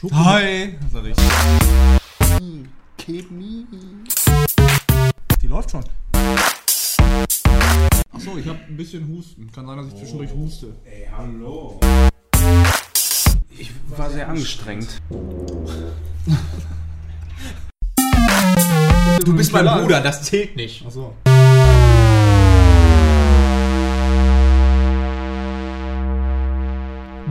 Schoko. Hi, sag ich. Chemie. Die läuft schon. Achso, ich habe ein bisschen Husten. Kann sein, dass ich zwischendurch huste. Ey, hallo. Ich war sehr angestrengt. Du bist mein Bruder, das zählt nicht. Achso.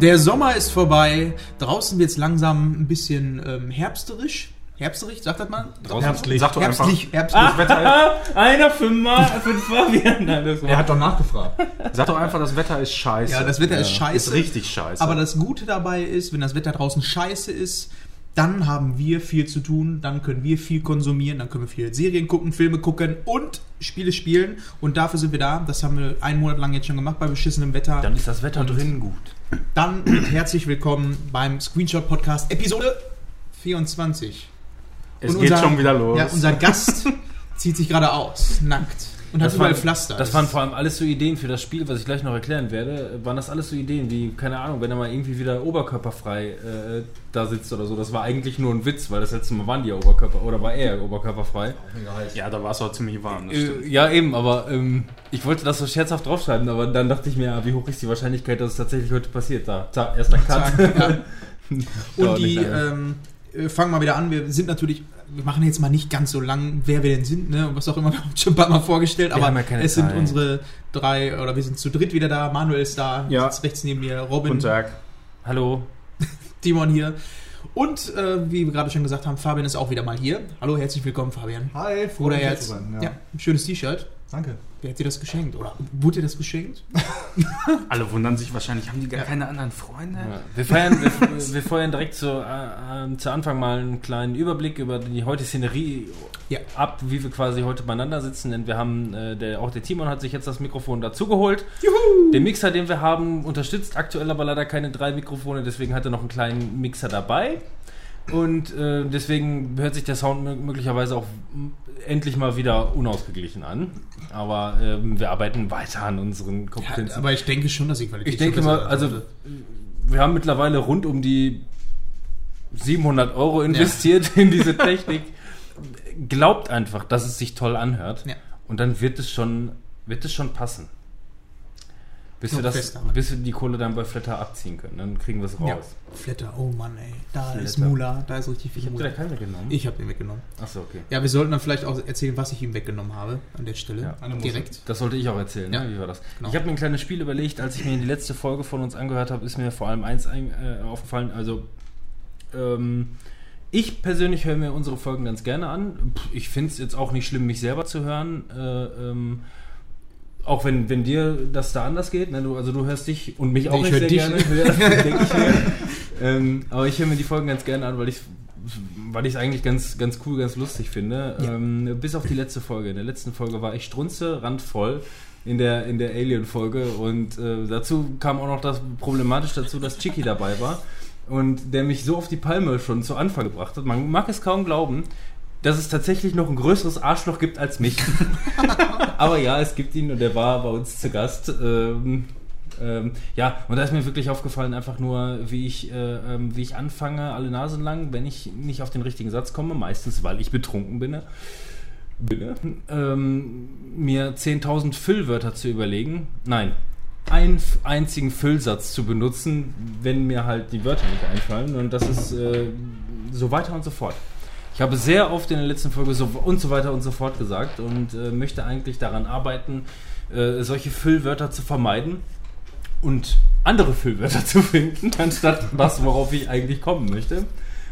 Der Sommer ist vorbei. Draußen wird es langsam ein bisschen ähm, herbsterisch. Herbsterig, sagt das mal? Herbstlich. Sag doch einfach. Herbstlich, herbstlich. Wetter, Einer für, Ma für Fabian. Nein, das war- Er hat doch nachgefragt. sag doch einfach, das Wetter ist scheiße. Ja, das Wetter ist scheiße. Ist richtig scheiße. Aber das Gute dabei ist, wenn das Wetter draußen scheiße ist, dann haben wir viel zu tun, dann können wir viel konsumieren, dann können wir viel Serien gucken, Filme gucken und Spiele spielen. Und dafür sind wir da. Das haben wir einen Monat lang jetzt schon gemacht bei beschissenem Wetter. Dann ist das Wetter drin gut. Dann herzlich willkommen beim Screenshot Podcast Episode 24. es Und geht unser- schon wieder los. Ja, unser Gast zieht sich gerade aus, nackt. Und hat überall Pflaster. Das waren vor allem alles so Ideen für das Spiel, was ich gleich noch erklären werde. Waren das alles so Ideen wie, keine Ahnung, wenn er mal irgendwie wieder oberkörperfrei äh, da sitzt oder so. Das war eigentlich nur ein Witz, weil das letzte Mal waren die ja Oberkörper, oder war er oberkörperfrei. ja, da war es auch ziemlich warm. Das Äh, stimmt. ja, eben, aber ähm, ich wollte das so scherzhaft draufschreiben, aber dann dachte ich mir, ah, wie hoch ist die Wahrscheinlichkeit, dass es tatsächlich heute passiert? Da, da erster Cut. Ja. Und die ähm, äh, fangen mal wieder an. Wir sind natürlich, wir machen jetzt mal nicht ganz so lang, wer wir denn sind, ne? Und was auch immer, wir haben uns schon ein paar Mal vorgestellt, aber ja keine es sind Zeit. unsere drei, oder wir sind zu dritt wieder da. Manuel ist da, Ja. sitzt rechts neben mir, Robin, Guten Tag. Hallo. Timon hier. Und äh, wie wir gerade schon gesagt haben, Fabian ist auch wieder mal hier. Hallo, herzlich willkommen, Fabian. Hi, froh Oder jetzt. zu sein. Ja. ein schönes T-Shirt. Danke. Wer hat dir das geschenkt? Oder wurde dir das geschenkt? Alle wundern sich wahrscheinlich, haben die gar keine anderen Freunde? Ja, wir, feiern, wir, wir feuern direkt zu, äh, äh, zu Anfang mal einen kleinen Überblick über die heutige Szenerie Ja. ab, wie wir quasi heute beieinander sitzen. Denn wir haben, äh, der, auch der Timon hat sich jetzt das Mikrofon dazugeholt. Den Mixer, den wir haben, unterstützt aktuell aber leider keine drei Mikrofone, deswegen hat er noch einen kleinen Mixer dabei. Und äh, deswegen hört sich der Sound mö- möglicherweise auch endlich mal wieder unausgeglichen an. Aber ähm, wir arbeiten weiter an unseren Ja, Kompetenzen. aber ich denke schon, dass die Qualität Ich denke mal, also wir haben mittlerweile rund um die 700 Euro investiert in diese Technik. Glaubt einfach, dass es sich toll anhört. Ja. Und dann wird es schon, wird es schon passen. Bis wir, das, bis wir die Kohle dann bei Flatter abziehen können. Dann kriegen wir es Ja. raus. Flatter, oh Mann, ey. Da ist Flatter. Mula, da ist richtig viel Ich habe dir Mula. da keinen weggenommen. Ich habe den weggenommen. Achso, okay. Ja, wir sollten dann vielleicht auch erzählen, was ich ihm weggenommen habe an der Stelle. Ja. Direkt. Das sollte ich auch erzählen, Ja. ne? Wie war das? Genau. Ich habe mir ein kleines Spiel überlegt, als ich mir die letzte Folge von uns angehört habe, ist mir vor allem eins ein, äh, aufgefallen. Also, ähm, ich persönlich höre mir unsere Folgen ganz gerne an. Ich finde es jetzt auch nicht schlimm, mich selber zu hören. Äh, ähm, auch wenn, wenn dir das da anders geht, ne? du, also du hörst dich und mich auch Ich nicht sehr dich. gerne, denke ich mir. ähm, aber ich höre mir die Folgen ganz gerne an, weil ich weil ich es eigentlich ganz, ganz cool, ganz lustig finde. Ja. Ähm, bis auf die letzte Folge. In der letzten Folge war ich strunze, randvoll in der, in der Alien-Folge und äh, dazu kam auch noch das problematisch dazu, dass Chicky dabei war und der mich so auf die Palme schon zu Anfang gebracht hat. Man mag es kaum glauben, dass es tatsächlich noch ein größeres Arschloch gibt als mich. Aber ja, es gibt ihn und er war bei uns zu Gast. Ähm, ähm, ja, und da ist mir wirklich aufgefallen, einfach nur, wie ich, äh, ähm, wie ich anfange, alle Nasen lang, wenn ich nicht auf den richtigen Satz komme, meistens weil ich betrunken bin, bin ähm, mir 10.000 Füllwörter zu überlegen. Nein, einen einzigen Füllsatz zu benutzen, wenn mir halt die Wörter nicht einfallen. Und das ist äh, so weiter und so fort. Ich habe sehr oft in der letzten Folge so und so weiter und so fort gesagt und äh, möchte eigentlich daran arbeiten, äh, solche Füllwörter zu vermeiden und andere Füllwörter zu finden, anstatt das, worauf ich eigentlich kommen möchte.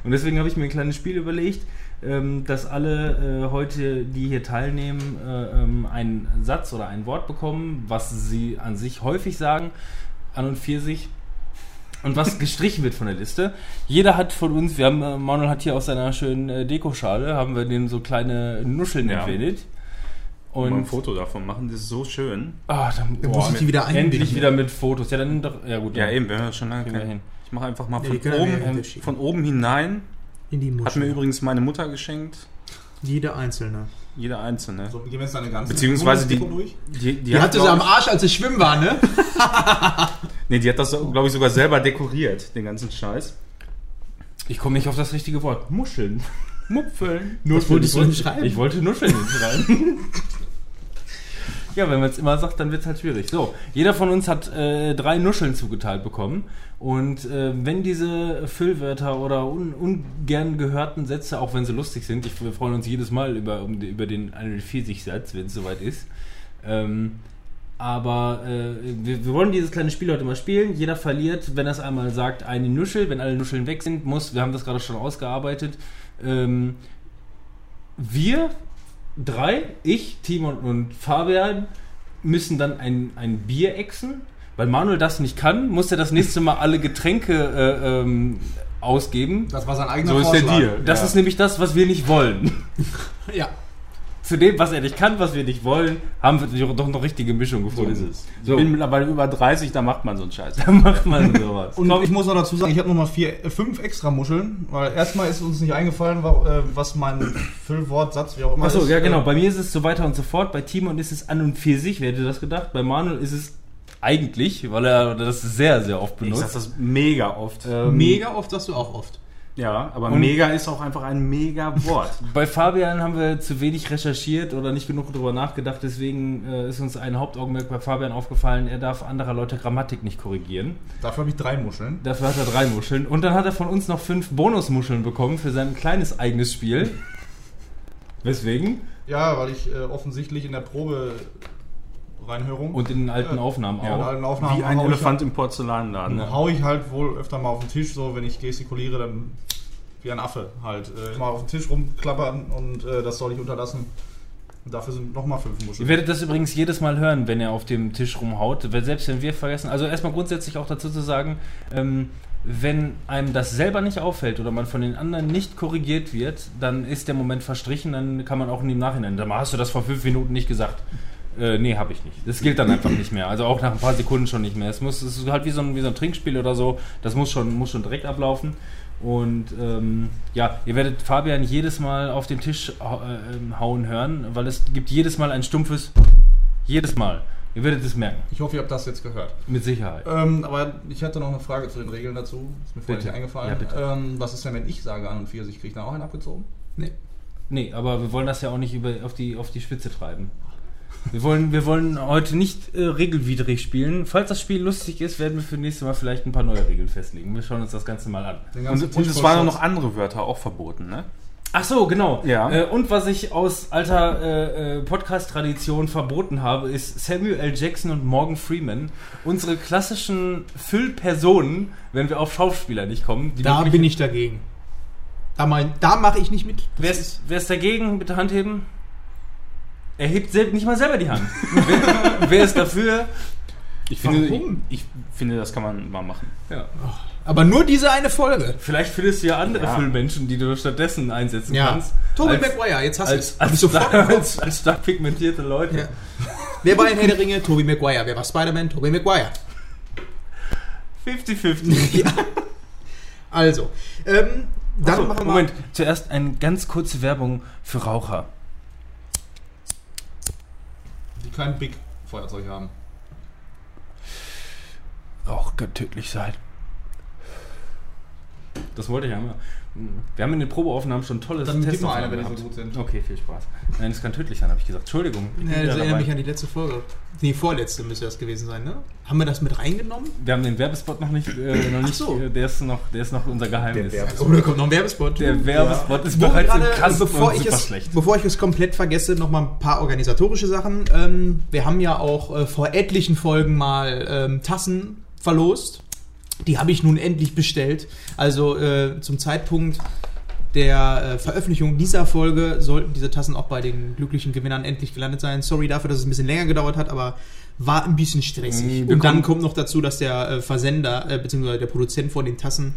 Und deswegen habe ich mir ein kleines Spiel überlegt, ähm, dass alle äh, heute, die hier teilnehmen, äh, ähm, einen Satz oder ein Wort bekommen, was sie an sich häufig sagen, an und für sich. Und was gestrichen wird von der Liste. Jeder hat von uns, wir haben, äh, Manuel hat hier aus seiner schönen äh, Dekoschale, haben wir dem so kleine Nuscheln Ja. entwendet. Und ein Und Foto davon machen, das ist so schön. Ah, dann, Dann muss ich die wieder endlich einbinden. wieder mit Fotos. Ja, dann nimm doch. Ja, gut. Ja, dann eben, wir haben das schon lange kein- hin. Ich mache einfach mal von, oben, von oben hinein. In die Hat Muschel. mir übrigens meine Mutter geschenkt. Jede einzelne. Jeder einzelne. So, gehen wir jetzt deine ganze Beziehungsweise die, Deko durch. die, die, Die, hatte sie am ich- Arsch, als sie schwimmen war, ne? Nee, die hat das, glaube ich, sogar selber dekoriert, den ganzen Scheiß. Ich komme nicht auf das richtige Wort. Muscheln. Mupfeln. Du ich, schreiben. Ich wollte Nuscheln hinschreiben. ja, wenn man es immer sagt, dann wird es halt schwierig. So, jeder von uns hat äh, drei Nuscheln zugeteilt bekommen. Und äh, wenn diese Füllwörter oder un ungern gehörten Sätze, auch wenn sie lustig sind, ich, wir freuen uns jedes Mal über, um, über den 41-Satz, wenn es soweit ist. Ähm, aber äh, wir, wir wollen dieses kleine Spiel heute mal spielen. Jeder verliert, wenn er es einmal sagt, eine Nuschel. Wenn alle Nuscheln weg sind, muss, wir haben das gerade schon ausgearbeitet, ähm, wir drei, ich, Timon und Fabian, müssen dann ein, ein Bier exen. Weil Manuel das nicht kann, muss er das nächste Mal alle Getränke äh, ähm, ausgeben. Das war sein eigener So ist der Vorschlag. Deal. Das Ja. ist nämlich das, was wir nicht wollen. Ja. Zu dem, was er nicht kann, was wir nicht wollen, haben wir doch noch richtige Mischung So gefunden. ist es. Ich So. bin mittlerweile über 30, da macht man so einen Scheiß. Da macht man sowas. Und ich muss noch dazu sagen, ich habe nochmal vier, äh, fünf extra Muscheln, weil erstmal ist uns nicht eingefallen, äh, was mein Füllwortsatz, wie auch immer Achso, ist. ja genau. Bei mir ist es so weiter und so fort. Bei Timon ist es an und für sich, wer hätte das gedacht? Bei Manuel ist es eigentlich, weil er das sehr, sehr oft Ich sag benutzt. das mega oft. Ähm, Mega oft sagst du auch oft. Ja, aber Und- mega ist auch einfach ein mega Wort. Bei Fabian haben wir zu wenig recherchiert oder nicht genug darüber nachgedacht, deswegen äh, ist uns ein Hauptaugenmerk bei Fabian aufgefallen, er darf anderer Leute Grammatik nicht korrigieren. Dafür habe ich drei Muscheln. Dafür hat er drei Muscheln. Und dann hat er von uns noch fünf Bonusmuscheln bekommen für sein kleines eigenes Spiel. Weswegen? Ja, weil ich äh, offensichtlich in der Probe Reinhörung Und in den alten. Aufnahmen ja, in auch. alten Aufnahmen Wie ein Elefant im Porzellanladen. Dann hau ich halt wohl öfter mal auf den Tisch, so wenn ich gestikuliere, dann wie ein Affe halt. Äh, mal auf den Tisch rumklappern und äh, das soll ich unterlassen. Und dafür sind nochmal fünf Ihr Muscheln. werdet das übrigens jedes Mal hören, wenn er auf dem Tisch rumhaut. Selbst wenn wir vergessen, also erstmal grundsätzlich auch dazu zu sagen, ähm, wenn einem das selber nicht auffällt oder man von den anderen nicht korrigiert wird, dann ist der Moment verstrichen, dann kann man auch im Nachhinein, dann hast du das vor fünf Minuten nicht gesagt. Äh, nee, habe ich nicht. Das gilt dann einfach nicht mehr. Also auch nach ein paar Sekunden schon nicht mehr. Es muss, es ist halt wie so ein, wie so ein Trinkspiel oder so. Das muss schon, muss schon direkt ablaufen. Und ähm, ja, ihr werdet Fabian jedes Mal auf den Tisch äh, ähm, hauen hören, weil es gibt jedes Mal ein stumpfes jedes Mal. Ihr werdet es merken. Ich hoffe, ihr habt das jetzt gehört. Mit Sicherheit. Ähm, aber ich hatte noch eine Frage zu den Regeln dazu. Ist mir vorhin nicht eingefallen. Ja. Ähm, was ist denn, wenn ich sage an und für sich, kriege ich dann auch einen abgezogen? Nee. Nee, aber wir wollen das ja auch nicht über, auf, die, auf die Spitze treiben. Wir wollen, wir wollen heute nicht äh, regelwidrig spielen. Falls das Spiel lustig ist, werden wir für nächstes Mal vielleicht ein paar neue Regeln festlegen. Wir schauen uns das Ganze mal an. Und, und es waren noch andere Wörter auch verboten, ne? Ach so, genau. Ja. Äh, und was ich aus alter äh, äh, Podcast-Tradition verboten habe, ist Samuel L. Jackson und Morgan Freeman. Unsere klassischen Füllpersonen, wenn wir auf Schauspieler nicht kommen. Die Da bin ich dagegen. Da, mein- da mache ich nicht mit. Wer ist, wer ist dagegen? Bitte Hand heben. Er hebt nicht mal selber die Hand. wer, wer ist dafür? Ich finde, ich, Warum? ich finde, das kann man mal machen. Ja. Aber nur diese eine Folge. Vielleicht findest du ja andere Ja. Füllmenschen, die du stattdessen einsetzen Ja. kannst. Toby als, Maguire, jetzt hast als, du als, es. im Kopf. als, als stark pigmentierte Leute. Ja. Wer war in Herr der Ringe? Toby Maguire. Wer war Spider-Man? Toby Maguire. 50-50. Ja. Also, ähm, dann Achso, machen wir Moment, zuerst eine ganz kurze Werbung für Raucher. Die kein Big Feuerzeug haben. Rauch kann tödlich sein. Das wollte ich einmal. Wir haben in den Probeaufnahmen schon tolles Dann gib mal eine, wenn die so gut sind. Okay, viel Spaß. Nein, es kann tödlich sein, habe ich gesagt. Entschuldigung. ich Ja, das erinnert dabei. mich an die letzte Folge. Die vorletzte müsste das gewesen sein, ne? Haben wir das mit reingenommen? Wir haben den Werbespot noch nicht, äh, noch nicht so. äh, der, ist noch, der ist noch unser Geheimnis. Der Oh, da kommt noch ein Werbespot. Der Werbespot ist Wo bereits im gerade, Kasten bevor ich, super es, schlecht. bevor ich es komplett vergesse, noch mal ein paar organisatorische Sachen. Ähm, wir haben ja auch äh, vor etlichen Folgen mal ähm, Tassen verlost. Die habe ich nun endlich bestellt. Also äh, zum Zeitpunkt der äh, Veröffentlichung dieser Folge sollten diese Tassen auch bei den glücklichen Gewinnern endlich gelandet sein. Sorry dafür, dass es ein bisschen länger gedauert hat, aber war ein bisschen stressig. Wir Und dann kommt noch dazu, dass der äh, Versender äh, bzw. der Produzent von den Tassen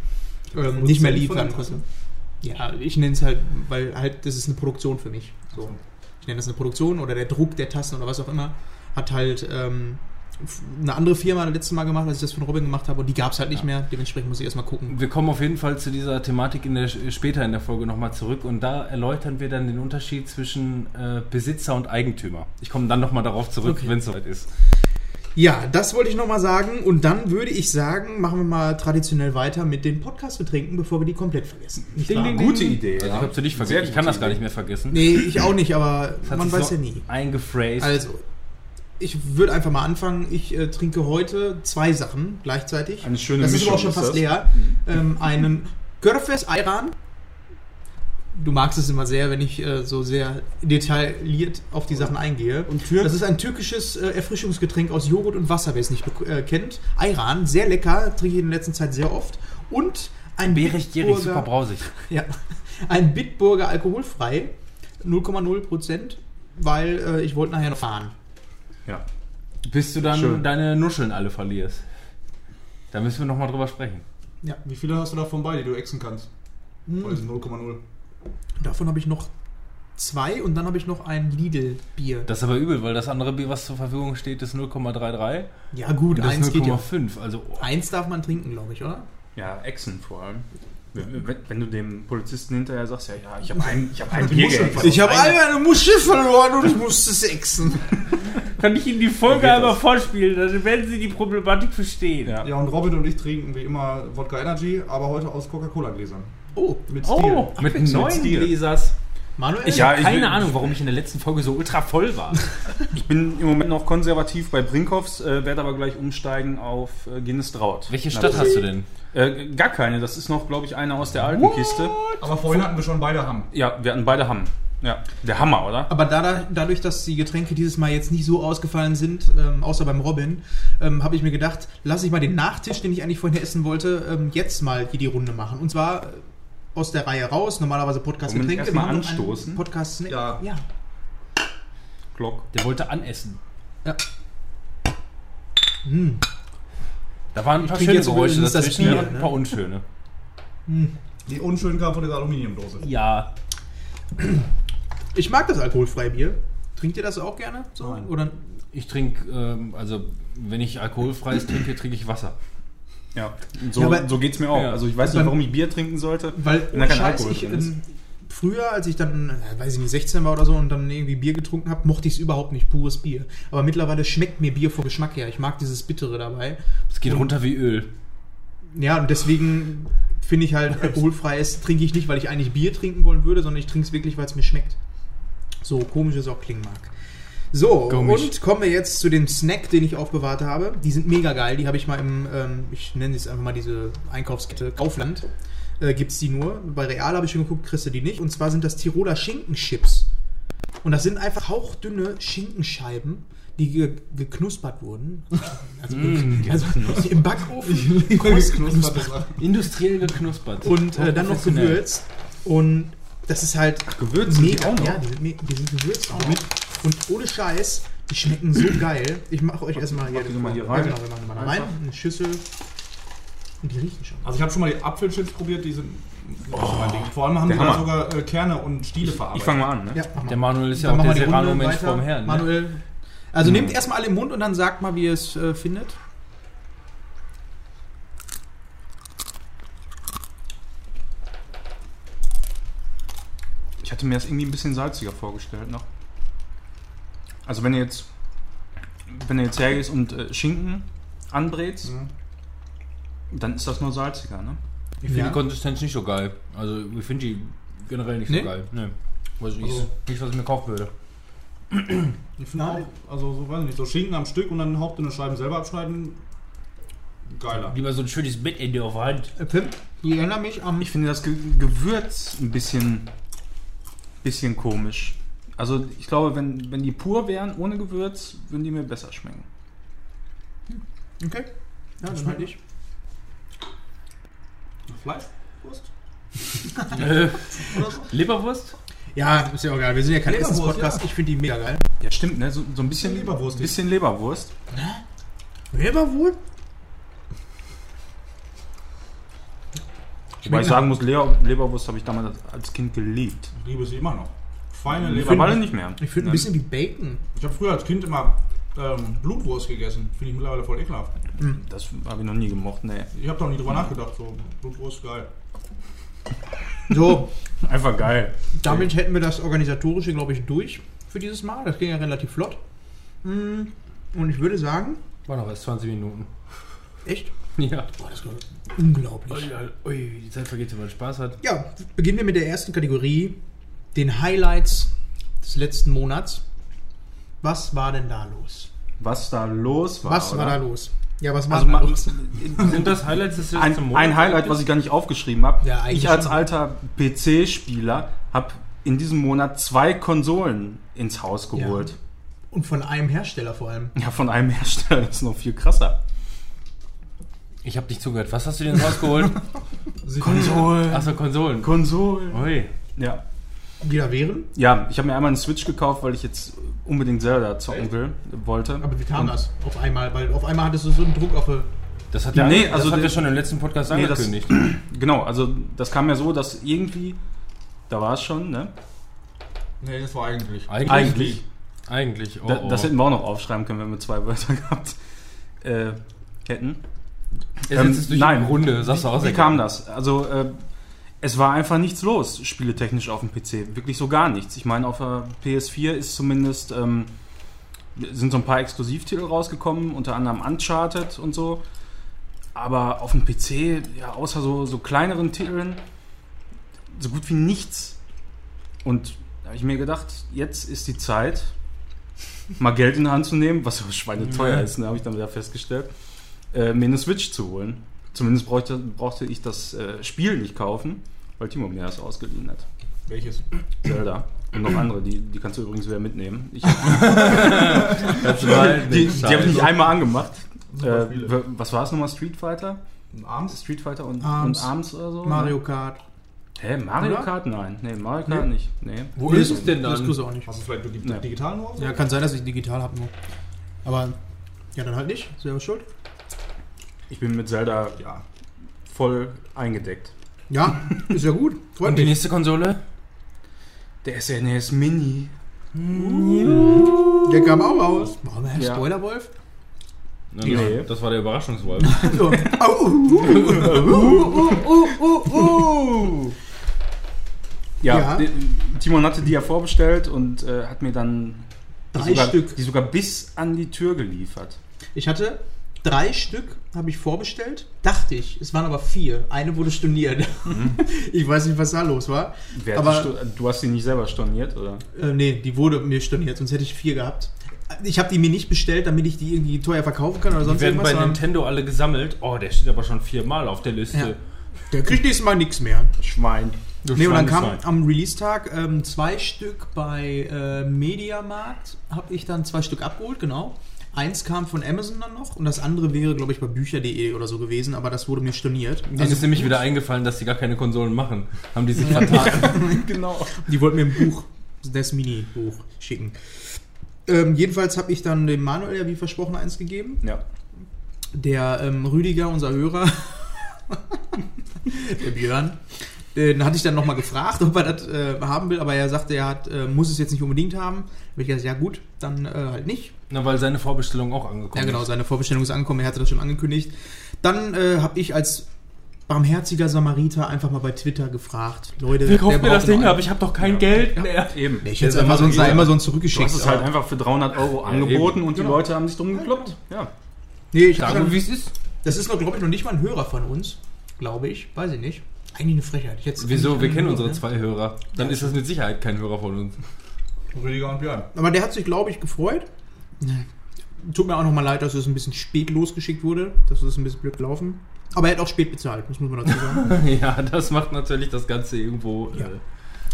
ähm, nicht mehr liefern konnte. Ja, ich nenne es halt, weil halt, das ist eine Produktion für mich. So. Ich nenne das eine Produktion oder der Druck der Tassen oder was auch immer. Hat halt ähm, eine andere Firma das letzte Mal gemacht, als ich das von Robin gemacht habe und die gab es halt nicht mehr. Dementsprechend muss ich erstmal gucken. Wir kommen auf jeden Fall zu dieser Thematik in der, später in der Folge nochmal zurück und da erläutern wir dann den Unterschied zwischen äh, Besitzer und Eigentümer. Ich komme dann nochmal darauf zurück, Okay. wenn es soweit ist. Ja, das wollte ich nochmal sagen. Und dann würde ich sagen, machen wir mal traditionell weiter mit den Podcast-Getränken, bevor wir die komplett vergessen. Nicht wahr? Gute Idee. Also ich habe sie nicht vergessen. Ich kann das gar nicht mehr vergessen. Nee, ich auch nicht, aber man weiß so ja nie. Eingephrased. Also, ich würde einfach mal anfangen. Ich äh, trinke heute zwei Sachen gleichzeitig. Eine schöne das ist aber auch Mischung schon fast leer. Ähm, einen Görfes Ayran. Du magst es immer sehr, wenn ich äh, so sehr detailliert auf die Sachen eingehe. Und Türk? Das ist ein türkisches äh, Erfrischungsgetränk aus Joghurt und Wasser, wer es nicht äh, kennt. Ayran, sehr lecker, trinke ich in letzter Zeit sehr oft. Und ein Bärig, gierig, super brausig. ja, ein Bitburger alkoholfrei, 0,0 Prozent, weil äh, ich wollte nachher noch fahren. Ja. Bis du dann Schön. deine Nuscheln alle verlierst. Da müssen wir nochmal drüber sprechen. Ja, Wie viele hast du davon bei, die du exen kannst? Hm. Von diesen 0,0. davon habe ich noch zwei und dann habe ich noch ein Lidl-Bier. Das ist aber übel, weil das andere Bier, was zur Verfügung steht, ist 0,33. Ja gut, Und das eins geht ja. 0,5. Also oh, Eins darf man trinken, glaube ich, oder? Ja, Echsen vor allem. Wenn, du dem Polizisten hinterher sagst, ja, ja, ich habe ein, ich hab ein Bier geäxt. Ich habe einmal eine Muschel verloren und ich musste sexen. kann ich Ihnen die Folge einmal vorspielen, dann werden Sie die Problematik verstehen. Ja. Ja, und Robin und ich trinken wie immer Wodka Energy, aber heute aus Coca-Cola-Gläsern. Oh, Mit Stil. Oh, mit Mit neuen Stil. Gläsers. Manuel? Ich Ja, habe ich keine will- Ahnung, warum ich in der letzten Folge so ultra voll war. Ich bin im Moment noch konservativ bei Brinkhoffs, äh, werde aber gleich umsteigen auf äh, Guinness Draut. Welche Stadt hast du denn? Äh, gar keine, das ist noch, glaube ich, eine aus der alten Kiste. Aber vorhin hatten wir schon beide Hamm. Ja, wir hatten beide Hamm. Ja, der Hammer, oder? Aber da, dadurch, dass die Getränke dieses Mal jetzt nicht so ausgefallen sind, ähm, außer beim Robin, ähm, habe ich mir gedacht, lasse ich mal den Nachtisch, den ich eigentlich vorhin essen wollte, ähm, jetzt mal hier die Runde machen. Und zwar äh, aus der Reihe raus, normalerweise Podcast wir Getränke. einen anstoßen? Podcast Snack. Ja. ja. Glock. Der wollte anessen. ja. Hm. Da waren ein paar trinke schöne jetzt Geräusche das dazwischen Bier, und ein ne? paar unschöne. Die unschönen kamen von dieser Aluminiumdose. Ja. Ich mag das alkoholfreie Bier. Trinkt ihr das auch gerne? So? Nein. Oder Ich trinke, ähm, also wenn ich alkoholfreies trinke, trinke ich Wasser. Ja, so, Ja, so geht's mir auch. Ja. Also ich weiß nicht, warum ich Bier trinken sollte. Weil, Wenn da kein Scheiß, Alkohol ich, drin ist. Früher, als ich dann, weiß ich nicht, 16 war oder so und dann irgendwie Bier getrunken habe, mochte ich es überhaupt nicht, pures Bier. Aber mittlerweile schmeckt mir Bier vom Geschmack her. Ich mag dieses Bittere dabei. Es geht Und- runter wie Öl. Ja, und deswegen finde ich halt, alkoholfreies trinke ich nicht, weil ich eigentlich Bier trinken wollen würde, sondern ich trinke es wirklich, weil es mir schmeckt. So komisch es auch klingen mag. So, Komisch. und kommen wir jetzt zu dem Snack, den ich aufbewahrt habe. Die sind mega geil. Die habe ich mal im, ähm, ich nenne jetzt einfach mal diese Einkaufskette Kaufland. Äh, Gibt es die nur. Bei Real habe ich schon geguckt, kriegst du die nicht. Und zwar sind das Tiroler Schinkenchips. Und das sind einfach hauchdünne Schinkenscheiben, die ge geknuspert wurden. Also, Mm, also im Backofen. geknuspert. Industriell geknuspert. Und äh, dann noch gewürzt. Und das ist halt Gewürzt sind die mega. auch noch? Ja, die sind, die sind gewürzt auch noch. Und ohne Scheiß, die schmecken so geil. Ich mache euch erstmal hier, Mach die mal hier rein. genau, wir machen die mal rein. Eine Schüssel. Und die riechen schon. Also ich habe schon mal die Apfelchips probiert, die sind so mein Ding. Vor allem haben die da sogar äh, Kerne und Stiele verarbeitet. Ich fange mal an, ne? Ja, mal. Der Manuel ist ja auch machen der Serrano-Mensch vorm Herrn. Ne? Manuel. Also Mhm. nehmt erstmal alle im Mund und dann sagt mal, wie ihr es äh, findet. Ich hatte mir das irgendwie ein bisschen salziger vorgestellt noch. Also wenn du jetzt, wenn du jetzt hergehst und äh, Schinken anbrätst, Mhm. Dann ist das nur salziger, ne? Ich finde Ja. die Konsistenz nicht so geil. Also ich finde die generell nicht Nee? so geil. Nee. Weiß ich Also- nicht, was ich mir kaufen würde. Ich finde auch, also so weiß ich nicht, so Schinken am Stück und dann hauchdünne Scheiben selber abschneiden. Geiler. Lieber so ein schönes Bettende auf der Hand. Äh, Pim, ich erinnere mich am. Ich finde das Ge Gewürz ein bisschen, bisschen komisch. Also ich glaube, wenn, wenn die pur wären, ohne Gewürz, würden die mir besser schmecken. Okay. Ja, dann halt ich. Fleischwurst? Äh? Leberwurst? Ja, ist ja auch geil. Wir sind ja kein Leberwurst, Essenspodcast. ja. Ich finde die mega geil. Ja, stimmt, ne? So, so ein bisschen Leberwurst. Bisschen Leberwurst. Leberwurst? Wobei ich sagen muss, Leber, Leberwurst habe ich damals als Kind geliebt. Ich liebe sie immer noch. Feine Leber. Mittlerweile nicht mehr. Ich finde ein bisschen wie Bacon. Ich habe früher als Kind immer ähm, Blutwurst gegessen. Finde ich mittlerweile voll ekelhaft. Das habe ich noch nie gemocht, ne. Ich habe da noch nie drüber nachgedacht. So, Blutwurst, geil. So, Einfach geil. damit hätten wir das Organisatorische, glaube ich, durch für dieses Mal. Das ging ja relativ flott. Mm, Und ich würde sagen, War noch erst 20 Minuten. Echt? Ja. Boah, das war unglaublich. Ui, ui, die Zeit vergeht, wenn man Spaß hat. Ja, beginnen wir mit der ersten Kategorie, den Highlights des letzten Monats. Was war denn da los? Was da los war. was oder? war da los? Ja, was war Also da? Sind das Highlights des ein, Monats? ein Highlight, was ich gar nicht aufgeschrieben habe. Ja, ich als schon. alter PC-Spieler habe in diesem Monat zwei Konsolen ins Haus geholt. Und von einem Hersteller vor allem. Ja, von einem Hersteller, das ist noch viel krasser. Ich habe nicht zugehört. Was hast du dir ins Haus geholt? Konsolen. Achso, Konsolen. Konsolen. Ui. Ja. Die da wären? Ja, ich habe mir einmal einen Switch gekauft, weil ich jetzt unbedingt Zelda zocken Echt? will, wollte. Aber wie kam Und- das auf einmal? Weil auf einmal hattest du so einen Druck auf eine Das hat ja Nee, das also hat der- ja schon im letzten Podcast Nee, das- angekündigt. Genau, also das kam ja so, dass irgendwie, da war es schon, ne? Nee, das war eigentlich. Eigentlich. Eigentlich. Eigentlich. Oh, Da, oh. Das hätten wir auch noch aufschreiben können, wenn wir zwei Wörter gehabt äh, hätten. Er ähm, nein. Runde, sagst du auch Wie sehr kam das? Also, äh, es war einfach nichts los, spieletechnisch auf dem PC. Wirklich so gar nichts. Ich meine, auf der PS4 ist zumindest, ähm, sind so ein paar Exklusivtitel rausgekommen, unter anderem Uncharted und so. Aber auf dem PC, ja, außer so, so kleineren Titeln, so gut wie nichts. Und da habe ich mir gedacht, jetzt ist die Zeit, mal Geld in die Hand zu nehmen, was so schweineteuer Ja. ist, ne, habe ich dann wieder festgestellt, äh, mir eine Switch zu holen. Zumindest brauchte, brauchte ich das äh, Spiel nicht kaufen, weil Timo mir das ausgeliehen hat. Welches? Zelda. Und noch andere, die, die kannst du übrigens wieder mitnehmen. Ich, Das die nicht die habe ich nicht einmal angemacht. Äh, was war es nochmal? Street Fighter? Abends? Street Fighter und Arms. und Arms oder so? Mario Kart. Hä, Mario Oder? Kart? Nein. Nee, Mario Kart Nee. nicht. Nee. Wo ist es denn Das dann? tust du auch nicht. Hast du vielleicht digi Ja. digital nur? Ja, kann sein, dass ich digital habe nur. Aber ja, dann halt nicht. Selber schuld. Ich bin mit Zelda Ja. voll eingedeckt. Ja, ist ja gut. Freut Und die mich. nächste Konsole? Der SNES Mini. Der kam auch raus. Warum Herr Ja. Spoilerwolf? Na, Nee. Das war der Überraschungswolf. So. Au, uh, uh, uh, uh, uh. Ja, Ja. die- Timon hatte die ja vorbestellt und äh, hat mir dann die Drei sogar, Stück. die sogar bis an die Tür geliefert. Ich hatte drei Stück, habe ich vorbestellt. Dachte ich. Es waren aber vier. Eine wurde storniert. Ich weiß nicht, was da los war. Wer Aber- die du hast die nicht selber storniert, oder? Äh, nee, die wurde mir storniert, sonst hätte ich vier gehabt. Ich habe die mir nicht bestellt, damit ich die irgendwie teuer verkaufen kann oder Die sonst werden bei irgendwas. sondern Nintendo alle gesammelt. Oh, der steht aber schon viermal auf der Liste. Ja. Der kriegt nächstes Mal nichts mehr. Schwein. Du Nee, und dann kam am Release-Tag ähm, zwei Stück bei äh, Mediamarkt, habe ich dann zwei Stück abgeholt, genau. Eins kam von Amazon dann noch und das andere wäre, glaube ich, bei bücher.de oder so gewesen, aber das wurde mir storniert. Denen ist nämlich wieder eingefallen, dass die gar keine Konsolen machen. Haben die sich vertan. genau. Die wollten mir ein Buch, das Mini-Buch schicken. Ähm, jedenfalls habe ich dann dem Manuel ja wie versprochen eins gegeben. Ja. Der ähm, Rüdiger, unser Hörer, der Björn, den hatte ich dann nochmal gefragt, ob er das äh, haben will, aber er sagte, er hat, äh, muss es jetzt nicht unbedingt haben. Habe ich gesagt, ja gut, dann äh, halt nicht. Na, weil seine Vorbestellung auch angekommen Ja genau, ist. seine Vorbestellung ist angekommen, er hatte das schon angekündigt. Dann äh, habe ich als barmherziger Samariter einfach mal bei Twitter gefragt, Leute, Wer kauft mir das Ding ab? Ich habe doch kein Geld mehr. Eben. Nee, ich hätte Ja, Amazon, Amazon- Amazon Du zurückgeschickt. hast es halt einfach für 300 Euro angeboten und die Genau. Leute haben sich drum gekloppt. Ja. Nee, ich wir, wie es ist. Das ist noch, glaube ich, noch nicht mal ein Hörer von uns. Glaube ich. Weiß ich nicht. Eigentlich eine Frechheit. Wieso? Wir kennen unsere ne? zwei Hörer. Dann ist das mit Sicherheit kein Hörer von uns. Rüdiger und Björn. Aber der hat sich, glaube ich, gefreut. Tut mir auch nochmal leid, dass es ein bisschen spät losgeschickt wurde. Das ist ein bisschen blöd gelaufen. Aber er hat auch spät bezahlt, das muss man dazu sagen. ja, das macht natürlich das Ganze irgendwo. Ja. Äh,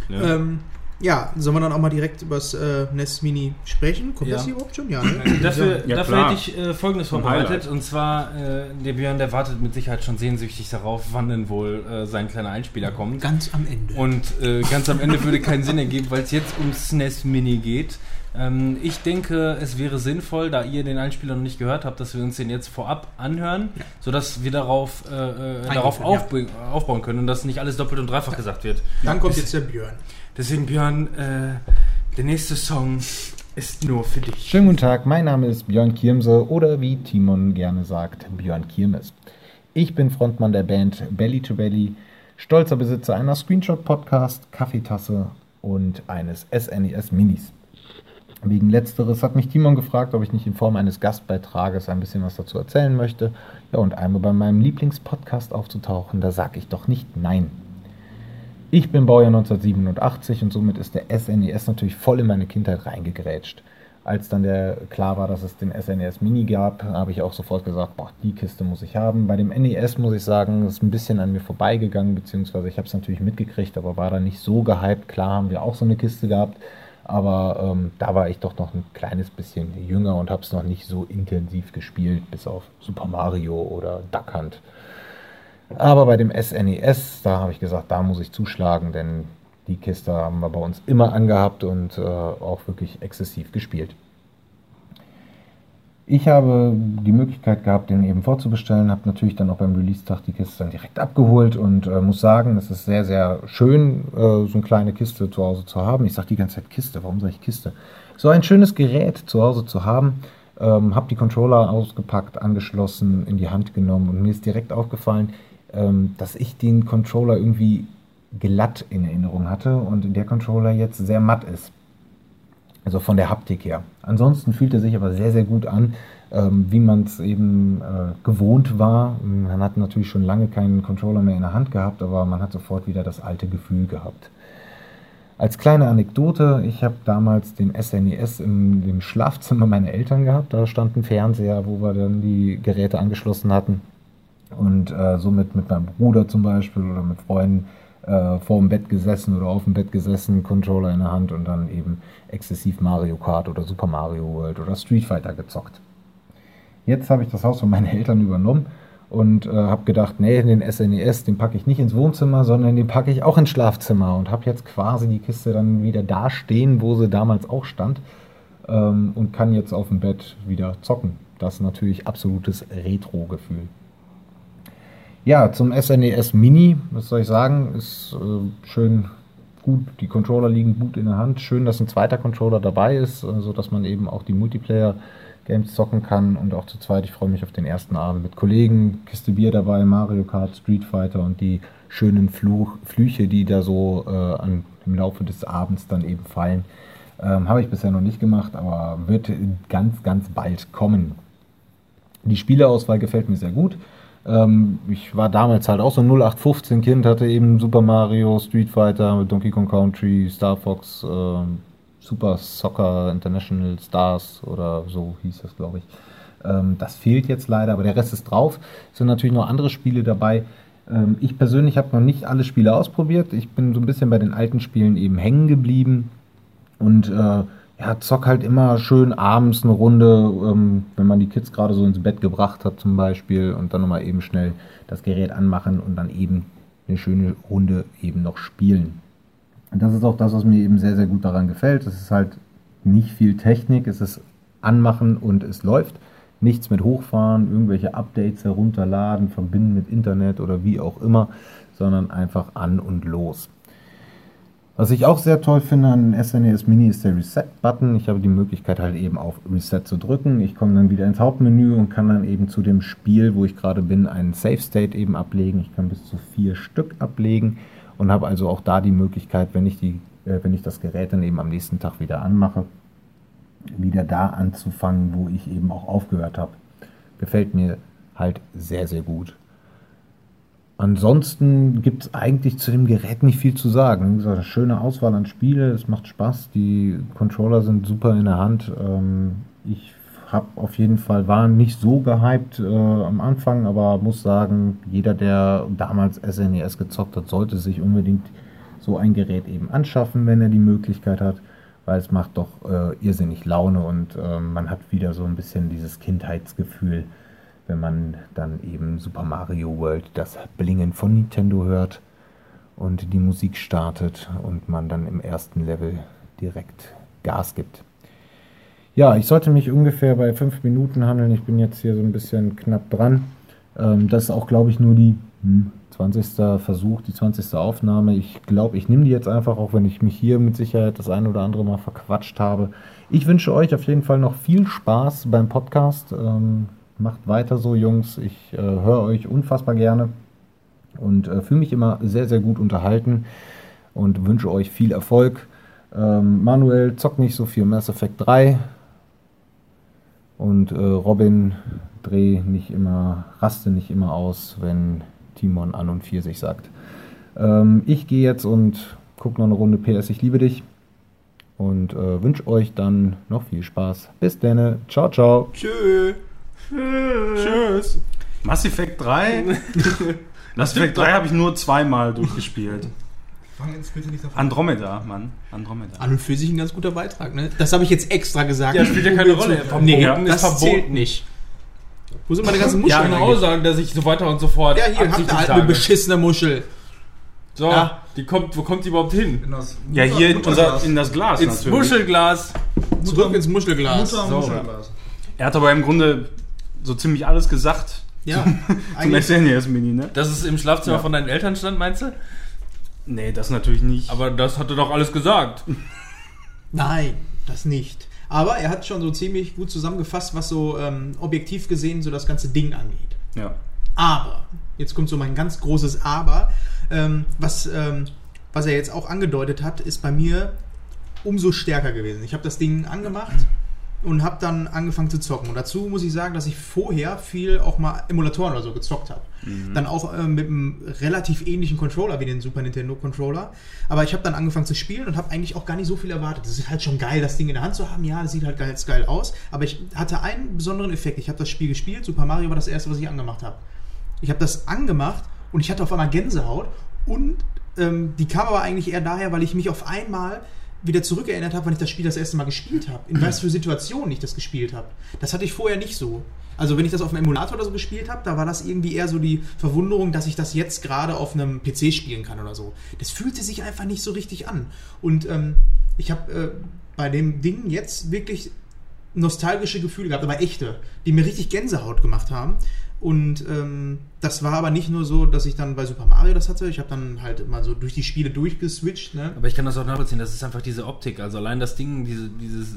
ne? ähm, ja, sollen wir dann auch mal direkt über das äh, NES Mini sprechen? Kommt Ja. das hier überhaupt schon? Ja, ne? Dafür, Ja, dafür hätte ich äh, Folgendes vorbereitet. Und zwar, äh, der Björn, der wartet mit Sicherheit schon sehnsüchtig darauf, wann denn wohl äh, sein kleiner Einspieler kommt. Ganz am Ende. Und äh, ganz am Ende würde keinen Sinn ergeben, weil es jetzt um SNES Mini geht. Ähm, ich denke, es wäre sinnvoll, da ihr den Einspieler noch nicht gehört habt, dass wir uns den jetzt vorab anhören, sodass wir darauf, äh, darauf aufbauen können und dass nicht alles doppelt und dreifach gesagt wird. dann kommt jetzt der Björn. Deswegen, Björn, äh, der nächste Song ist nur für dich. Schönen guten Tag, mein Name ist Björn Kirmse oder wie Timon gerne sagt, Björn Kirmes. Ich bin Frontmann der Band Belly to Belly, stolzer Besitzer einer Screenshot-Podcast, Kaffeetasse und eines SNES Minis. Wegen letzteres hat mich Timon gefragt, ob ich nicht in Form eines Gastbeitrages ein bisschen was dazu erzählen möchte. Ja, und einmal bei meinem Lieblingspodcast aufzutauchen, da sage ich doch nicht nein. Ich bin Baujahr 1987 und somit ist der SNES natürlich voll in meine Kindheit reingegrätscht. Als dann der klar war, dass es den SNES Mini gab, habe ich auch sofort gesagt, boah, die Kiste muss ich haben. Bei dem NES muss ich sagen, ist ein bisschen an mir vorbeigegangen, beziehungsweise ich habe es natürlich mitgekriegt, aber war da nicht so gehypt. Klar haben wir auch so eine Kiste gehabt, aber ähm, da war ich doch noch ein kleines bisschen jünger und habe es noch nicht so intensiv gespielt, bis auf Super Mario oder Duck Hunt. Aber bei dem SNES, da habe ich gesagt, da muss ich zuschlagen, denn die Kiste haben wir bei uns immer angehabt und äh, auch wirklich exzessiv gespielt. Ich habe die Möglichkeit gehabt, den eben vorzubestellen, habe natürlich dann auch beim Release-Tag die Kiste dann direkt abgeholt und äh, muss sagen, es ist sehr, sehr schön, äh, so eine kleine Kiste zu Hause zu haben. Ich sage die ganze Zeit Kiste, warum sage ich Kiste? So ein schönes Gerät zu Hause zu haben, ähm, habe die Controller ausgepackt, angeschlossen, in die Hand genommen und mir ist direkt aufgefallen, dass ich den Controller irgendwie glatt in Erinnerung hatte und der Controller jetzt sehr matt ist. Also von der Haptik her. Ansonsten fühlt er sich aber sehr, sehr gut an, ähm, wie man es eben äh, gewohnt war. Man hat natürlich schon lange keinen Controller mehr in der Hand gehabt, aber man hat sofort wieder das alte Gefühl gehabt. Als kleine Anekdote, ich habe damals den SNES im, im Schlafzimmer meiner Eltern gehabt. Da stand ein Fernseher, wo wir dann die Geräte angeschlossen hatten. Und äh, somit mit meinem Bruder zum Beispiel oder mit Freunden äh, vor dem Bett gesessen oder auf dem Bett gesessen, Controller in der Hand und dann eben exzessiv Mario Kart oder Super Mario World oder Street Fighter gezockt. Jetzt habe ich das Haus von meinen Eltern übernommen und äh, habe gedacht, nee, den SNES, den packe ich nicht ins Wohnzimmer, sondern den packe ich auch ins Schlafzimmer und habe jetzt quasi die Kiste dann wieder da stehen, wo sie damals auch stand ähm, und kann jetzt auf dem Bett wieder zocken. Das ist natürlich absolutes Retro-Gefühl. Ja, zum SNES Mini, was soll ich sagen, ist äh, schön gut. Die Controller liegen gut in der Hand. Schön, dass ein zweiter Controller dabei ist, sodass man eben auch die Multiplayer-Games zocken kann und auch zu zweit. Ich freue mich auf den ersten Abend mit Kollegen, Kiste Bier dabei, Mario Kart, Street Fighter und die schönen Fluch, Flüche, die da so äh, an, im Laufe des Abends dann eben fallen. Ähm, Habe ich bisher noch nicht gemacht, aber wird ganz, ganz bald kommen. Die Spieleauswahl gefällt mir sehr gut. Ähm, ich war damals halt auch so ein 0815 Kind, hatte eben Super Mario, Street Fighter, Donkey Kong Country, Star Fox, äh, Super Soccer International Stars oder so hieß das, glaube ich. Ähm, das fehlt jetzt leider, aber der Rest ist drauf. Es sind natürlich noch andere Spiele dabei. Ähm, ich persönlich habe noch nicht alle Spiele ausprobiert. Ich bin so ein bisschen bei den alten Spielen eben hängen geblieben und äh, ja, zock halt immer schön abends eine Runde, ähm, wenn man die Kids gerade so ins Bett gebracht hat zum Beispiel und dann nochmal eben schnell das Gerät anmachen und dann eben eine schöne Runde eben noch spielen. Und das ist auch das, was mir eben sehr, sehr gut daran gefällt. Es ist halt nicht viel Technik, es ist anmachen und es läuft. Nichts mit hochfahren, irgendwelche Updates herunterladen, verbinden mit Internet oder wie auch immer, sondern einfach an und los. Was ich auch sehr toll finde an SNES Mini ist der Reset-Button. Ich habe die Möglichkeit halt eben auf Reset zu drücken. Ich komme dann wieder ins Hauptmenü und kann dann eben zu dem Spiel, wo ich gerade bin, einen Save State eben ablegen. Ich kann bis zu vier Stück ablegen und habe also auch da die Möglichkeit, wenn ich, die, äh, wenn ich das Gerät dann eben am nächsten Tag wieder anmache, wieder da anzufangen, wo ich eben auch aufgehört habe. Gefällt mir halt sehr, sehr gut. Ansonsten gibt es eigentlich zu dem Gerät nicht viel zu sagen. Eine schöne Auswahl an Spiele, es macht Spaß, die Controller sind super in der Hand. Ähm, ich habe auf jeden Fall, war nicht so gehypt äh, am Anfang, aber muss sagen, jeder, der damals SNES e gezockt hat, sollte sich unbedingt so ein Gerät eben anschaffen, wenn er die Möglichkeit hat, weil es macht doch äh, irrsinnig Laune und äh, man hat wieder so ein bisschen dieses Kindheitsgefühl wenn man dann eben Super Mario World, das Blingen von Nintendo hört und die Musik startet und man dann im ersten Level direkt Gas gibt. Ja, ich sollte mich ungefähr bei fünf Minuten handeln. Ich bin jetzt hier so ein bisschen knapp dran. Ähm, das ist auch, glaube ich, nur die 20. Hm, Versuch, die 20. Aufnahme. Ich glaube, ich nehme die jetzt einfach, auch wenn ich mich hier mit Sicherheit das ein oder andere Mal verquatscht habe. Ich wünsche euch auf jeden Fall noch viel Spaß beim Podcast. Ähm, Macht weiter so, Jungs. Ich äh, höre euch unfassbar gerne und äh, fühle mich immer sehr, sehr gut unterhalten und wünsche euch viel Erfolg. Ähm, Manuel zockt nicht so viel Mass Effect 3. Und äh, Robin dreh nicht immer, raste nicht immer aus, wenn Timon an und 4 sich sagt. Ähm, ich gehe jetzt und gucke noch eine Runde PS Ich liebe dich. Und äh, wünsche euch dann noch viel Spaß. Bis dann. Ciao, ciao. Tschö. Tschüss. Mass Effect 3? Mass Effect 3 habe ich nur zweimal durchgespielt. Fang jetzt bitte nicht davon Andromeda, Mann. Andromeda. An und für sich ein ganz guter Beitrag, ne? Das habe ich jetzt extra gesagt. Ja, spielt ja keine Rolle. Verboten Nee, ist das verboten. zählt nicht. Wo sind meine ganzen Ich Muscheln? kann auch sagen, dass ich so weiter und so fort. ja, hier, habt ihr halt eine beschissene Muschel. So, Ja. die kommt, wo kommt die überhaupt hin? In das Ja, hier in, unser, in das Glas Ins natürlich. Muschelglas. Zurück ins Muschelglas. Mutter So. Muschelglas. Er hat aber im Grunde so ziemlich alles gesagt Ja, zum eigentlich. SNES Mini, ne? Dass es im Schlafzimmer Ja. von deinen Eltern stand, meinst du? Nee, das natürlich nicht. Aber das hat er doch alles gesagt. Nein, das nicht. Aber er hat schon so ziemlich gut zusammengefasst, was so ähm, objektiv gesehen so das ganze Ding angeht. ja. Aber, jetzt kommt so mein ganz großes Aber, ähm, was, ähm, was er jetzt auch angedeutet hat, ist bei mir umso stärker gewesen. Ich habe das Ding angemacht und habe dann angefangen zu zocken. Und dazu muss ich sagen, dass ich vorher viel auch mal Emulatoren oder so gezockt habe. Dann auch ähm, mit einem relativ ähnlichen Controller wie den Super Nintendo Controller. Aber ich habe dann angefangen zu spielen und habe eigentlich auch gar nicht so viel erwartet. Es ist halt schon geil, das Ding in der Hand zu haben. Ja, das sieht halt geil, geil aus. Aber ich hatte einen besonderen Effekt. Ich habe das Spiel gespielt. Super Mario war das erste, was ich angemacht habe. Ich habe das angemacht und ich hatte auf einmal Gänsehaut und ähm, die kam aber eigentlich eher daher, weil ich mich auf einmal wieder zurückerinnert habe, wann ich das Spiel das erste Mal gespielt habe. In was für Situationen ich das gespielt habe. Das hatte ich vorher nicht so. Also wenn ich das auf einem Emulator oder so gespielt habe, da war das irgendwie eher so die Verwunderung, dass ich das jetzt gerade auf einem PC spielen kann oder so. Das fühlte sich einfach nicht so richtig an. Und ähm, ich habe äh, bei dem Ding jetzt wirklich nostalgische Gefühle gehabt, aber echte, die mir richtig Gänsehaut gemacht haben. Und ähm, das war aber nicht nur so, dass ich dann bei Super Mario das hatte. Ich habe dann halt mal so durch die Spiele durchgeswitcht. Ne? Aber ich kann das auch nachvollziehen, das ist einfach diese Optik. Also allein das Ding, diese, dieses, äh,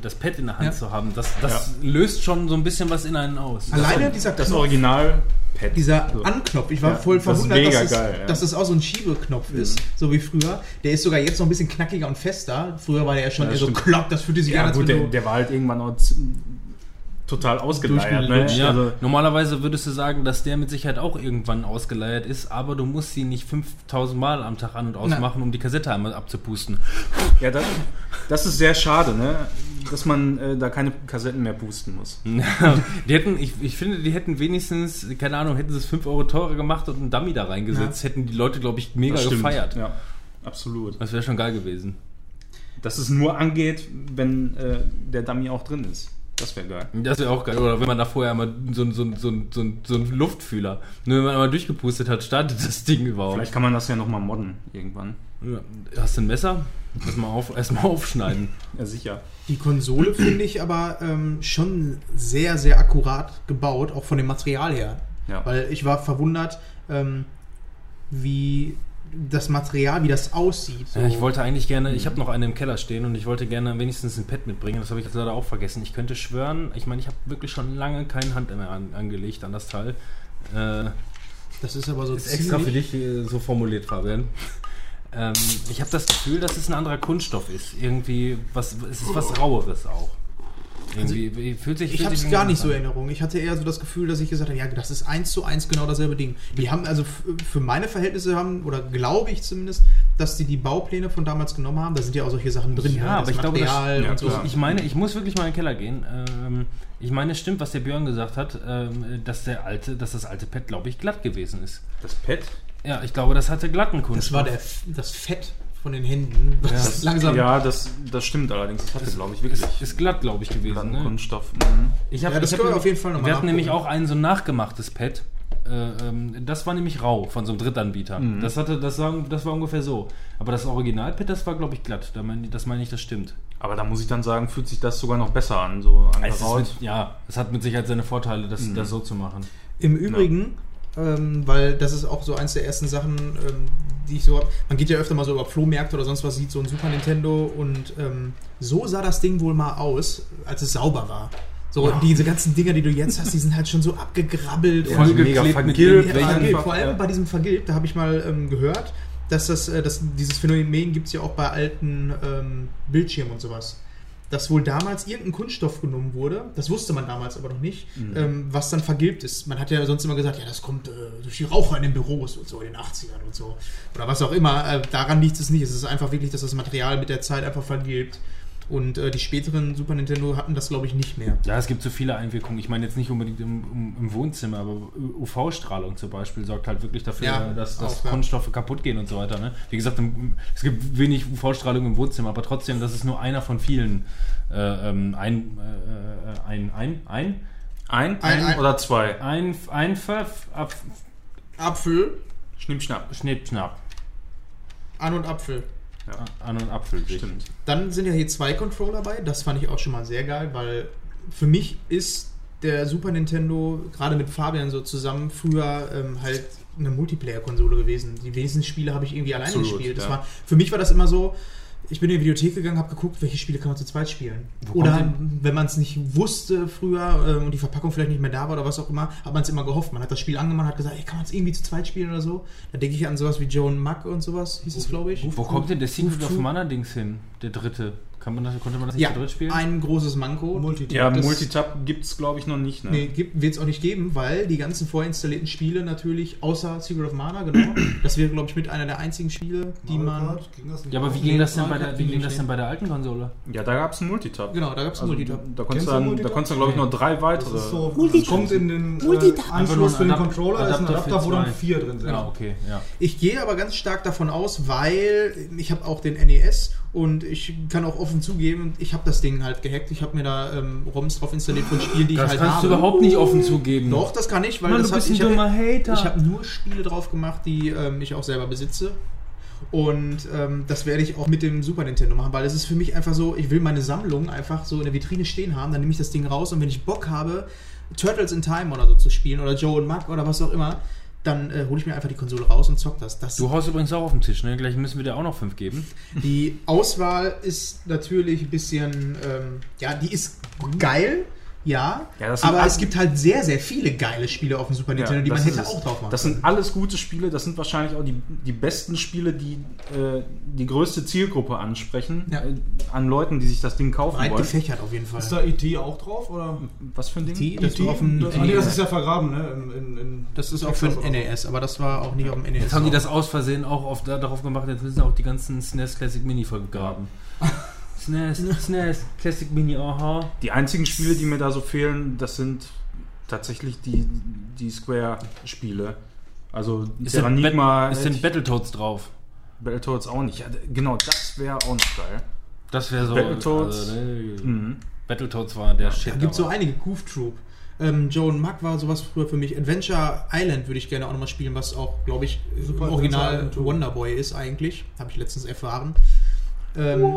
das Pad in der Hand Ja. zu haben, das, das löst schon so ein bisschen was in einen aus. Alleine dieser Das Knopf, Original-Pad. dieser So. Anknopf, ich war Ja, voll das ist verwundert, mega dass, geil, es, ja. dass es auch so ein Schiebeknopf ist, so wie früher. Der ist sogar jetzt noch ein bisschen knackiger und fester. Früher war der ja schon Ja, eher so klock, das fühlte sich an, Ja, als gut, wenn der, du... der war halt irgendwann auch total ausgeleiert. Ne? Ja, Also, normalerweise würdest du sagen, dass der mit Sicherheit auch irgendwann ausgeleiert ist, aber du musst sie nicht 5000 Mal am Tag an- und ausmachen, um die Kassette einmal abzupusten. ja, das, das ist sehr schade, ne? dass man äh, da keine Kassetten mehr pusten muss. die hätten, ich, ich finde, die hätten wenigstens, keine Ahnung, hätten sie es 5 Euro teurer gemacht und einen Dummy da reingesetzt, hätten die Leute, glaube ich, mega gefeiert. Ja, absolut. Das wäre schon geil gewesen. Dass es nur angeht, wenn äh, der Dummy auch drin ist. Das wäre geil. Das wäre auch geil. Oder wenn man da vorher mal so, so, so, so, so einen Luftfühler, nur wenn man einmal durchgepustet hat, startet das Ding überhaupt. Vielleicht kann man das ja nochmal modden irgendwann. Ja. Hast du ein Messer? Erstmal auf, erstmal aufschneiden. Ja, sicher. Die Konsole finde ich aber ähm, schon sehr, sehr akkurat gebaut, auch von dem Material her. Ja. Weil ich war verwundert, ähm, wie das Material, wie das aussieht. So. Ja, ich wollte eigentlich gerne, ich habe noch eine im Keller stehen und ich wollte gerne wenigstens ein Pad mitbringen. Das habe ich jetzt leider auch vergessen. Ich könnte schwören, ich meine, ich habe wirklich schon lange keine Hand mehr an, angelegt an das Teil. Äh, das ist aber so ist extra für dich äh, so formuliert, Fabian. Ähm, ich habe das Gefühl, dass es ein anderer Kunststoff ist. Irgendwie, was, es ist was Raueres auch. Irgendwie fühlt sich. Ich habe es gar nicht so in. Erinnerung. Ich hatte eher so das Gefühl, dass ich gesagt habe, ja, das ist eins zu eins genau dasselbe Ding. Die haben also für meine Verhältnisse haben, oder glaube ich zumindest, dass die die Baupläne von damals genommen haben. Da sind ja auch solche Sachen drin. Ja, ne? aber ich glaube, das, Material ja, so. klar. ich meine, ich muss wirklich mal in den Keller gehen. Ähm, ich meine, es stimmt, was der Björn gesagt hat, ähm, dass der alte, dass das alte Pad, glaube ich, glatt gewesen ist. Das Pad? Ja, ich glaube, das hatte glatten Das Kunststoff. war der, das Fett von den Händen. Was Das, langsam. Ja, das, das stimmt allerdings. Das hatte, glaube ich, wirklich. ist, ist glatt, glaube ich, gewesen. Ne? Kunststoff. Mhm. Ich hab, Ja, das ich können wir nämlich- auf jeden Fall noch mal Wir hatten nämlich auch ein so nachgemachtes Pad. Äh, ähm, das war nämlich rau von so einem Drittanbieter. Mhm. Das, hatte, das, war, das war ungefähr so. Aber das Originalpad, das war, glaube ich, glatt. Da mein, das meine ich, das stimmt. Aber da muss ich dann sagen, fühlt sich das sogar noch besser an, so Es ist angeraut. mit, ja, es hat mit Sicherheit seine Vorteile, das, Mhm. das so zu machen. Im Übrigen, ähm, weil das ist auch so eins der ersten Sachen, ähm, die ich so hab. Man geht ja öfter mal so über Flohmärkte oder sonst was, sieht so ein Super Nintendo und ähm, so sah das Ding wohl mal aus, als es sauber war. So, diese ganzen Dinger, die du jetzt hast, die sind halt schon so abgegrabbelt. und- Vollgeklebt mega vergilbt, Ja, Vor allem ja. bei diesem Vergilbt, da habe ich mal ähm, gehört, dass das, äh, das dieses Phänomen gibt es ja auch bei alten ähm, Bildschirmen und sowas. Dass wohl damals irgendein Kunststoff genommen wurde, das wusste man damals aber noch nicht, ähm, was dann vergilbt ist. Man hat ja sonst immer gesagt, ja, das kommt äh, durch die Raucher in den Büros und so in den 80ern und so. Oder was auch immer. Äh, daran liegt es nicht. Es ist einfach wirklich, dass das Material mit der Zeit einfach vergilbt. Und äh, die späteren Super Nintendo hatten das, glaube ich, nicht mehr. Ja, es gibt so viele Einwirkungen. Ich meine jetzt nicht unbedingt im, im, im Wohnzimmer, aber UV-Strahlung zum Beispiel sorgt halt wirklich dafür, Ja, dass, dass auch, ja. Kunststoffe kaputt gehen und so weiter. Ne? Wie gesagt, im, es gibt wenig UV-Strahlung im Wohnzimmer, aber trotzdem, das ist nur einer von vielen äh, ähm, ein, äh, ein, ein, ein, Ein, Ein- ein- oder zwei? ein, ein, Pfeff, ab, Apfel, Schnippschnapp. Schnipp, schnapp, An- und Apfel. An- und Apfel. Stimmt. Dann sind ja hier zwei Controller bei. Das fand ich auch schon mal sehr geil, weil für mich ist der Super Nintendo gerade mit Fabian so zusammen früher ähm, halt eine Multiplayer-Konsole gewesen. Die wenigsten Spiele habe ich irgendwie alleine Absolut, gespielt. Das ja. war, für mich war das immer so, ich bin in die Videothek gegangen, habe geguckt, welche Spiele kann man zu zweit spielen. Wo oder wenn man es nicht wusste früher ähm, und die Verpackung vielleicht nicht mehr da war oder was auch immer, hat man es immer gehofft. Man hat das Spiel angemacht, hat gesagt, ey, kann man es irgendwie zu zweit spielen oder so. Da denke ich an sowas wie Joan Mack und sowas, hieß es, glaube ich. Wo kommt denn der Secret of Mana Dings hin? Der dritte. Kann man das, konnte man das nicht Ja, zu dritt spielen? ein großes Manko. Multitab. Ja, Das- Multitap gibt es, glaube ich, noch nicht. Ne? Nee, wird es auch nicht geben, weil die ganzen vorinstallierten Spiele natürlich, außer Secret of Mana, genau, das wäre, glaube ich, mit einer der einzigen Spiele, die Mario man. Kart, ging das nicht ja, aber wie ging das denn bei der, wie ging das denn bei der alten Konsole? Ja, da gab es einen Multitap. Genau, da gab es Also, Multitap. da konntest du, dann, da Multitap? konntest du, glaube ich, noch drei Das weitere. ist so, Multitap. das kommt in den äh, Multitap. Anschluss für den Controller, ist ein Adapter Adapter, wo dann vier drin sind. Ja, okay, ja. Ich gehe aber ganz stark davon aus, weil ich habe auch den NES und ich kann auch offen zugeben, ich habe das Ding halt gehackt. Ich habe mir da ähm, ROMs drauf installiert von Spielen, die Das ich halt kannst habe. du überhaupt nicht offen zugeben. Doch, das kann ich, weil Mann, das du bist ein ich hab- dummer Hater. Ich habe nur Spiele drauf gemacht, die ähm, ich auch selber besitze. Und ähm, das werde ich auch mit dem Super Nintendo machen, weil es ist für mich einfach so, ich will meine Sammlung einfach so in der Vitrine stehen haben, dann nehme ich das Ding raus und wenn ich Bock habe, Turtles in Time oder so zu spielen oder Joe und Mac oder was auch immer, dann äh, hole ich mir einfach die Konsole raus und zock das. das Du haust übrigens auch auf den Tisch, ne? Gleich müssen wir dir auch noch fünf geben. die Auswahl ist natürlich ein bisschen, ähm, ja, die ist geil, ja, Ja, aber es gibt halt sehr, sehr viele geile Spiele auf dem Super Nintendo, Ja, die man hätte auch drauf machen Das sind alles gute Spiele, das sind wahrscheinlich auch die, die besten Spiele, die äh, die größte Zielgruppe ansprechen, Ja. äh, an Leuten, die sich das Ding kaufen Breit wollen. gefächert auf jeden Fall. Ist da E.T. auch drauf? Oder? Was für ein Ding? E.T.? Das dem das, nee, das ist ja vergraben, ne? In, in, in Das ist auch für den NES, aber das war auch nicht auf dem NES. Jetzt haben die das aus Versehen auch auf, da, darauf gemacht, jetzt müssen auch die ganzen SNES Classic Mini vergraben. SNES, SNES, Classic Mini, aha. Die einzigen Spiele, die mir da so fehlen, das sind tatsächlich die, die Square-Spiele. Also Ist denn, Terranigma, ist denn Battletoads drauf? Battletoads auch nicht. Ja, genau, das wäre auch noch geil. Das wäre so. Battletoads. Also, ne, Mhm. Battletoads war der Shit. Da gibt es so einige Goof Troop. Ähm, Joan Mack war sowas früher für mich. Adventure Island würde ich gerne auch nochmal spielen, was auch, glaube ich, Super im Original Adventure Island 2. Wonderboy ist eigentlich. Habe ich letztens erfahren. Ähm,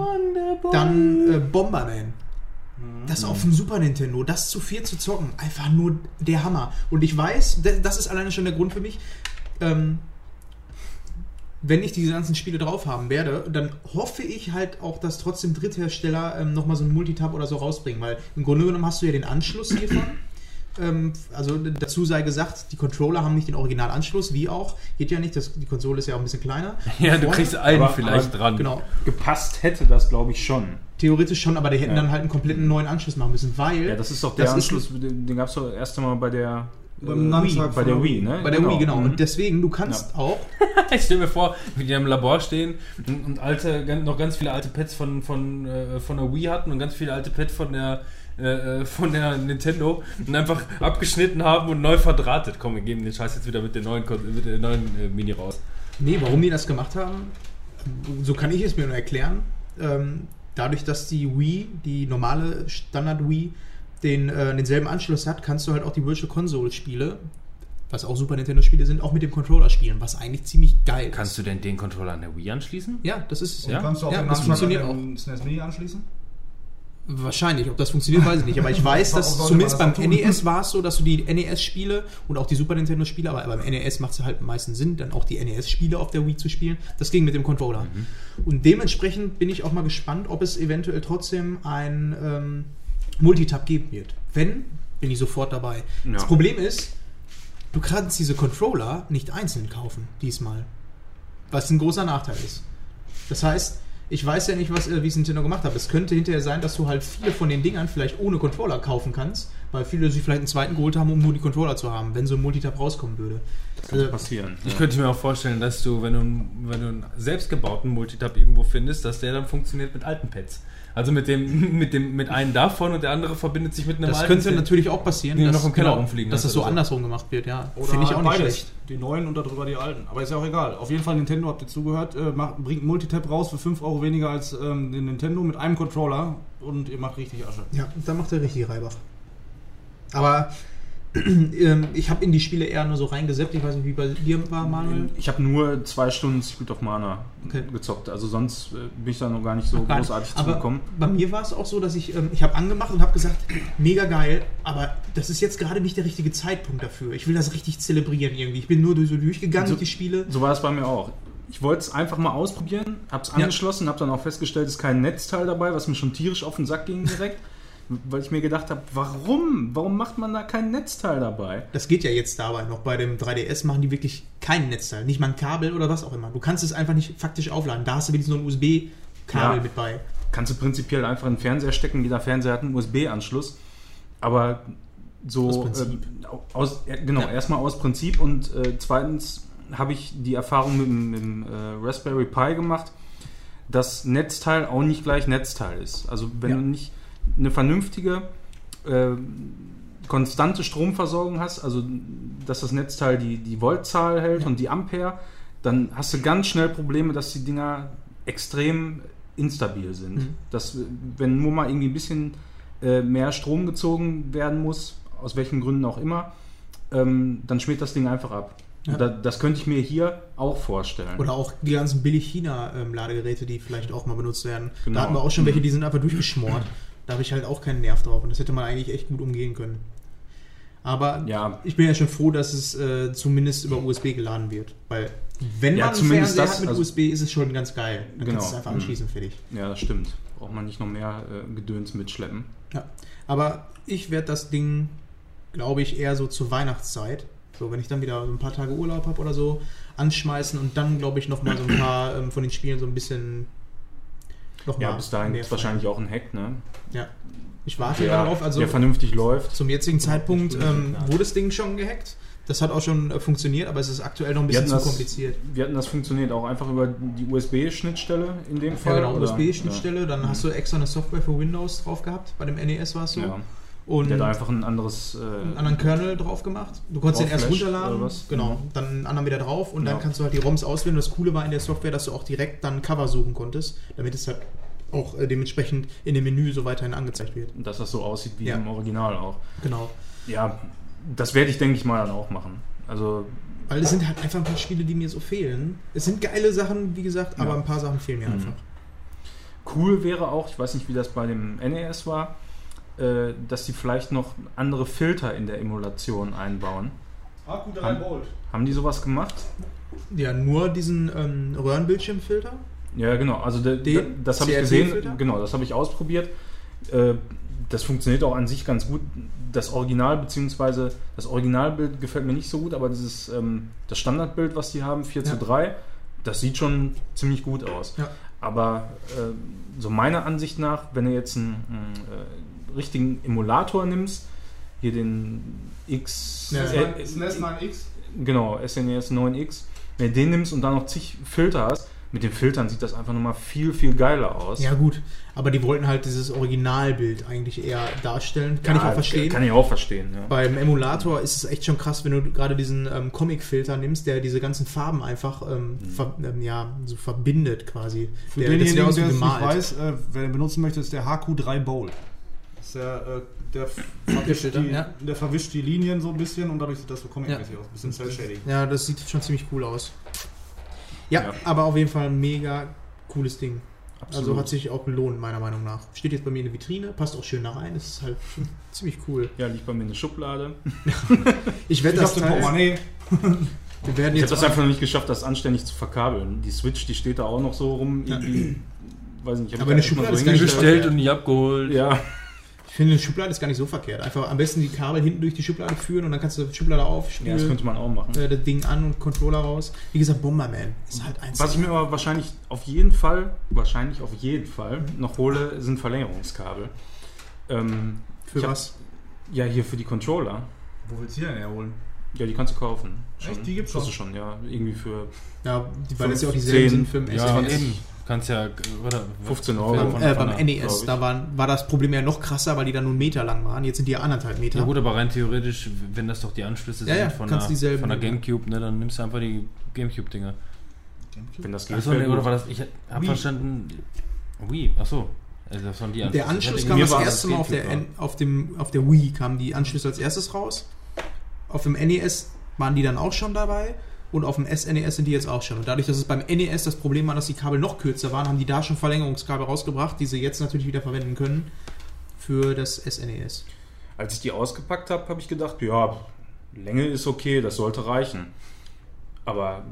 dann äh, Bomberman. Das auf dem Super Nintendo, das zu viel zu zocken, einfach nur der Hammer. Und ich weiß, das ist alleine schon der Grund für mich, ähm, wenn ich diese ganzen Spiele drauf haben werde, dann hoffe ich halt auch, dass trotzdem Dritthersteller ähm, nochmal so ein Multitab oder so rausbringen, weil im Grunde genommen hast du ja den Anschluss hiervon. Ähm, also dazu sei gesagt, die Controller haben nicht den Originalanschluss, wie auch. Geht ja nicht, das, die Konsole ist ja auch ein bisschen kleiner. Ja, du kriegst einen Aber- vielleicht aber- dran. Genau, Gepasst hätte das, glaube ich, schon. theoretisch schon, aber die hätten Ja. dann halt einen kompletten neuen Anschluss machen müssen, weil Ja, das ist doch der Das ist- Anschluss, den, den gab es doch erst einmal bei der Beim äh, Wii, bei der Wii, ne? bei der Wii, genau. Mhm. Und deswegen, du kannst auch Ich stell mir vor, wie die im Labor stehen und, und alte, noch ganz viele alte Pads von, von, äh, von der Wii hatten und ganz viele alte Pads von der, äh, äh, von der Nintendo und einfach abgeschnitten haben und neu verdrahtet. Komm, wir geben den Scheiß jetzt wieder mit der neuen, mit der neuen äh, Mini raus. Nee, warum die das gemacht haben, so kann ich es mir nur erklären. Ähm, dadurch, dass die Wii, die normale Standard Wii, den, äh, denselben Anschluss hat, kannst du halt auch die Virtual Console Spiele, was auch Super Nintendo Spiele sind, auch mit dem Controller spielen, was eigentlich ziemlich geil ist. Kannst du denn den Controller an der Wii anschließen? Ja, das ist es. Ja? kannst du auch Ja, den das funktioniert an auch. SNES Mini anschließen? Wahrscheinlich, ob das funktioniert, weiß ich nicht. Aber ich weiß, dass zumindest beim das tun? NES war es so, dass du die NES-Spiele und auch die Super Nintendo-Spiele, aber beim NES macht es halt am meisten Sinn, dann auch die NES-Spiele auf der Wii zu spielen. Das ging mit dem Controller. Und dementsprechend bin ich auch mal gespannt, ob es eventuell trotzdem ein ähm, Multitab geben wird. Wenn, bin ich sofort dabei. Ja. Das Problem ist, du kannst diese Controller nicht einzeln kaufen, diesmal. Was ein großer Nachteil ist. Das heißt, ich weiß ja nicht, was, äh, wie es Nintendo gemacht hat. Es könnte hinterher sein, dass du halt viele von den Dingern vielleicht ohne Controller kaufen kannst, weil viele sich vielleicht einen zweiten geholt haben, um nur die Controller zu haben, wenn so ein Multitab rauskommen würde. Also, passieren. Ich könnte mir auch vorstellen, dass du, wenn du, wenn du einen selbstgebauten Multitap irgendwo findest, dass der dann funktioniert mit alten Pads. Also mit dem, mit dem, mit einem davon und der andere verbindet sich mit einem das alten könnte natürlich auch passieren, die noch im Keller rumfliegen dass das so andersrum gemacht wird, ja. Oder Finde ich auch nicht schlecht. Die neuen und darüber die alten. Aber ist ja auch egal. Auf jeden Fall, Nintendo, habt ihr zugehört, äh, macht, bringt Multitap raus für 5 Euro weniger als ähm, den Nintendo mit einem Controller und ihr macht richtig Asche. Ja, da macht er richtig Reibach. Aber ich habe in die Spiele eher nur so reingeseppt. Ich weiß nicht, wie bei dir war, Manuel. Ich habe nur zwei Stunden Secret of Mana Okay. gezockt. Also sonst äh, bin ich da noch gar nicht so Gar nicht. großartig aber zugekommen. bei mir war es auch so, dass ich, ähm, ich habe angemacht und habe gesagt, mega geil, aber das ist jetzt gerade nicht der richtige Zeitpunkt dafür. Ich will das richtig zelebrieren irgendwie. Ich bin nur durch- so durchgegangen So- durch die Spiele. So war es bei mir auch. Ich wollte es einfach mal ausprobieren, habe es angeschlossen, habe dann auch festgestellt, es ist kein Netzteil dabei, was mir schon tierisch auf den Sack ging direkt. weil ich mir gedacht habe, warum? Warum macht man da kein Netzteil dabei? Das geht ja jetzt dabei noch. Bei dem 3DS machen die wirklich kein Netzteil. Nicht mal ein Kabel oder was auch immer. Du kannst es einfach nicht faktisch aufladen. Da hast du wenigstens noch ein USB-Kabel Ja. mit bei. Kannst du prinzipiell einfach in den Fernseher stecken, jeder Fernseher hat einen USB-Anschluss. Aber so Aus Prinzip. Äh, aus, ja, genau, Ja. erstmal aus Prinzip und äh, zweitens habe ich die Erfahrung mit, dem- mit dem äh, Raspberry Pi gemacht, dass Netzteil auch nicht gleich Netzteil ist. Also wenn Ja. du nicht eine vernünftige äh, konstante Stromversorgung hast, also dass das Netzteil die, die Voltzahl hält Ja. und die Ampere, dann hast du ganz schnell Probleme, dass die Dinger extrem instabil sind. Mhm. Dass, wenn nur mal irgendwie ein bisschen äh, mehr Strom gezogen werden muss, aus welchen Gründen auch immer, ähm, dann schmiert das Ding einfach ab. Ja. Da, das könnte ich mir hier auch vorstellen. Oder auch die ganzen Billig-China-Ladegeräte, die vielleicht auch mal benutzt werden. Genau. Da hatten wir auch schon welche, die sind einfach durchgeschmort. Da habe ich halt auch keinen Nerv drauf. Und das hätte man eigentlich echt gut umgehen können. Aber ja, ich bin ja schon froh, dass es äh, zumindest über USB geladen wird. Weil wenn Ja, man zumindest Fernseher das, hat mit also- USB, ist es schon ganz geil. Dann Genau. kannst du es einfach Mhm. anschließen, fertig. ja, das stimmt. Braucht man nicht noch mehr äh, Gedöns mitschleppen. Ja. Aber ich werde das Ding, glaube ich, eher so zur Weihnachtszeit, so wenn ich dann wieder so ein paar Tage Urlaub habe oder so, anschmeißen und dann, glaube ich, nochmal so ein paar ähm, von den Spielen so ein bisschen noch Ja, bis dahin gibt es wahrscheinlich auch einen Hack, ne? Ja. Ich warte Der, darauf, also der vernünftig läuft. zum jetzigen Zeitpunkt ähm, wurde das Ding schon gehackt. Das hat auch schon äh, funktioniert, aber es ist aktuell noch ein bisschen zu das- kompliziert. Wir hatten das funktioniert auch einfach über die USB-Schnittstelle in dem Ja, Fall. genau, oder? USB-Schnittstelle, dann hast du extra eine Software für Windows drauf gehabt, bei dem NES war es so. Ja. Und Der hat einfach ein anderes. Äh, einen anderen Kernel drauf gemacht. Du konntest den erst Flash runterladen, genau, Mhm. dann einen anderen wieder drauf und dann Ja. kannst du halt die ROMs auswählen. Und das Coole war in der Software, dass du auch direkt dann Cover suchen konntest, damit es halt auch äh, dementsprechend in dem Menü so weiterhin angezeigt wird. dass das so aussieht wie Ja. im Original auch. Genau. Ja, das werde ich, denke ich mal, dann auch machen. Also, Weil es sind halt einfach ein paar Spiele, die mir so fehlen. Es sind geile Sachen, wie gesagt, aber Ja. ein paar Sachen fehlen mir Mhm. einfach. cool wäre auch, ich weiß nicht, wie das bei dem NES war, äh, dass die vielleicht noch andere Filter in der Emulation einbauen. Akku 3 Haben- Volt. Haben die sowas gemacht? Ja, nur diesen ähm, Röhrenbildschirmfilter. Ja, genau. Also der, Den das habe ich gesehen. Genau, das habe ich ausprobiert. Äh, das funktioniert auch an sich ganz gut. Das Original beziehungsweise das Originalbild gefällt mir nicht so gut, aber dieses ähm, das Standardbild, was die haben, 4 zu Ja. 3, das sieht schon ziemlich gut aus. Ja. Aber äh, so meiner Ansicht nach, wenn du jetzt einen, einen äh, richtigen Emulator nimmst, hier den X, Ja. äh, SNES 9X. Genau, SNES 9X. Wenn du den nimmst und dann noch zig Filter hast, mit den Filtern sieht das einfach nochmal viel, viel geiler aus. Ja, gut. Aber die wollten halt dieses Originalbild eigentlich eher darstellen. Kann ich Ja, auch verstehen. Kann ich auch verstehen, ja. Beim Emulator ist es echt schon krass, wenn du gerade diesen ähm, Comic-Filter nimmst, der diese ganzen Farben einfach ähm, Mhm. ver ähm, ja, so verbindet quasi. Für der, denjenigen, der es nicht gemalt. weiß, äh, wer den benutzen möchte, ist der HQ3 Bowl. Ist der, äh, der, verwischt die, ja. der verwischt die Linien so ein bisschen und dadurch sieht das so comic-mäßig Ja. aus. Bisschen cel-shading. Ja, das sieht schon ziemlich cool aus. Ja, Ja. aber auf jeden Fall ein mega cooles Ding. Absolut. Also hat sich auch gelohnt, meiner Meinung nach. Steht jetzt bei mir in der Vitrine, passt auch schön da rein. Das ist halt ziemlich cool. ja, liegt bei mir in der Schublade. Ich werde Ich das Teil, Portemonnaie. wir werden Ich jetzt habe das einfach noch nicht geschafft, das anständig zu verkabeln. Die Switch, die steht da auch noch so rum. Irgendwie, weiß nicht, Aber ich eine da erstmal Schublade ist so hingestellt. Bestellt und nicht abgeholt. Ja, Ich finde, eine Schublade ist gar nicht so verkehrt. Einfach am besten die Kabel hinten durch die Schublade führen und dann kannst du die Schublade Ja, aufspielen, das könnte man auch machen. äh, das Ding an und Controller raus. Wie gesagt, Bomberman ist halt eins. Was ich mir aber wahrscheinlich auf jeden Fall, wahrscheinlich auf jeden Fall noch hole, sind Verlängerungskabel. Ähm, Für ich hab- was? Ja, hier für die Controller. Wo willst du die denn herholen? Ja, die kannst du kaufen. Echt? Die gibt's schon? schon, ja. Irgendwie für Ja, die, weil das ja auch 10, dieselben sind für den Ja, SNES. Kannst ja. Oder, 15 Euro. Beim, Von- äh, von beim der- glaub NES, da waren, war das Problem ja noch krasser, weil die dann nur einen Meter lang waren. Jetzt sind die ja anderthalb Meter. Ja gut, aber rein theoretisch, wenn das doch die Anschlüsse Ja, sind ja, von, der, dieselben von der nehmen. Gamecube, ne, dann nimmst du einfach die Gamecube-Dinger. wenn das geht. Achso, nee, oder war das, ich hab Wii. verstanden, Wii, achso. Also das waren die Der Ich Anschluss kam das erste Mal auf der, Gamecube N- auf, dem, auf der Wii kamen die Anschlüsse als erstes raus. Auf dem NES waren die dann auch schon dabei und auf dem SNES sind die jetzt auch schon. Und dadurch, dass es beim NES das Problem war, dass die Kabel noch kürzer waren, haben die da schon Verlängerungskabel rausgebracht, die sie jetzt natürlich wieder verwenden können für das E SNES. Als ich die ausgepackt habe, habe ich gedacht, ja, Länge ist okay, das sollte reichen. Aber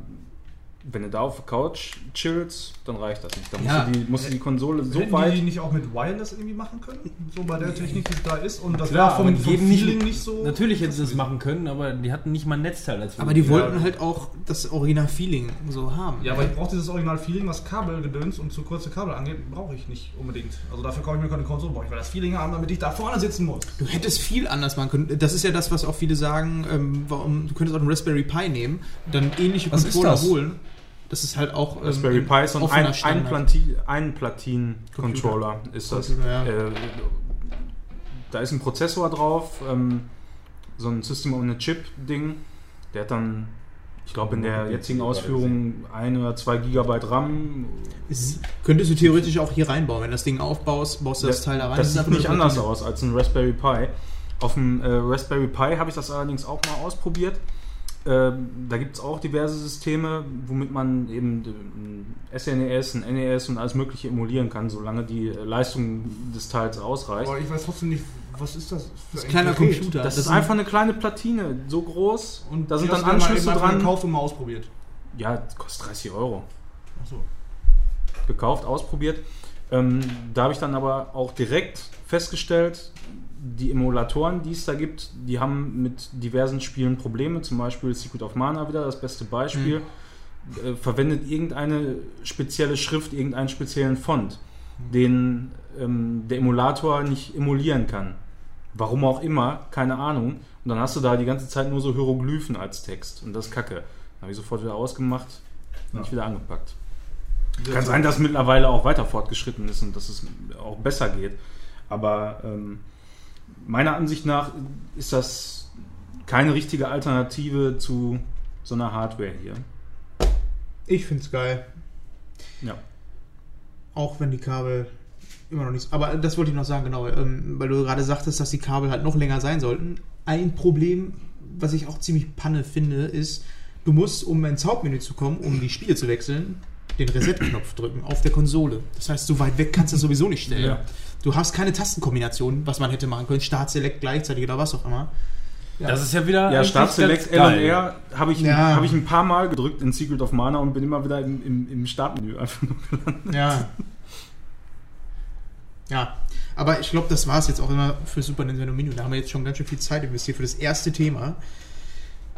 wenn du da auf der Couch chillst, dann reicht das nicht. Da musst, Ja. du, die, musst du die Konsole so Hätten die weit. die nicht auch mit Wireless irgendwie machen können? So bei der Technik, die da ist. Und das Klar, war vom, vom geben nicht- Feeling nicht so. Natürlich hätten sie es machen können, aber die hatten nicht mal ein Netzteil als Aber die Ja. wollten halt auch das Original-Feeling so haben. Ja, aber ich brauche dieses Original-Feeling, was Kabelgedöns und zu kurze Kabel angeht, brauche ich nicht unbedingt. Also dafür kaufe ich mir keine Konsole, brauche ich, weil das Feeling haben, damit ich da vorne sitzen muss. Du hättest viel anders machen können. Das ist ja das, was auch viele sagen, ähm, warum, du könntest auch einen Raspberry Pi nehmen, dann ähnliche Was ist Controller das? holen. Das ist halt auch ähm, Raspberry ein Pi ist so ein, ein. Planti- ein Platin-Controller ist das. Computer, ja. Äh, da ist ein Prozessor drauf, ähm, so ein System on a Chip-Ding. Der hat dann, ich glaube, in der jetzigen Ausführung ein oder zwei Gigabyte RAM. Es könntest du theoretisch auch hier reinbauen. Wenn du das Ding aufbaust, baust du das, Teil da rein. Das sieht nicht anders aus als ein Raspberry Pi. Auf dem äh, Raspberry Pi habe ich das allerdings auch mal ausprobiert. Ähm, da gibt es auch diverse Systeme, womit man eben ein SNES, ein NES und alles Mögliche emulieren kann, solange die äh, Leistung des Teils ausreicht. Aber ich weiß trotzdem nicht, was ist das für Das ist ein kleiner Gerät? Computer. Das, Das ist sind- einfach eine kleine Platine, so groß. Und da sind dann mal Anschlüsse einfach dran. gekauft und mal ausprobiert. Ja, das kostet 30 Euro. Achso. gekauft, ausprobiert. Ähm, da habe ich dann aber auch direkt festgestellt, die Emulatoren, die es da gibt, die haben mit diversen Spielen Probleme. Zum Beispiel Secret of Mana wieder, das beste Beispiel. Äh, verwendet irgendeine spezielle Schrift, irgendeinen speziellen Font, den ähm, der Emulator nicht emulieren kann. Warum auch immer, keine Ahnung. Und dann hast du da die ganze Zeit nur so Hieroglyphen als Text. Und das ist kacke. Dann habe ich sofort wieder ausgemacht und Ja. nicht wieder angepackt. Kann sein, dass mittlerweile auch weiter fortgeschritten ist und dass es auch besser geht. Aber ähm, meiner Ansicht nach ist das keine richtige Alternative zu so einer Hardware hier. Ich find's geil. Ja. Auch wenn die Kabel immer noch nicht. Aber das wollte ich noch sagen, genau, ähm, weil du gerade sagtest, dass die Kabel halt noch länger sein sollten. Ein Problem, was ich auch ziemlich Panne finde, ist, du musst, um ins Hauptmenü zu kommen, um die Spiele zu wechseln, den Reset-Knopf drücken auf der Konsole. Das heißt, so weit weg kannst du das sowieso nicht stellen. Ja. Du hast keine Tastenkombination, was man hätte machen können, Start, Select gleichzeitig oder was auch immer. Ja. Das ist ja wieder. Ja, Start Select ganz L und geil. R habe ich, Ja. hab ich ein paar Mal gedrückt in Secret of Mana und bin immer wieder im, im, im Startmenü einfach nur gelandet. Ja. Ja, aber ich glaube, das war es jetzt auch immer für Super Nintendo Mini. Da haben wir jetzt schon ganz schön viel Zeit investiert für das erste Thema.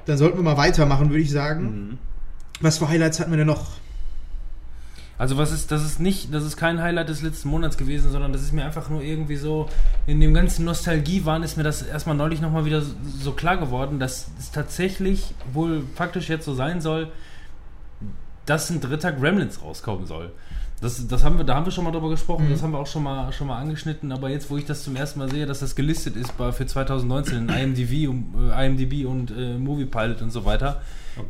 Dann sollten wir mal weitermachen, würde ich sagen. Mhm. Was für Highlights hatten wir denn noch? Also was ist, das ist nicht, das ist kein Highlight des letzten Monats gewesen, sondern das ist mir einfach nur irgendwie so, in dem ganzen Nostalgie-Wahn ist mir das erstmal neulich nochmal wieder so, so klar geworden, dass es tatsächlich wohl faktisch jetzt so sein soll, dass ein dritter Gremlins rauskommen soll. Das, das haben wir, da haben wir schon mal drüber gesprochen, Mhm. das haben wir auch schon mal, schon mal angeschnitten, aber jetzt, wo ich das zum ersten Mal sehe, dass das gelistet ist bei, für 2019 in IMDb, und, äh, IMDb und äh, Moviepilot und so weiter,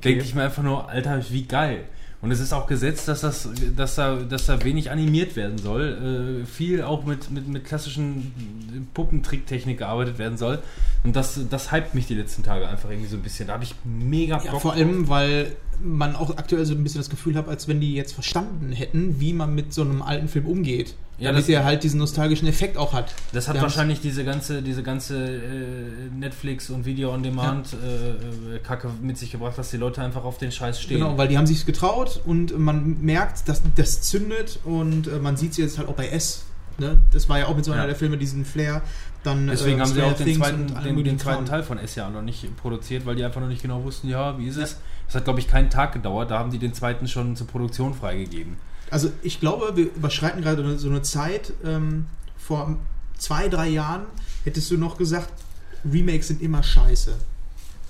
denke ich mir einfach nur, Alter, wie geil. Und es ist auch gesetzt, dass, das, dass, da, dass da wenig animiert werden soll. Äh, viel auch mit, mit, mit klassischen Puppentricktechnik gearbeitet werden soll. Und das, das hypt mich die letzten Tage einfach irgendwie so ein bisschen. Da habe ich mega Bock Ja, vor allem, weil man auch aktuell so ein bisschen das Gefühl hat, als wenn die jetzt verstanden hätten, wie man mit so einem alten Film umgeht. Ja, damit der halt diesen nostalgischen Effekt auch hat. Das hat Wir wahrscheinlich diese ganze, diese ganze äh, Netflix und Video on Demand äh, äh, Kacke mit sich gebracht, dass die Leute einfach auf den Scheiß stehen. Genau, weil die haben sich getraut und man merkt, dass das zündet und äh, man sieht es jetzt halt auch bei S Ne? Das war ja auch mit so einer Ja. der Filme, diesen Flair. Dann, Deswegen äh, haben sie auch den zweiten, den, den zweiten. Teil von S ja noch nicht produziert, weil die einfach noch nicht genau wussten, ja, wie ist es? Es hat, glaube ich, keinen Tag gedauert, da haben die den zweiten schon zur Produktion freigegeben. Also ich glaube, wir überschreiten gerade so eine Zeit. Ähm, vor zwei, drei Jahren hättest du noch gesagt, Remakes sind immer scheiße.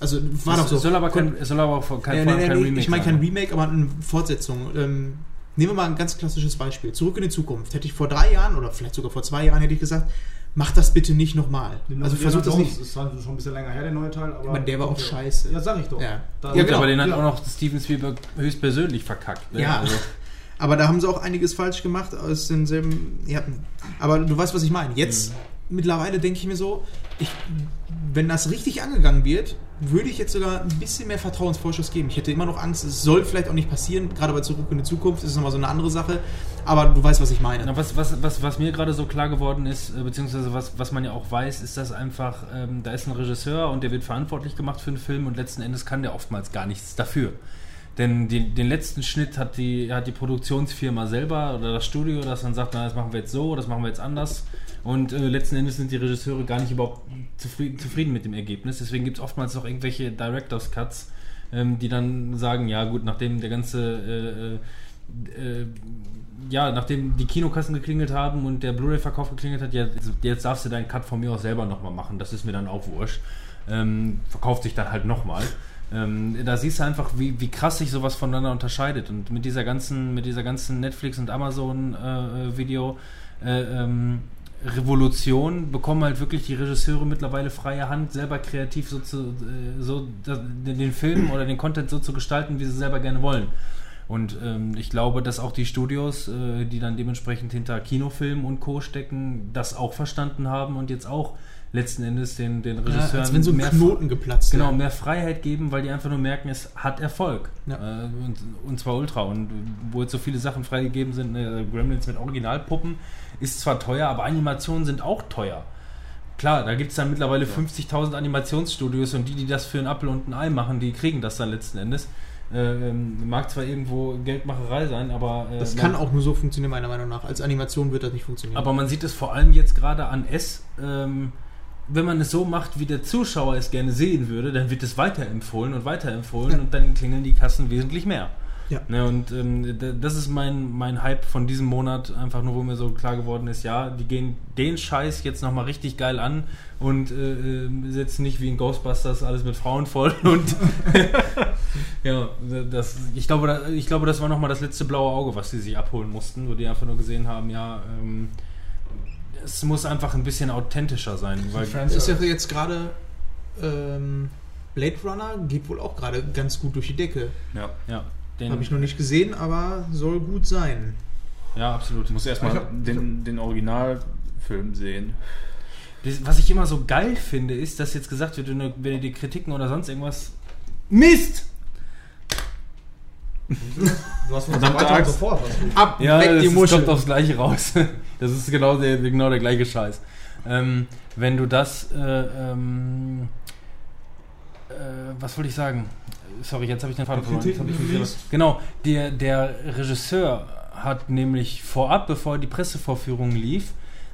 Also war doch so. Es soll aber, kein, es soll aber auch kein, vor allem nee, kein Remake ich meine kein sein. Remake, aber eine Fortsetzung. Ähm, nehmen wir mal ein ganz klassisches Beispiel. Zurück in die Zukunft. Hätte ich vor drei Jahren oder vielleicht sogar vor zwei Jahren hätte ich gesagt, mach das bitte nicht nochmal. Also versucht das nicht. Das ist schon ein bisschen länger her, der neue Teil, aber. Aber der war auch Ja. scheiße. Ja, sag ich doch. Ja. Da- Ja, genau. aber den hat Ja. auch noch Steven Spielberg höchstpersönlich verkackt. Ne? Ja. Also, Aber da haben sie auch einiges falsch gemacht aus denselben. Ja, aber du weißt, was ich meine. Jetzt Mhm. mittlerweile denke ich mir so, ich, wenn das richtig angegangen wird, würde ich jetzt sogar ein bisschen mehr Vertrauensvorschuss geben. Ich hätte immer noch Angst, es soll vielleicht auch nicht passieren, gerade bei Zurück in die Zukunft ist es nochmal so eine andere Sache. Aber du weißt, was ich meine. Na, was, was, was, was mir gerade so klar geworden ist, äh, beziehungsweise was, was man ja auch weiß, ist, dass einfach, ähm, da ist ein Regisseur und der wird verantwortlich gemacht für einen Film und letzten Endes kann der oftmals gar nichts dafür. Denn die, den letzten Schnitt hat die, hat die Produktionsfirma selber oder das Studio, das dann sagt, na, das machen wir jetzt so, das machen wir jetzt anders. Und äh, letzten Endes sind die Regisseure gar nicht überhaupt zufrieden, zufrieden mit dem Ergebnis. Deswegen gibt es oftmals noch irgendwelche Director's Cuts, ähm, die dann sagen, ja gut, nachdem der ganze äh, äh, ja, nachdem die Kinokassen geklingelt haben und der Blu-ray-Verkauf geklingelt hat, jetzt, jetzt darfst du deinen Cut von mir aus selber nochmal machen. Das ist mir dann auch wurscht. Ähm, verkauft sich dann halt nochmal. Ähm, da siehst du einfach, wie, wie krass sich sowas voneinander unterscheidet. Und mit dieser ganzen, mit dieser ganzen Netflix- und Amazon-Video äh, ähm, Revolution bekommen halt wirklich die Regisseure mittlerweile freie Hand, selber kreativ so, zu, äh, so da, den den Film oder den Content so zu gestalten, wie sie selber gerne wollen. Und ähm, ich glaube, dass auch die Studios, äh, die dann dementsprechend hinter Kinofilmen und Co. stecken, das auch verstanden haben und jetzt auch letzten Endes den, den Ja, Regisseuren als wenn so ein mehr, Knoten geplatzt genau, mehr Freiheit geben, weil die einfach nur merken, es hat Erfolg. Ja. Äh, und, und zwar ultra. Und wo jetzt so viele Sachen freigegeben sind, ne, Gremlins mit Originalpuppen, ist zwar teuer, aber Animationen sind auch teuer. Klar, da gibt es dann mittlerweile 50.000 Animationsstudios und die, die das für einen Apfel und ein Ei machen, die kriegen das dann letzten Endes. Äh, ähm, mag zwar irgendwo Geldmacherei sein, aber. Äh, Das kann auch nur so funktionieren, meiner Meinung nach. Als Animation wird das nicht funktionieren. aber man sieht es vor allem jetzt gerade an S. Ähm, wenn man es so macht, wie der Zuschauer es gerne sehen würde, dann wird es weiterempfohlen und weiterempfohlen Ja. und dann klingeln die Kassen wesentlich mehr. Ja. Ne, und ähm, das ist mein, mein Hype von diesem Monat, einfach nur, wo mir so klar geworden ist, ja, die gehen den Scheiß jetzt nochmal richtig geil an und äh, äh, setzen nicht wie in Ghostbusters alles mit Frauen voll und ja, das, ich, glaube, da, ich glaube, das war nochmal das letzte blaue Auge, was sie sich abholen mussten, wo die einfach nur gesehen haben, ja, ähm, es muss einfach ein bisschen authentischer sein, weil ist ja jetzt gerade ähm, Blade Runner geht wohl auch gerade ganz gut durch die Decke. Ja. ja, Habe ich noch nicht gesehen, aber soll gut sein. ja, absolut. Du musst Ich erstmal hab- den, den Originalfilm sehen. Das- Was ich immer so geil finde, ist, dass jetzt gesagt wird, wenn du die Kritiken oder sonst irgendwas. Mist! Du hast noch so Verdammte weiter und Axt. so fort. Was du- Ab, Ja, weg die Muschel. kommt aufs Gleiche raus. Das ist genau der, genau der gleiche Scheiß. Ähm, wenn du das. Äh, ähm, äh, was wollte ich sagen? Sorry, jetzt habe ich den Faden verloren. Genau, der, der Regisseur hat nämlich vorab, bevor die Pressevorführung lief,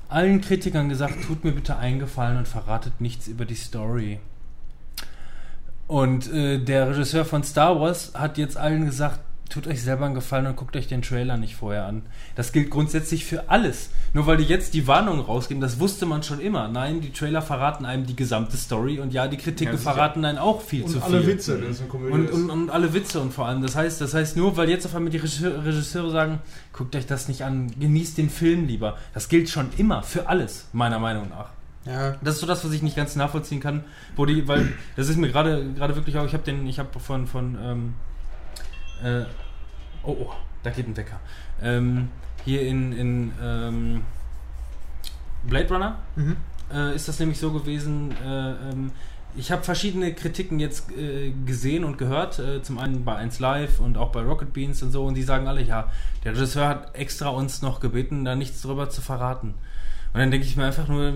allen Kritikern gesagt, tut mir bitte einen Gefallen und verratet nichts über die Story. Und äh, der Regisseur von Star Wars hat jetzt allen gesagt, tut euch selber einen Gefallen und guckt euch den Trailer nicht vorher an. Das gilt grundsätzlich für alles. Nur weil die jetzt die Warnung rausgeben, das wusste man schon immer. Nein, die Trailer verraten einem die gesamte Story und ja, die Kritiken Ja, verraten einen auch viel zu Und viel. alle Witze, wenn es eine Komödie Und, ist. und, und alle Witze und vor allem, das heißt, das heißt nur, weil jetzt auf einmal die Regisseur- Regisseure sagen, guckt euch das nicht an, genießt den Film lieber. Das gilt schon immer für alles, meiner Meinung nach. Ja, Das ist so das, was ich nicht ganz nachvollziehen kann, wo die, weil das ist mir gerade gerade wirklich auch, ich habe den, ich habe von von ähm, äh, oh, oh, da geht ein Wecker. Ähm, hier in in ähm, Blade Runner mhm. äh, ist das nämlich so gewesen. Äh, ähm, ich habe verschiedene Kritiken jetzt äh, gesehen und gehört, äh, zum einen bei 1 Live und auch bei Rocket Beans und so, und die sagen alle, ja, der Regisseur hat extra uns noch gebeten, da nichts drüber zu verraten. Und dann denke ich mir einfach nur,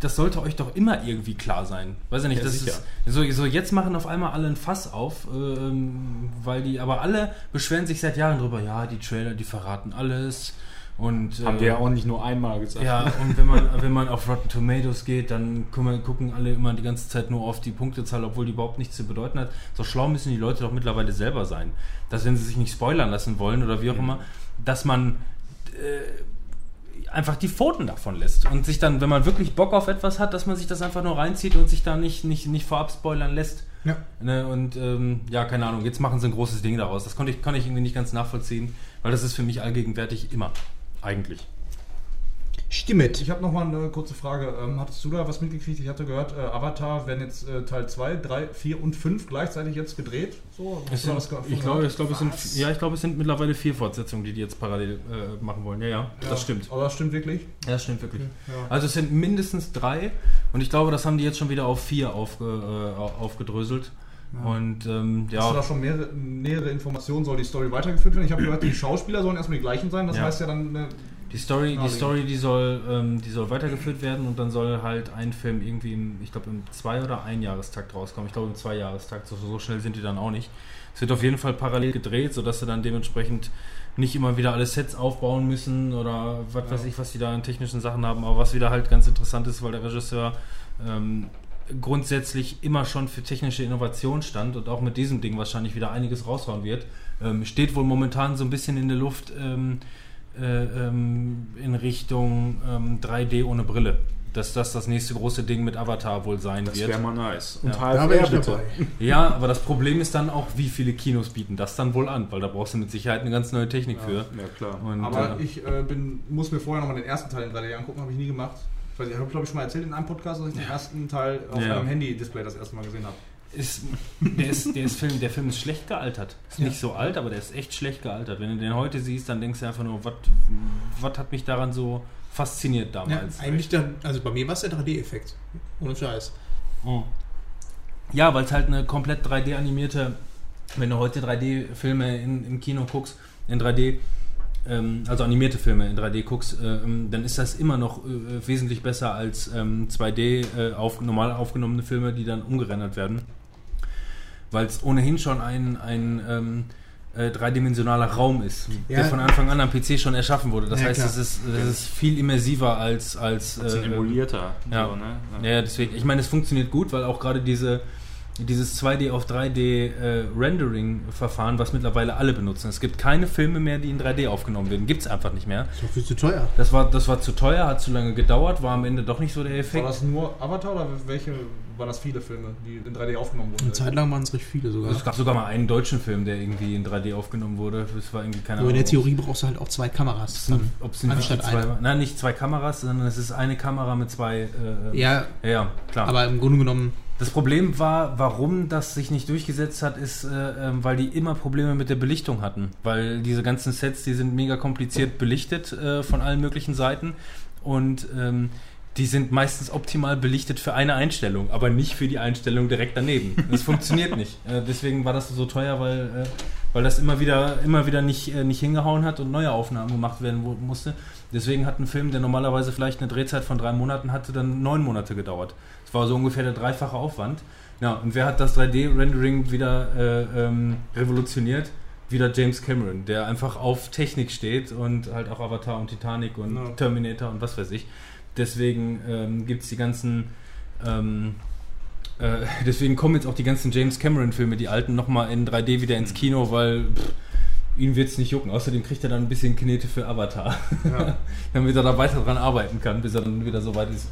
das sollte euch doch immer irgendwie klar sein. Weiß ich nicht, Ja, das sicher. ist so, so jetzt machen auf einmal alle ein Fass auf, ähm, weil die, aber alle beschweren sich seit Jahren drüber, ja, die Trailer, die verraten alles Und, Haben äh, wir ja auch nicht nur einmal gesagt. Ja, und wenn man, wenn man auf Rotten Tomatoes geht, dann gucken, alle immer die ganze Zeit nur auf die Punktezahl, obwohl die überhaupt nichts zu bedeuten hat. So schlau müssen die Leute doch mittlerweile selber sein. Dass wenn sie sich nicht spoilern lassen wollen oder wie auch immer, dass man äh, einfach die Pfoten davon lässt. Und sich dann, wenn man wirklich Bock auf etwas hat, dass man sich das einfach nur reinzieht und sich da nicht, nicht, nicht vorab spoilern lässt. Ja. Ne, und ähm, ja, keine Ahnung, jetzt machen sie ein großes Ding daraus. Das konnte ich, kann ich irgendwie nicht ganz nachvollziehen, weil das ist für mich allgegenwärtig immer. Eigentlich. Stimmt. Ich habe noch mal eine kurze Frage. Ähm, hattest du da was mitgekriegt? Ich hatte gehört, äh, Avatar werden jetzt äh, Teil 2, 3, 4 und 5 gleichzeitig jetzt gedreht. So, Es sind, was ich, glaube, ich, glaube, es sind, ja, ich glaube, es sind mittlerweile vier Fortsetzungen, die die jetzt parallel äh, machen wollen. Ja, ja, Ja, das stimmt. Aber das stimmt wirklich? Ja, das stimmt wirklich. Ja. Also es sind mindestens drei und ich glaube, das haben die jetzt schon wieder auf vier aufge, äh, au- aufgedröselt. Und ähm, Hast du ja, da schon mehrere, nähere Informationen? Soll die Story weitergeführt werden? Ich habe gehört, die Schauspieler sollen erstmal die gleichen sein. Das Ja. heißt ja dann, äh, die Story, die. Story, die soll, ähm, die soll weitergeführt werden und dann soll halt ein Film irgendwie im, ich glaube, im Zwei- oder Einjahrestakt rauskommen. Ich glaube im Zweijahrestakt, so, so schnell sind die dann auch nicht. Es wird auf jeden Fall parallel gedreht, sodass sie dann dementsprechend nicht immer wieder alle Sets aufbauen müssen oder was weiß ich, was die da an technischen Sachen haben. Aber was wieder halt ganz interessant ist, weil der Regisseur ähm, grundsätzlich immer schon für technische Innovation stand und auch mit diesem Ding wahrscheinlich wieder einiges raushauen wird, ähm, steht wohl momentan so ein bisschen in der Luft ähm, äh, ähm, in Richtung ähm, 3D ohne Brille. Dass das das nächste große Ding mit Avatar wohl sein Das wird. wäre mal nice. Und Ja. HFR Da ich bitte. dabei. Ja, aber das Problem ist dann auch, wie viele Kinos bieten das dann wohl an, weil da brauchst du mit Sicherheit eine ganz neue Technik für. Ja, klar. Und, aber äh, ich äh, bin, muss mir vorher nochmal den ersten Teil in 3D angucken, habe ich nie gemacht. Ich weiß nicht, habe glaube ich schon mal erzählt in einem Podcast, dass ich den ersten Teil auf Ja. einem Handy-Display das erste Mal gesehen habe. Ist, der, ist, der, ist Film, der Film ist schlecht gealtert. Ist nicht so alt, aber der ist echt schlecht gealtert. Wenn du den heute siehst, dann denkst du einfach nur, was hat mich daran so fasziniert Ja, damals? eigentlich dann, also bei mir war es der 3D-Effekt. Ohne Scheiß. Mhm. Ja, weil es halt eine komplett 3D-animierte, wenn du heute 3D-Filme in, im Kino guckst, in 3D, ähm, also animierte Filme in 3D guckst, äh, ähm, dann ist das immer noch äh, wesentlich besser als ähm, 2D äh, auf, normal aufgenommene Filme, die dann umgerendert werden. Weil es ohnehin schon ein, ein ähm, äh, dreidimensionaler Raum ist, Ja. der von Anfang an am PC schon erschaffen wurde. Das Ja, heißt, es ist, es ist viel immersiver als, als äh, emulierter. ja. So, ne? ja, deswegen, ich meine, es funktioniert gut, weil auch gerade diese, dieses 2D auf 3D äh, Rendering-Verfahren, was mittlerweile alle benutzen. Es gibt keine Filme mehr, die in 3D aufgenommen werden. Gibt es einfach nicht mehr. Ist doch viel zu teuer. Das war, das war zu teuer, hat zu lange gedauert, war am Ende doch nicht so der War Effekt. das nur Avatar oder welche waren das viele Filme, die in 3D aufgenommen wurden? Eine Zeit lang waren es recht viele sogar. Es gab sogar mal einen deutschen Film, der irgendwie in 3D aufgenommen wurde. Das war irgendwie keine Nur in der. Theorie brauchst du halt auch zwei Kameras. Ob es sind Anstatt zwei, einer. nein, nicht zwei Kameras, sondern es ist eine Kamera mit zwei. Äh, Ja, ja, ja, klar. aber im Grunde genommen, Das Problem war, warum das sich nicht durchgesetzt hat, ist, äh, ähm, weil die immer Probleme mit der Belichtung hatten. Weil diese ganzen Sets, die sind mega kompliziert belichtet äh, von allen möglichen Seiten und ähm, die sind meistens optimal belichtet für eine Einstellung, aber nicht für die Einstellung direkt daneben. Das funktioniert nicht. Äh, deswegen war das so teuer, weil, äh, weil das immer wieder, immer wieder nicht, äh, nicht hingehauen hat und neue Aufnahmen gemacht werden musste. Deswegen hat ein Film, der normalerweise vielleicht eine Drehzeit von drei Monaten hatte, dann neun Monate gedauert. War so ungefähr der dreifache Aufwand. Ja, und wer hat das 3D-Rendering wieder äh, ähm, revolutioniert? Wieder James Cameron, der einfach auf Technik steht und halt auch Avatar und Titanic und Ja. Terminator und was weiß ich. Deswegen ähm, gibt es die ganzen. Ähm, äh, deswegen kommen jetzt auch die ganzen James Cameron-Filme, die alten, nochmal in 3D wieder ins Kino, weil pff, ihn wird es nicht jucken. Außerdem kriegt er dann ein bisschen Knete für Avatar, Ja. damit er da weiter dran arbeiten kann, bis er dann wieder so weit ist.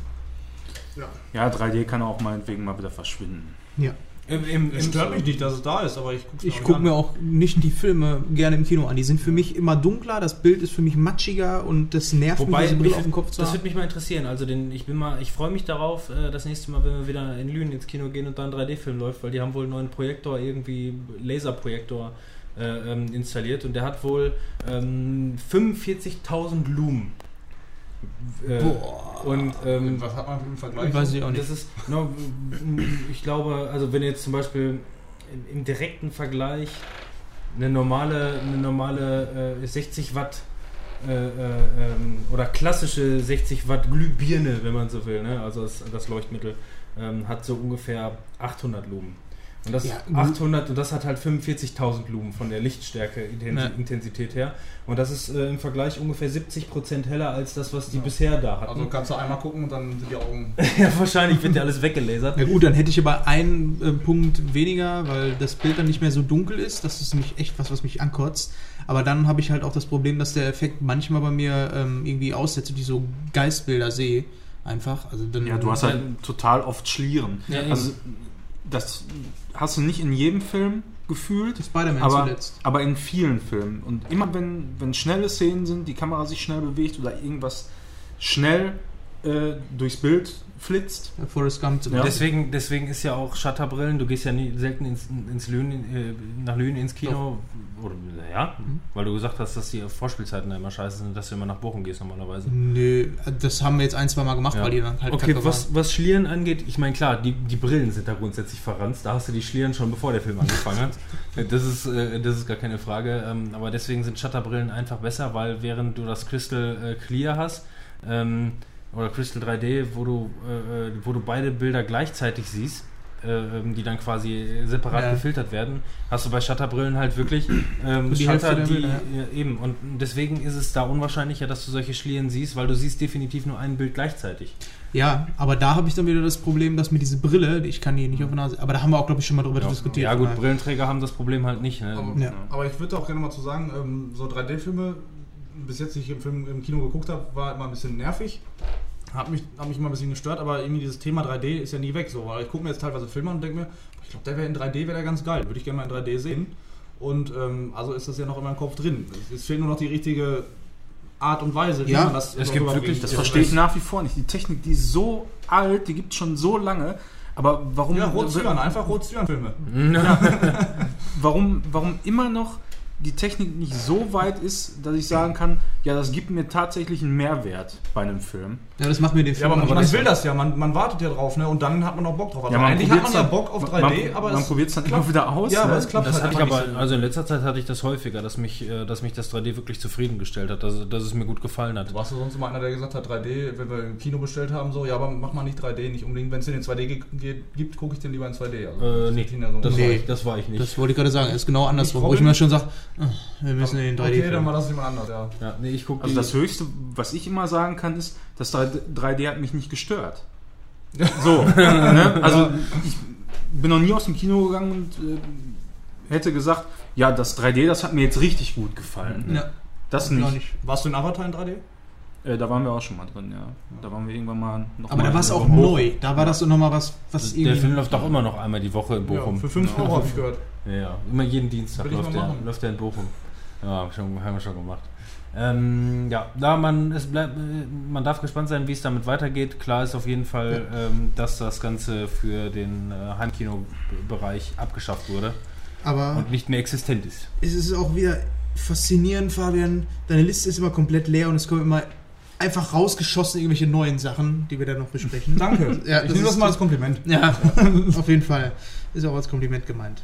Ja, 3D kann auch meinetwegen mal wieder verschwinden. ja. Im, im, Es stört mich nicht, dass es da ist, aber ich gucke Ich gucke mir auch nicht die Filme gerne im Kino an. Die sind für mich immer dunkler, das Bild ist für mich matschiger und das nervt Wobei, mich, diese Brille auf dem Kopf zu das würde mich mal interessieren. Also den, ich bin mal, ich freue mich darauf, äh, das nächste Mal, wenn wir wieder in Lünen ins Kino gehen und da ein 3D-Film läuft, weil die haben wohl einen neuen Projektor, irgendwie Laserprojektor äh, ähm, installiert und der hat wohl ähm, 45.000 Lumen. Äh, Boah. Und ähm, Was hat man im Vergleich? Weiß ich auch nicht. das ist, no, ich glaube, also wenn jetzt zum Beispiel im, im direkten Vergleich eine normale, eine normale äh, 60 Watt äh, äh, ähm, oder klassische 60 Watt Glühbirne, wenn man so will, ne? also das, das Leuchtmittel, ähm, hat so ungefähr 800 Lumen. Und das Ja, gut. 800 und das hat halt 45.000 Lumen von der Lichtstärke Intensi Ja. Intensität her. Und das ist äh, im Vergleich ungefähr 70% heller als das, was die bisher da hatten. Also kannst du einmal gucken und dann sind die Augen. ja, wahrscheinlich wird ja alles weggelasert. Ja gut, dann hätte ich aber einen äh, Punkt weniger, weil das Bild dann nicht mehr so dunkel ist. Das ist nämlich echt was, was mich ankotzt. Aber dann habe ich halt auch das Problem, dass der Effekt manchmal bei mir ähm, irgendwie aussetzt und ich so Geistbilder sehe. Einfach. Also dann, Ja, du hast halt total oft Schlieren. Ja, eben. Das hast du nicht in jedem Film gefühlt, Spider-Man aber, zuletzt. aber in vielen Filmen. Und immer wenn, wenn schnelle Szenen sind, die Kamera sich schnell bewegt oder irgendwas schnell äh, durchs Bild flitzt. Forrest Gump Ja. Deswegen, deswegen ist ja auch Shutterbrillen, du gehst ja nie, selten ins, ins Lünen, äh, nach Lünen ins Kino, oder ja, weil du gesagt hast, dass die Vorspielzeiten da immer scheiße sind, dass du immer nach Bochum gehst normalerweise. Nö, das haben wir jetzt ein, zwei Mal gemacht, Ja. weil die dann halt Okay, was, was Schlieren angeht, ich meine klar, die, die Brillen sind da grundsätzlich verranzt. Da hast du die Schlieren schon bevor der Film angefangen hat. Das ist, äh, das ist gar keine Frage. Ähm, aber deswegen sind Shutterbrillen einfach besser, weil während du das Crystal äh, Clear hast, ähm, oder Crystal 3D, wo du, äh, äh, wo du beide Bilder gleichzeitig siehst, äh, ähm, die dann quasi separat Ja. gefiltert werden, hast du bei Shutterbrillen halt wirklich ähm, Shutter, die Bilder, ja, eben. Und deswegen ist es da unwahrscheinlicher, dass du solche Schlieren siehst, weil du siehst definitiv nur ein Bild gleichzeitig. Ja, aber da habe ich dann wieder das Problem, dass mir diese Brille, ich kann die nicht auf der Nase, aber da haben wir auch, glaube ich, schon mal drüber Ja, diskutiert. ja gut, Brillenträger haben das Problem halt nicht. Ne? Aber, Ja. aber ich würde auch gerne mal zu sagen, ähm, so 3D-Filme, bis jetzt, ich im, Film, im Kino geguckt habe, war immer ein bisschen nervig. Hat mich, hat mich immer ein bisschen gestört, aber irgendwie dieses Thema 3D ist ja nie weg. So, weil ich gucke mir jetzt teilweise Filme an und denke mir, ich glaube, der wäre in 3D wäre der ganz geil. Würde ich gerne mal in 3D sehen. Und ähm, also ist das ja noch in meinem Kopf drin. Es, fehlt nur noch die richtige Art und Weise, wie Ja, man das es gibt wirklich- Das Ja, verstehe ich nach wie vor nicht. Die Technik, die ist so alt, die gibt es schon so lange. Aber warum, Ja, Rot-Zyan, einfach Rot-Zyan-Filme. warum, warum immer noch die Technik nicht so weit ist, dass ich sagen kann, ja, das gibt mir tatsächlich einen Mehrwert bei einem Film. Ja, das macht mir den Ja, Film aber man, aber man besser. will das ja, man, man wartet ja drauf, ne? Und dann hat man auch Bock drauf. Also Ja, man eigentlich hat man ja Bock auf man- 3D, man, aber man probiert es dann klappt. immer wieder aus. Ja, aber ne? es klappt Das halt hatte ich aber, also in letzter Zeit hatte ich das häufiger, dass mich, äh, dass mich das 3D wirklich zufriedengestellt hat, dass, dass es mir gut gefallen hat. Warst du sonst immer einer, der gesagt hat, 3D, wenn wir im Kino bestellt haben, so, ja, aber mach mal nicht 3D, nicht unbedingt. Wenn es den in 2D ge- geht, gibt, gucke ich den lieber in 2D. Also, Äh, nee, das, Nee. war ich, das war ich nicht. Das wollte ich gerade sagen, ist genau andersrum, wo ich mir schon sage, wir müssen in den 3D Okay, dann war das jemand anders, ja. ja, nee, ich gucke Also das Höchste, was ich immer sagen kann, ist, das 3D 3D hat mich nicht gestört. So, ne? Also ich bin noch nie aus dem Kino gegangen und äh, hätte gesagt, ja, das 3D, das hat mir jetzt richtig gut gefallen. Ja, Das nicht. nicht. Warst du in Avatar in 3D? Äh, da waren wir auch schon mal drin, ja. Da waren wir irgendwann mal noch Aber mal da war es auch Bochum. neu. Da war das so nochmal was, was der Film läuft doch immer noch einmal die Woche in Bochum. Ja, für 5 Euro habe ich gehört. Ja, ja. Immer jeden Dienstag läuft der, läuft der in Bochum. Ja, schon, haben wir schon gemacht. Ähm, ja, da man, es bleibt, äh, man darf gespannt sein, wie es damit weitergeht. Klar ist auf jeden Fall, ähm, dass das Ganze für den äh, Heimkino-Bereich abgeschafft wurde Aber und nicht mehr existent ist. es ist auch wieder faszinierend, Fabian. Deine Liste ist immer komplett leer und es kommen immer einfach rausgeschossen irgendwelche neuen Sachen, die wir dann noch besprechen. Danke. Ja, ich nehme das mal als Kompliment. Ja, auf jeden Fall. Ist auch als Kompliment gemeint.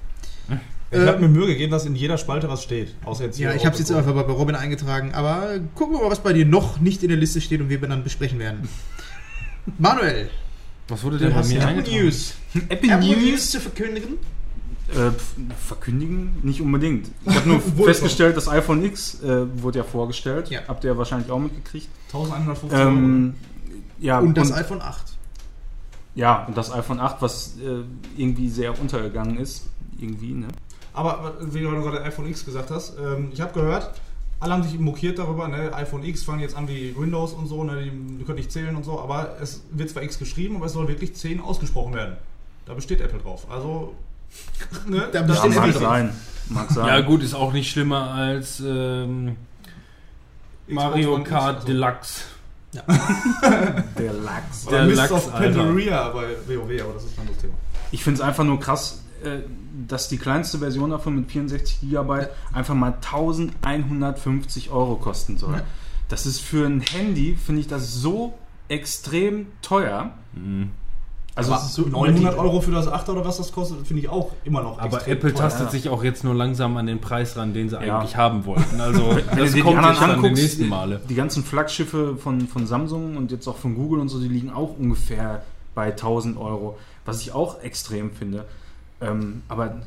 Ich habe mir Mühe gegeben, dass in jeder Spalte was steht. Außer jetzt Ja, ich habe es jetzt einfach bei Robin eingetragen, aber gucken wir mal, was bei dir noch nicht in der Liste steht und wir dann besprechen werden. Manuel, Was wurde denn bei mir Apple? News. Apple Apple News News zu verkündigen? äh, verkündigen? Nicht unbedingt. Ich habe nur festgestellt, das iPhone X äh, wurde ja vorgestellt. Ja. Habt ihr ja wahrscheinlich auch mitgekriegt. 1150 Euro. Ähm, ja, Und das iPhone 8. Ja, und das iPhone 8, was äh, irgendwie sehr untergegangen ist. Irgendwie, ne? Aber wie du gerade iPhone X gesagt hast, ähm, ich habe gehört, alle haben sich mokiert darüber, ne? iPhone X fangen jetzt an wie Windows und so, ne? die, die können nicht zählen und so, aber es wird zwar X geschrieben, aber es soll wirklich 10 ausgesprochen werden. Da besteht Apple drauf. Also, ne? Da das Ja, besteht ist mag sein. Mag sein. Ja, gut, ist auch nicht schlimmer als ähm, Mario Kart X, also. Deluxe. Der Lachs. Oder Der Mist Lachs, of Alter. Pandaria bei WoW, aber das ist ein anderes Thema. Ich finde es einfach nur krass, äh, dass die kleinste Version davon mit 64 GB einfach mal 1150 Euro kosten soll. Ja. Das ist für ein Handy, finde ich das so extrem teuer. Also es ist so 900 Euro für das 8 oder was das kostet, finde ich auch immer noch Aber extrem Apple teuer. tastet ja. sich auch jetzt nur langsam an den Preis ran, den sie Ja. eigentlich haben wollten. Also Wenn das kommt anderen jetzt dann die nächsten Male. Die ganzen Flaggschiffe von, von Samsung und jetzt auch von Google und so, die liegen auch ungefähr bei 1000 Euro. Was ich auch extrem finde. Ähm, aber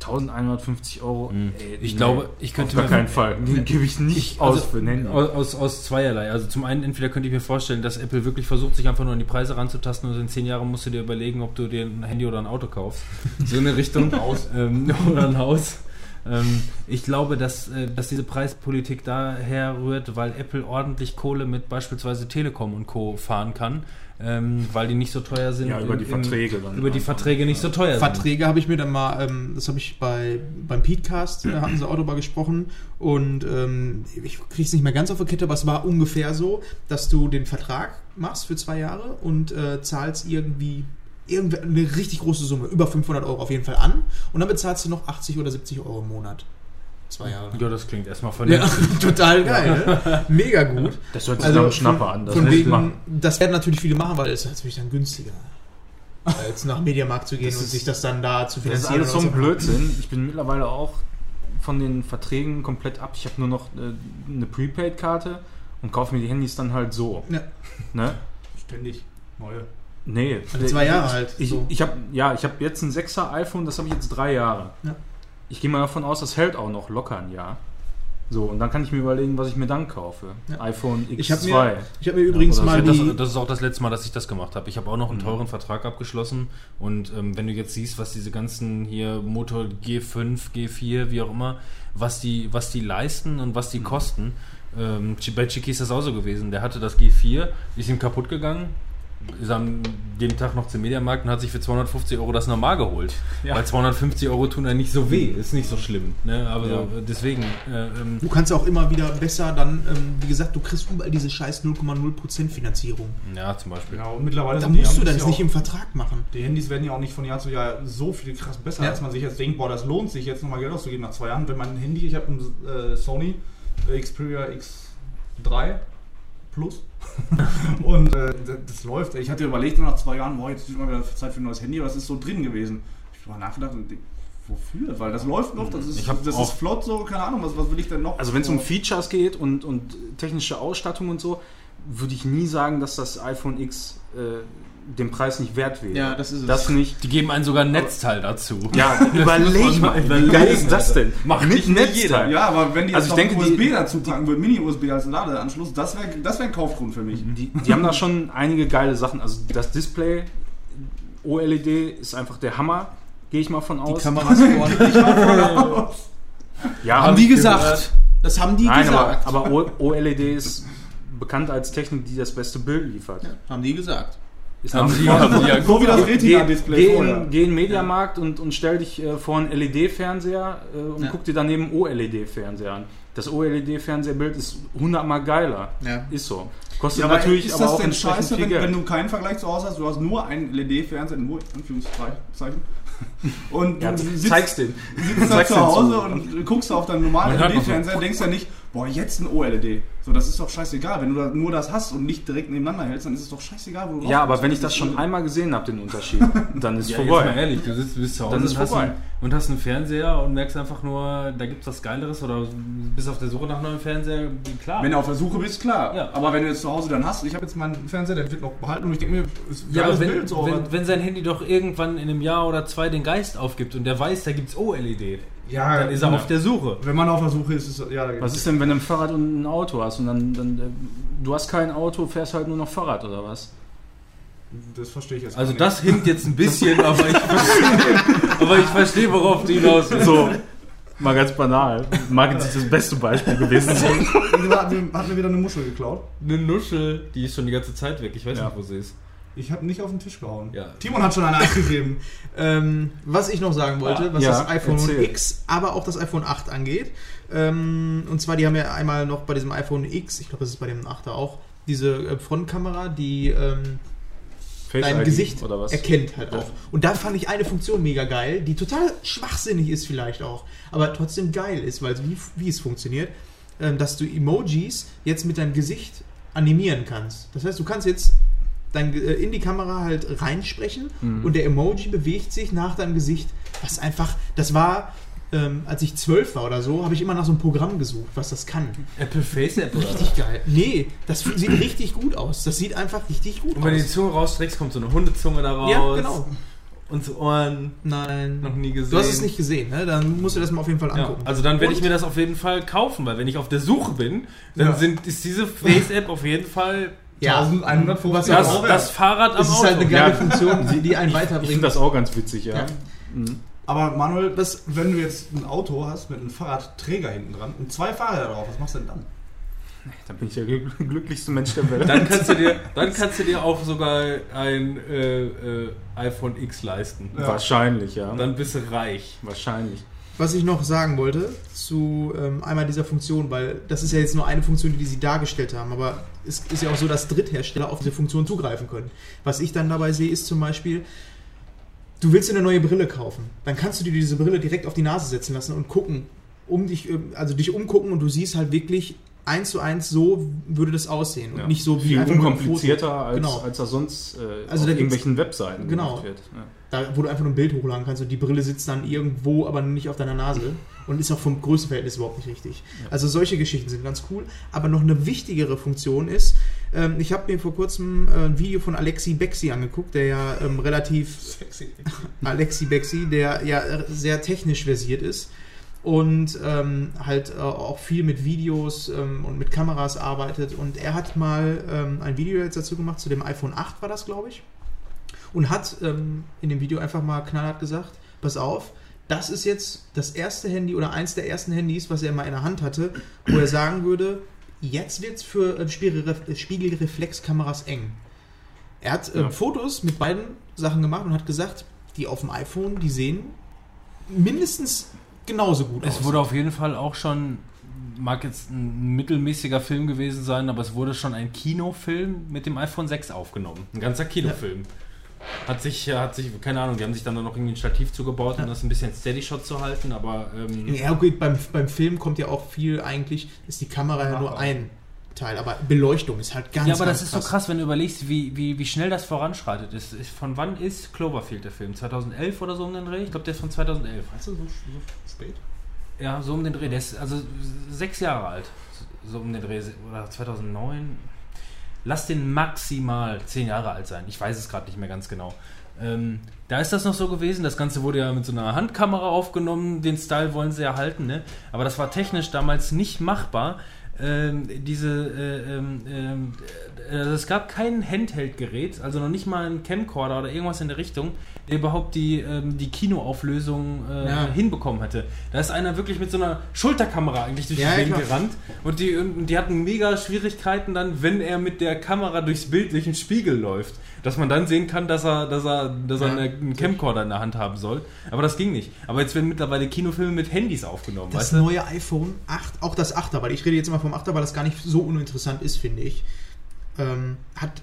1150 Euro, Mhm. ey, Ich nee, glaube, ich könnte auf gar mir- keinen Fall. Den gebe ich nicht aus also, für ein Handy. Aus, aus, aus zweierlei. Also zum einen, entweder könnte ich mir vorstellen, dass Apple wirklich versucht, sich einfach nur an die Preise ranzutasten und in zehn Jahren musst du dir überlegen, ob du dir ein Handy oder ein Auto kaufst. So eine Richtung. Haus. Ähm, oder ein Haus. Ähm, ich glaube, dass, äh, dass diese Preispolitik daher rührt, weil Apple ordentlich Kohle mit beispielsweise Telekom und Co. fahren kann, ähm, weil die nicht so teuer sind. Ja, über die Verträge dann Über die. Verträge nicht so teuer sind. Verträge habe ich mir dann mal, ähm, das habe ich bei beim Petecast, äh, hatten sie auch darüber gesprochen und ähm, ich kriege es nicht mehr ganz auf der Kette, aber es war ungefähr so, dass du den Vertrag machst für zwei Jahre und äh, zahlst irgendwie irgendwie eine richtig große Summe, über 500 Euro auf jeden Fall an und dann bezahlst du noch 80 oder 70 Euro im Monat. Zwei Jahre. Ja, das klingt erstmal Ja, vernünftig. total geil, ne? Mega gut. Das hört sich Also nach einem Schnapper an. Das von wegen, machen. das werden natürlich viele machen, weil es ist natürlich dann günstiger, als nach Mediamarkt zu gehen Das und sich das dann da zu Das ist finanzieren. alles so ein Blödsinn. Ich bin mittlerweile auch von den Verträgen komplett ab. Ich habe nur noch äh, eine Prepaid-Karte und kaufe mir die Handys dann halt so. Ja. Ne? Ständig neue. Nee. Alle zwei Jahre ich, halt, Ich, so. ich habe ja, ich habe jetzt ein 6er iPhone, das habe ich jetzt drei Jahre. Ja. Ich gehe mal davon aus, das hält auch noch locker ein Jahr. So, und dann kann ich mir überlegen, was ich mir dann kaufe. Ja. iPhone X2. Ich habe mir, ich hab mir übrigens Oder mal das, das ist auch das letzte Mal, dass ich das gemacht habe. Ich habe auch noch einen Mhm. teuren Vertrag abgeschlossen und ähm, wenn du jetzt siehst, was diese ganzen hier Motor G5, G4, wie auch immer, was die, was die leisten und was die Mhm. kosten. Ähm, bei Chiki ist das auch so gewesen. Der hatte das G4, ist ihm kaputt gegangen, ist am dem Tag noch zum Mediamarkt und hat sich für 250 Euro das normal geholt. Ja. Weil 250 Euro tun ja nicht so weh, ist nicht so schlimm. Ne? Aber Ja. so, deswegen, äh, ähm, Du kannst auch immer wieder besser dann, ähm, wie gesagt, du kriegst überall diese scheiß 0,0% Finanzierung. ja, zum Beispiel. Genau, und mittlerweile Da musst du das ja nicht auch- im Vertrag machen. Die Handys werden ja auch nicht von Jahr zu Jahr so viel krass besser, Ja. als man sich jetzt denkt, boah, das lohnt sich jetzt nochmal Geld auszugeben nach zwei Jahren. Wenn mein Handy, ich habe ein äh, Sony Xperia X3 Plus und äh, das, läuft. Ich hatte überlegt nach zwei Jahren, boah, jetzt ist mal wieder Zeit für ein neues Handy, aber es ist so drin gewesen. Ich habe mal nachgedacht und wofür? Weil das läuft noch, das ist, das ist flott so, keine Ahnung, was, was will ich denn noch? Also wenn es um Features geht und, und technische Ausstattung und so, würde ich nie sagen, dass das iPhone X äh, den Preis nicht wert wäre. Ja, das ist es. Das nicht. Die geben einen sogar ein Netzteil dazu. Ja, überleg mal, mal wie geil überlegen, ist das denn? Macht Mit Netzteil. jeder. Ja, aber wenn die Also jetzt ich noch denke, die- USB dazu packen würden, Mini-USB als Ladeanschluss, das wäre das wär ein Kaufgrund für mich. Die, die haben da schon einige geile Sachen. Also das Display OLED ist einfach der Hammer, gehe ich mal von aus. Kameras vorne. ja, haben hab die ich gesagt. gehört. Das haben die Nein, aber, gesagt. aber O- OLED ist bekannt als Technik, die das beste Bild liefert. haben die gesagt. Ist Haben vor haben so. die ja So wie das Geh, Retina-Display geh, vorher. in, geh in den Mediamarkt und, und stell dich äh, vor einen LED-Fernseher äh, und Ja. guck dir daneben OLED-Fernseher an. Das OLED-Fernsehbild ist hundertmal geiler. Ja. Ist so. Kostet Ja, aber natürlich ist aber das auch denn entsprechend scheiße, viel wenn, Geld. wenn du keinen Vergleich zu Hause hast? Du hast nur einen LED-Fernseher, nur in Anführungszeichen. Und ja, du sitzt, zeigst den. sitzt da zu Hause zu. und guckst auf deinen normalen LED-Fernseher, denkst ja nicht, boah, jetzt ein OLED. So, das ist doch scheißegal. Wenn du da nur das hast und nicht direkt nebeneinander hältst, dann ist es doch scheißegal, wo du Ja, aber wenn ich das schon einmal gesehen habe, den Unterschied, dann ist Ja, jetzt vorbei. mal ehrlich, du sitzt, bist zu Hause Dann ist und, hast vorbei. einen, und hast einen Fernseher und merkst einfach nur, da gibt es was Geileres oder bist auf der Suche nach einem Fernseher, klar. Wenn du auf der Suche bist, klar. Ja. Aber wenn du jetzt zu Hause dann hast, ich habe jetzt meinen Fernseher, der wird noch behalten und ich denke mir, ist ja, aber wenn, Bild, so, aber- wenn, wenn sein Handy doch irgendwann in einem Jahr oder zwei den Geist aufgibt und der weiß, da gibt es OLED, ja, dann ist er ja. auf der Suche. Wenn man auf der Suche ist, ist es, ja, da Was ist denn, wenn du ein Fahrrad und ein Auto hast und dann, dann äh, du hast kein Auto, fährst halt nur noch Fahrrad oder was? das verstehe ich jetzt Also gar das hinkt jetzt ein bisschen, aber ich verstehe, aber ich verstehe, worauf du hinaus willst. So, mal ganz banal. Mag jetzt nicht das beste Beispiel gewesen sein. nicht. Hat mir, hat mir wieder eine Muschel geklaut. Eine Nuschel, die ist schon die ganze Zeit weg. Ich weiß Ja. nicht, wo sie ist. Ich habe nicht auf den Tisch gehauen. Ja. Timon hat schon eine abgegeben. Ähm, was ich noch sagen wollte, was Ja, das iPhone erzähl. X, aber auch das iPhone 8 angeht. Ähm, und zwar, die haben ja einmal noch bei diesem iPhone X, ich glaube, das ist bei dem 8er auch, diese äh, Frontkamera, die ähm, dein ID Gesicht oder was? erkennt halt auch. Und da fand ich eine Funktion mega geil, die total schwachsinnig ist vielleicht auch, aber trotzdem geil ist, weil wie, wie es funktioniert, ähm, dass du Emojis jetzt mit deinem Gesicht animieren kannst. Das heißt, du kannst jetzt Ge- äh, in die Kamera halt reinsprechen Mhm. und der Emoji bewegt sich nach deinem Gesicht, was einfach, das war, ähm, als ich zwölf war oder so, habe ich immer nach so einem Programm gesucht, was das kann. Apple Face App oder? Richtig geil. Nee, das sieht richtig gut aus. Das sieht einfach richtig gut Und wenn du die aus. Zunge rausstreckst, kommt so eine Hundezunge da raus. Ja, genau. und Ohren Nein. noch nie gesehen. Du hast es nicht gesehen, ne? Dann musst du das mal auf jeden Fall Ja, angucken. also dann werde ich mir das auf jeden Fall kaufen, weil wenn ich auf der Suche bin, dann Ja. sind, ist diese Face-App auf jeden Fall ja, 1150 was Ja, das, das Fahrrad am es ist Auto. halt eine geile Ja. Funktion, die, die einen Ich weiterbringt. finde das auch ganz witzig, ja. Ja. Mhm. Aber Manuel, das, wenn du jetzt ein Auto hast mit einem Fahrradträger hinten dran und zwei Fahrräder drauf, was machst du denn dann? Dann bin ich der glück- glücklichste Mensch der Welt. Dann kannst du dir, dann kannst du dir auch sogar ein äh, äh, iPhone X leisten. Ja. Wahrscheinlich, ja. Dann bist du reich. Wahrscheinlich. Was ich noch sagen wollte zu ähm, einmal dieser Funktion, weil das ist ja jetzt nur eine Funktion, die sie dargestellt haben, aber es ist ja auch so, dass Dritthersteller auf diese Funktion zugreifen können. Was ich dann dabei sehe, ist zum Beispiel, du willst dir eine neue Brille kaufen, dann kannst du dir diese Brille direkt auf die Nase setzen lassen und gucken, um dich, ähm, also dich umgucken und du siehst halt wirklich eins zu eins so würde das aussehen und Ja. nicht so wie Viel unkomplizierter, als, Genau. als er sonst äh, Also auf irgendwelchen Webseiten Genau. gemacht wird. Ja. Da, wo du einfach nur ein Bild hochladen kannst und die Brille sitzt dann irgendwo, aber nicht auf deiner Nase und ist auch vom Größenverhältnis überhaupt nicht richtig. Also solche Geschichten sind ganz cool. Aber noch eine wichtigere Funktion ist, ähm, ich habe mir vor kurzem äh, ein Video von Alexi Bexi angeguckt, der ja ähm, relativ Sexy. Alexi Bexi, der ja äh, sehr technisch versiert ist und ähm, halt äh, auch viel mit Videos ähm, und mit Kameras arbeitet. Und er hat mal ähm, ein Video jetzt dazu gemacht, zu dem iPhone 8 war das, glaube ich. Und hat ähm, in dem Video einfach mal knallhart gesagt, pass auf, das ist jetzt das erste Handy oder eins der ersten Handys, was er mal in der Hand hatte, wo er sagen würde, jetzt wird es für äh, Spiegelref Spiegelreflexkameras eng. Er hat ähm, Ja. Fotos mit beiden Sachen gemacht und hat gesagt, die auf dem iPhone, die sehen mindestens genauso gut aus. Es wurde auf jeden Fall auch schon, mag jetzt ein mittelmäßiger Film gewesen sein, aber es wurde schon ein Kinofilm mit dem iPhone 6 aufgenommen. Ein ganzer Kinofilm. Hat sich, äh, hat sich, keine Ahnung, die haben sich dann noch irgendwie ein Stativ zugebaut, um das ein bisschen Steady-Shot zu halten, aber ähm, Ja, okay, beim, beim Film kommt ja auch viel eigentlich, ist die Kamera ja nur ein Teil, aber Beleuchtung ist halt ganz ja, aber ganz das ist so krass, wenn du überlegst, wie, wie, wie schnell das voranschreitet. Ist, ist, von wann ist Cloverfield der Film? 2011 oder so um den Dreh? Ich glaube, der ist von 2011. Weißt du, so, so spät? Ja, so um den Dreh. Der ist also sechs Jahre alt. So um den Dreh. Oder 2009. Lass den maximal zehn Jahre alt sein. Ich weiß es gerade nicht mehr ganz genau. Ähm, da ist das noch so gewesen. Das Ganze wurde ja mit so einer Handkamera aufgenommen. Den Style wollen sie erhalten. Ne? Aber das war technisch damals nicht machbar. Ähm, diese, äh, ähm, ähm, äh, es gab kein Handheld-Gerät, also noch nicht mal ein Camcorder oder irgendwas in der Richtung, der überhaupt die, ähm, die Kinoauflösung äh, Ja. hinbekommen hätte. Da ist einer wirklich mit so einer Schulterkamera eigentlich durch Ja, die Gegend gerannt und die, und die hatten mega Schwierigkeiten dann, wenn er mit der Kamera durchs Bild, durch den Spiegel läuft, dass man dann sehen kann, dass er, dass er, dass er Ja. eine, einen Camcorder in der Hand haben soll. Aber das ging nicht. Aber jetzt werden mittlerweile Kinofilme mit Handys aufgenommen, Das weißt du? neue iPhone 8, auch das 8er, weil ich rede jetzt immer vom 8er, weil das gar nicht so uninteressant ist, finde ich, ähm, hat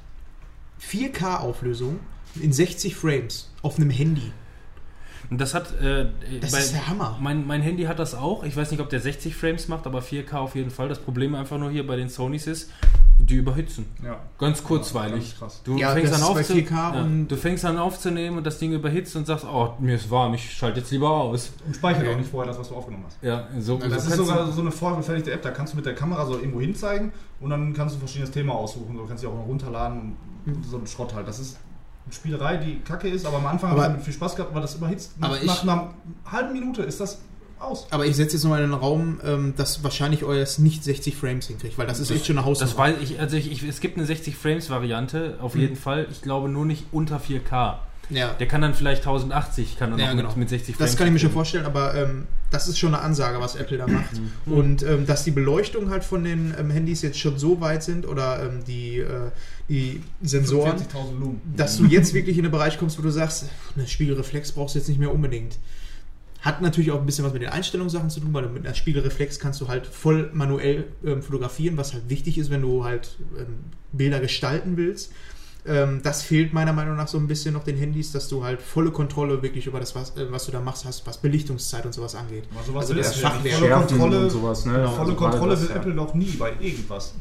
4K-Auflösung in 60 Frames auf einem Handy. Und das hat. Äh, Das bei- ist der Hammer. Mein, mein Handy hat das auch. Ich weiß nicht, ob der 60 Frames macht, aber 4K auf jeden Fall. Das Problem einfach nur hier bei den Sonys ist, die überhitzen. Ja. Ganz kurzweilig. Du, Ja, fängst an ist bei aufzu 4K ja, und- du fängst an aufzunehmen und das Ding überhitzt und sagst, oh, mir ist warm, ich schalte jetzt lieber aus. Und speichert auch nicht vorher das, was du aufgenommen hast. Ja, so, so Das ist kannst sogar du- so eine vorgefertigte App, da kannst du mit der Kamera so irgendwo hin zeigen und dann kannst du ein verschiedenes Thema aussuchen. Du kannst sie auch noch runterladen und so ein Schrott halt. Das ist Spielerei, die kacke ist, aber am Anfang Aber- habe ich damit viel Spaß gehabt, weil das überhitzt. Nach, Aber ich- nach einer halben Minute ist das aus. Aber ich setze jetzt nochmal in den Raum, ähm, dass wahrscheinlich euer nicht 60 Frames hinkriegt, weil das ist echt schon eine Hausnummer. Das weiß ich, also ich, ich, es gibt eine 60 Frames Variante, auf jeden Fall. Ich glaube nur nicht unter 4K. ja. Der kann dann vielleicht 1080, kann er Ja, noch genau. mit, mit 60 Frames. Das kann ich mir schon vorstellen, aber ähm, das ist schon eine Ansage, was Apple da macht. Und ähm, dass die Beleuchtung halt von den ähm, Handys jetzt schon so weit sind oder ähm, die, äh, die Sensoren, 40.000 Lumen. dass du jetzt wirklich in den Bereich kommst, wo du sagst, eine Spiegelreflex brauchst du jetzt nicht mehr unbedingt. Hat natürlich auch ein bisschen was mit den Einstellungssachen zu tun, weil mit einer Spiegelreflex kannst du halt voll manuell ähm, fotografieren, was halt wichtig ist, wenn du halt ähm, Bilder gestalten willst. Ähm, das fehlt meiner Meinung nach so ein bisschen noch den Handys, dass du halt volle Kontrolle wirklich über das, was, äh, was du da machst, hast, was Belichtungszeit und sowas angeht. Aber sowas Also will das Fachwerk. nicht. Volle Kontrolle, und sowas, ne? volle Also Kontrolle das, will ja. Apple doch nie bei irgendwas.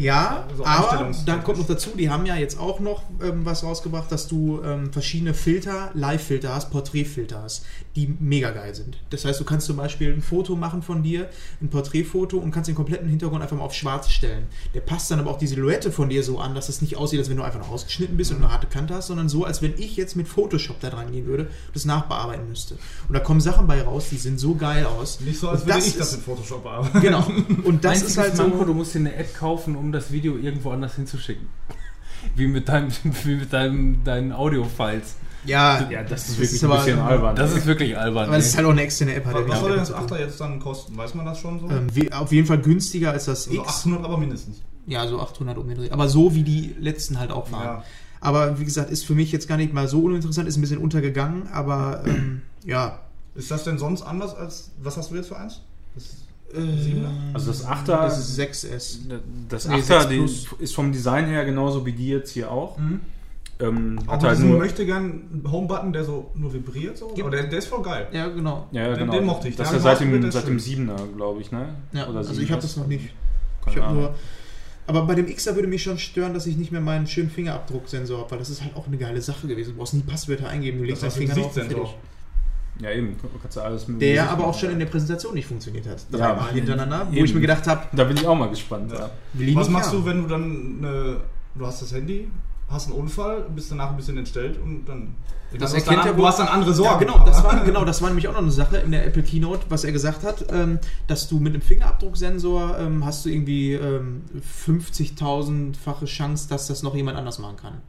Ja, So aber dann kommt noch dazu, die haben ja jetzt auch noch ähm, was rausgebracht, dass du ähm, verschiedene Filter, Live-Filter hast, Porträtfilter hast, die mega geil sind. Das heißt, du kannst zum Beispiel ein Foto machen von dir, ein Porträtfoto und kannst den kompletten Hintergrund einfach mal auf schwarz stellen. Der passt dann aber auch die Silhouette von dir so an, dass es nicht aussieht, als wenn du einfach nur ausgeschnitten bist und eine harte Kante hast, sondern so, als wenn ich jetzt mit Photoshop da dran gehen würde, das nachbearbeiten müsste. Und da kommen Sachen bei raus, die sind so geil aus. Nicht so, als Und würde ich das ist- mit Photoshop arbeiten. Genau. Und das Einziges ist halt Manko, so. du musst dir eine App kaufen, um das Video irgendwo anders hinzuschicken. Wie mit, deinem, wie mit deinem, deinen Audio-Files. Ja, Ja, das ist wirklich ist ein bisschen albern. Das ey. ist wirklich albern. aber es ist halt auch eine externe App. Ja Was soll denn das zu tun. 8er jetzt dann kosten? Weiß man das schon so? Ähm, wie, auf jeden Fall günstiger als das also X. 800 aber mindestens. Ja, so 800 um den Dreh. Aber so wie die letzten halt auch waren. Ja. Aber wie gesagt, ist für mich jetzt gar nicht mal so uninteressant, ist ein bisschen untergegangen, aber ähm, ja. Ist das denn sonst anders als, was hast du jetzt für eins? Das Siebener? Also das 8er, Das ist 6S. das Nee, 8er 6 die Plus. ist vom Design her genauso wie die jetzt hier auch. Ähm, Auch hat halt nur, möchte gern Home-Button, der so nur vibriert so. Aber der, der ist voll geil. Ja, genau. ja, den- genau. den mochte ich. Das ist ja seit dem, seit dem ist 7er, glaube ich, ne? Ja, Oder also 7 ich habe das noch nicht. Keine Ich habe nur. Aber bei dem Xer würde mich schon stören, dass ich nicht mehr meinen schönen Fingerabdrucksensor habe, weil das ist halt auch eine geile Sache gewesen. Du brauchst nie Passwörter eingeben, du legst Das deinen Finger drauf. Ja, eben. Kannst du alles mit Der aber auch schon in der Präsentation nicht funktioniert hat. Ja, Dreimal hintereinander, wo eben. ich mir gedacht habe, Da bin ich auch mal gespannt. Ja. Was machst du, wenn du dann eine, du hast das Handy, hast einen Unfall, bist danach ein bisschen entstellt und dann. Das meine, du hast erkennt dann, er du hast dann andere Sorgen. Ja, genau, das war, genau, das war nämlich auch noch eine Sache in der Apple Keynote, was er gesagt hat, ähm, dass du mit einem Fingerabdrucksensor ähm, hast du irgendwie ähm, 50.000-fache Chance, dass das noch jemand anders machen kann.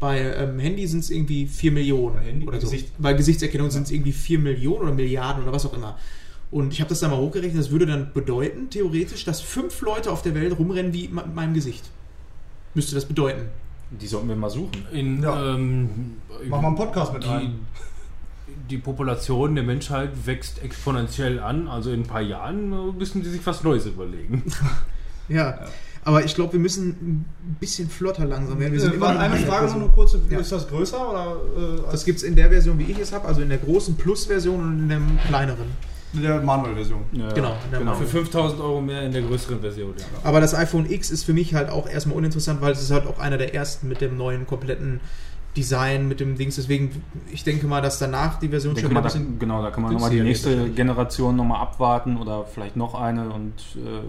Bei ähm, Handy sind es irgendwie 4 Millionen. Bei Handy? oder Bei so. Gesicht? Bei Gesichtserkennung sind es irgendwie 4 Millionen oder Milliarden oder was auch immer. Und ich habe das dann mal hochgerechnet, das würde dann bedeuten, theoretisch, dass fünf Leute auf der Welt rumrennen wie mit meinem Gesicht. Müsste das bedeuten. Die sollten wir mal suchen. In, Ja. ähm, Mach mal einen Podcast mit die, rein. die Population der Menschheit wächst exponentiell an. Also in ein paar Jahren äh, müssen die sich was Neues überlegen. Ja. Aber ich glaube, wir müssen ein bisschen flotter langsam werden. Wir sind Äh, immer eine Frage noch eine kurze. Ja. Ist das größer oder äh, Das gibt es in der Version, wie ich es habe, also in der großen Plus-Version und in der kleineren. in der Manual-Version? Ja, Genau, in der genau. Für 5000 Euro mehr in der größeren Version. Ja. Aber das iPhone X ist für mich halt auch erstmal uninteressant, weil es ist halt auch einer der ersten mit dem neuen kompletten Design, mit dem Dings. Deswegen, ich denke mal, dass danach die Version Denke schon mal, da, genau, da kann man nochmal die nächste. Generation nochmal abwarten oder vielleicht noch eine und äh,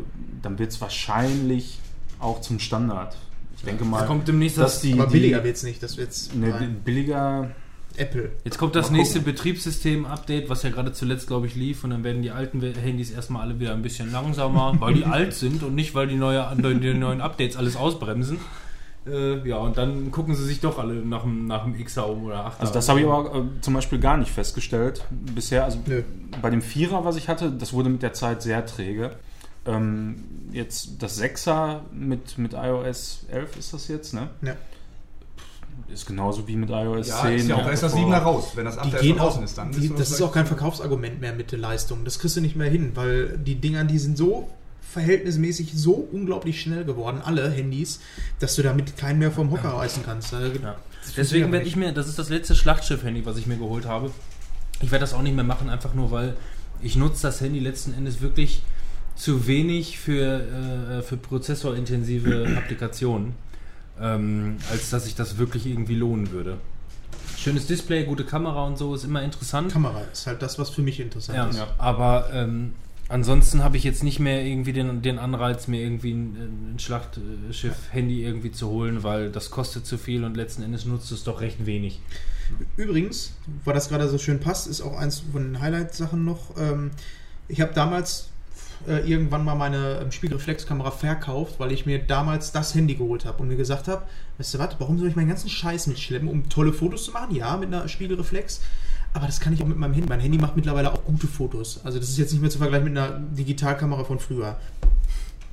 dann wird es wahrscheinlich auch zum Standard. Ich denke mal, Jetzt kommt demnächst dass das, die, Aber billiger wird es nicht, das wird's ne, billiger. Apple. jetzt kommt das Mal nächste. Betriebssystem-Update, was ja gerade zuletzt, glaube ich, lief. Und dann werden die alten Handys erstmal alle wieder ein bisschen langsamer, weil die alt sind und nicht, weil die, neue, die neuen Updates alles ausbremsen. Äh, ja, und dann gucken sie sich doch alle nach dem, nach dem Xer um oder 8er. Also das habe ich aber äh, zum Beispiel gar nicht festgestellt bisher. Also Nö. bei dem Vierer, was ich hatte, das wurde mit der Zeit sehr träge. Ähm, jetzt das 6er mit, mit iOS 11 ist das jetzt, ne? Ja. Ist genauso wie mit iOS Ja, 10. ist ja auch, da ist das 7er raus. Wenn das Die 8er erst gehen draußen auch, ist, dann die, ist das ist auch kein Verkaufsargument mehr mit der Leistung. Das kriegst du nicht mehr hin, weil die Dinger, die sind so verhältnismäßig so unglaublich schnell geworden, alle Handys, dass du damit keinen mehr vom Hocker reißen kannst. Ja. Deswegen werde ich mir, das ist das letzte Schlachtschiff-Handy, was ich mir geholt habe. Ich werde das auch nicht mehr machen, einfach nur weil ich nutze das Handy letzten Endes wirklich zu wenig für, äh, für prozessorintensive Applikationen, ähm, als dass ich das wirklich irgendwie lohnen würde. Schönes Display, gute Kamera und so ist immer interessant. Kamera ist halt das, was für mich interessant Ja, ist. aber ähm, ansonsten habe ich jetzt nicht mehr irgendwie den, den Anreiz, mir irgendwie ein, ein Schlachtschiff-Handy irgendwie zu holen, weil das kostet zu viel und letzten Endes nutzt es doch recht wenig. Übrigens, weil das gerade so schön passt, ist auch eins von den Highlight-Sachen noch. Ähm, ich habe damals äh, irgendwann mal meine ähm, Spiegelreflexkamera verkauft, weil ich mir damals das Handy geholt habe und mir gesagt habe, weißt du was, warum soll ich meinen ganzen Scheiß mitschleppen, um tolle Fotos zu machen? Ja, mit einer Spiegelreflex. Aber das kann ich auch mit meinem Handy. Mein Handy macht mittlerweile auch gute Fotos. Also das ist jetzt nicht mehr zu vergleichen mit einer Digitalkamera von früher.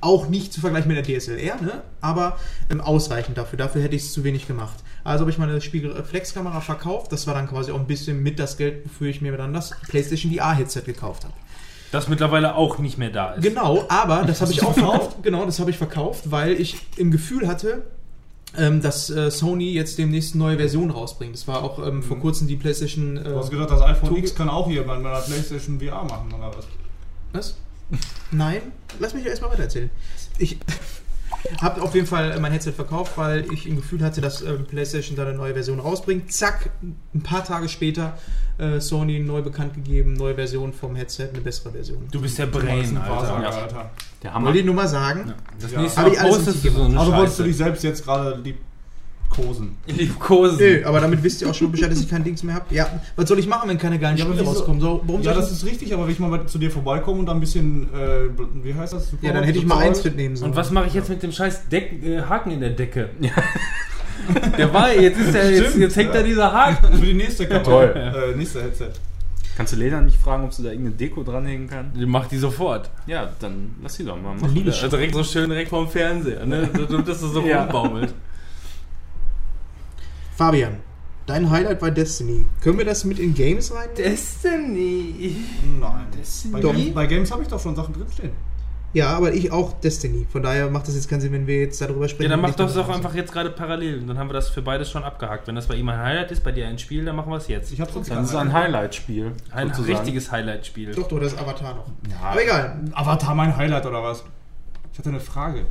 Auch nicht zu vergleichen mit der DSLR, ne? aber ähm, ausreichend dafür. Dafür hätte ich es zu wenig gemacht. Also habe ich meine Spiegelreflexkamera verkauft. Das war dann quasi auch ein bisschen mit das Geld, wofür ich mir dann das PlayStation VR-Headset gekauft habe. Das mittlerweile auch nicht mehr da ist. Genau, aber das habe ich auch verkauft. Genau, das habe ich verkauft, weil ich im Gefühl hatte, ähm, dass äh, Sony jetzt demnächst eine neue Version rausbringt. Das war auch ähm, vor kurzem die PlayStation. Äh, Du hast gesagt, das iPhone X kann auch hier bei meiner PlayStation VR machen, oder was? Was? Nein? Lass mich erstmal weiter erzählen. Ich, Hab auf jeden Fall äh, mein Headset verkauft, weil ich im Gefühl hatte, dass ähm, PlayStation da eine neue Version rausbringt. Zack, ein paar Tage später äh, Sony neu bekannt gegeben, neue Version vom Headset, eine bessere Version. Du bist der Das Brain, ein Alter. Alter. Der Hammer. Wollt ihr nur mal sagen? Das Ja. nächste Hab Mal ich alles postest du so eine Also wolltest du dich selbst jetzt gerade liebkosen. Liebkosen. Nö, aber damit wisst ihr auch schon Bescheid, dass ich kein Dings mehr habe. Ja, was soll ich machen, wenn keine geilen Ja, Spiele rauskommen? So, warum Ja, das ist richtig, aber wenn ich mal zu dir vorbeikomme und da ein bisschen, äh, wie heißt das? ja, dann hätte ich mal eins mitnehmen sollen. Und was mache ich jetzt mit dem scheiß Deck, äh, Haken in der Decke? der war, jetzt ist der, jetzt, Stimmt, jetzt hängt ja. da dieser Haken. Für die nächste Kamera. Toll. Äh, nächste Headset. Kannst du Lena nicht fragen, ob sie da irgendeine Deko dranhängen kann? Die macht die sofort. Ja, dann lass sie doch mal machen. Liebe Also direkt so schön direkt vorm Fernseher, ne? Dass das so Ja. rumbaumelt. Fabian, dein Highlight war Destiny. Können wir das mit in Games rein? Destiny. Nein. Destiny? Bei bei Games habe ich doch schon Sachen drinstehen. Ja, aber ich auch Destiny. Von daher macht das jetzt keinen Sinn, wenn wir jetzt darüber sprechen. Ja, dann mach doch darüber doch einfach jetzt gerade parallel. Und dann haben wir das für beides schon abgehakt. Wenn das bei ihm ein Highlight ist, bei dir ein Spiel, dann machen wir es jetzt. Ich habe sonst Dann ist es ein Highlight-Spiel. Ein sozusagen. richtiges Highlight-Spiel. Doch, doch, das ist Avatar noch. Ja. Aber egal. Avatar mein Highlight oder was? Ich hatte eine Frage.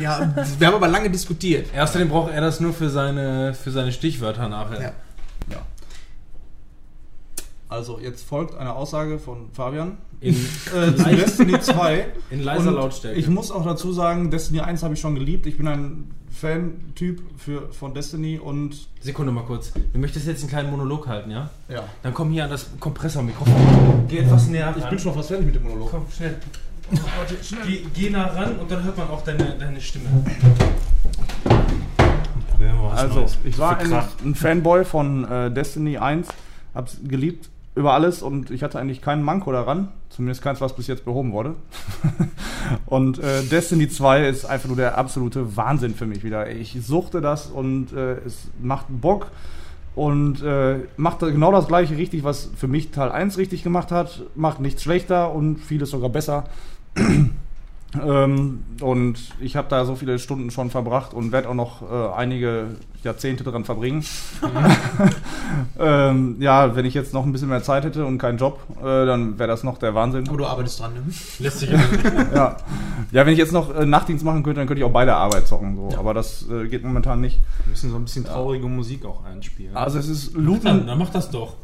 Ja, wir haben aber lange diskutiert. Außerdem braucht er das nur für seine, für seine Stichwörter nachher. Ja. Ja. Also, jetzt folgt eine Aussage von Fabian. In, Äh, Destiny 2. in leiser Und Lautstärke. Ich muss auch dazu sagen, Destiny 1 habe ich schon geliebt. Ich bin ein Fan-Typ für, von Destiny und Sekunde mal kurz. Du möchtest jetzt einen kleinen Monolog halten, ja? ja. Dann komm hier an das Kompressormikrofon. Geh etwas näher. Ich bin schon fast fertig mit dem Monolog. Komm, schnell. Geh, geh nah ran und dann hört man auch deine, deine Stimme. Also, ich war ein, ein Fanboy von äh, Destiny 1, hab's geliebt über alles und ich hatte eigentlich keinen Manko daran, zumindest keins, was bis jetzt behoben wurde. und äh, Destiny 2 ist einfach nur der absolute Wahnsinn für mich wieder. Ich suchte das und äh, es macht Bock und äh, macht genau das gleiche richtig, was für mich Teil 1 richtig gemacht hat, macht nichts schlechter und vieles sogar besser. Ähm, und ich habe da so viele Stunden schon verbracht und werde auch noch äh, einige Jahrzehnte dran verbringen. ähm, ja, wenn ich jetzt noch ein bisschen mehr Zeit hätte und keinen Job, äh, dann wäre das noch der Wahnsinn. Oh, du arbeitest dran, ne? Lässt sich Ja. ja, wenn ich jetzt noch äh, Nachtdienst machen könnte, dann könnte ich auch bei der Arbeit zocken. So. Aber das äh, geht momentan nicht. Wir müssen so ein bisschen traurige Musik auch einspielen. Also es ist Dann, Looten. dann mach das doch.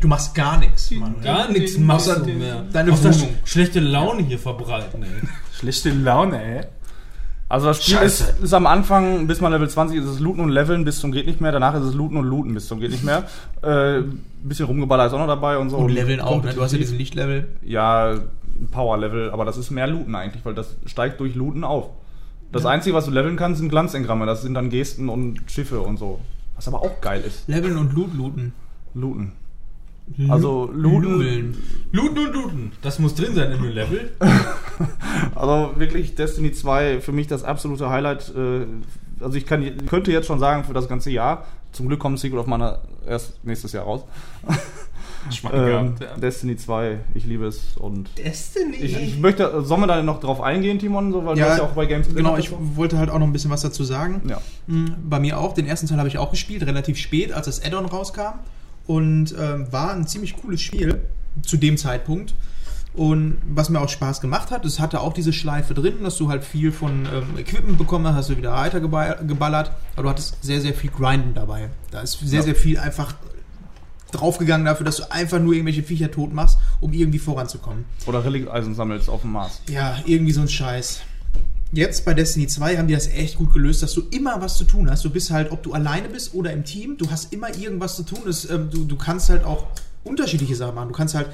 Du machst gar nichts, Mann. Gar nichts machst du mehr. deine Außer Wohnung. sch schlechte Laune hier verbreiten, ey. Schlechte Laune, ey. Also das Spiel ist, ist am Anfang, bis man Level 20 ist, ist es Looten und Leveln bis zum geht nicht mehr. Danach ist es Looten und Looten bis zum geht nicht mehr. Äh, ein bisschen rumgeballert ist auch noch dabei und so. Und Leveln auch, ne? Du hast ja diesen Lichtlevel. Ja, ein Power-Level, aber das ist mehr Looten eigentlich, weil das steigt durch Looten auf. Das Einzige, was du leveln kannst, sind Glanzengramme. Das sind dann Gesten und Schiffe und so. Was aber auch geil ist. Leveln und Loot looten. Looten. Also Looten. Ludeln. Looten und looten. Das muss drin sein in dem Level. Also wirklich Destiny 2 für mich das absolute Highlight. äh, Also ich kann, könnte jetzt schon sagen für das ganze Jahr. Zum Glück kommt Secret of Mana erst nächstes Jahr raus. Ähm, gehabt, ja. Destiny 2, ich liebe es und Destiny. ich, ich möchte, sollen wir da noch drauf eingehen, Timon, so, weil du hast ja auch bei Games Genau, ich wollte halt auch noch ein bisschen was dazu sagen. Ja. Mm, Bei mir auch. Den ersten Teil habe ich auch gespielt, relativ spät, als das Add-on rauskam. Und ähm, war ein ziemlich cooles Spiel zu dem Zeitpunkt. Und was mir auch Spaß gemacht hat, es hatte auch diese Schleife drin, dass du halt viel von ähm, Equipment bekommen hast, hast du wieder weiter geba- geballert, aber du hattest sehr, sehr viel Grinden dabei. Da ist sehr, Ja. sehr viel einfach draufgegangen dafür, dass du einfach nur irgendwelche Viecher tot machst, um irgendwie voranzukommen. Oder Relikteisen sammelst auf dem Mars. Ja, irgendwie so ein Scheiß. Jetzt bei Destiny 2 haben die das echt gut gelöst, dass du immer was zu tun hast. Du bist halt, ob du alleine bist oder im Team, du hast immer irgendwas zu tun. Das, ähm, du, du kannst halt auch unterschiedliche Sachen machen. Du kannst halt,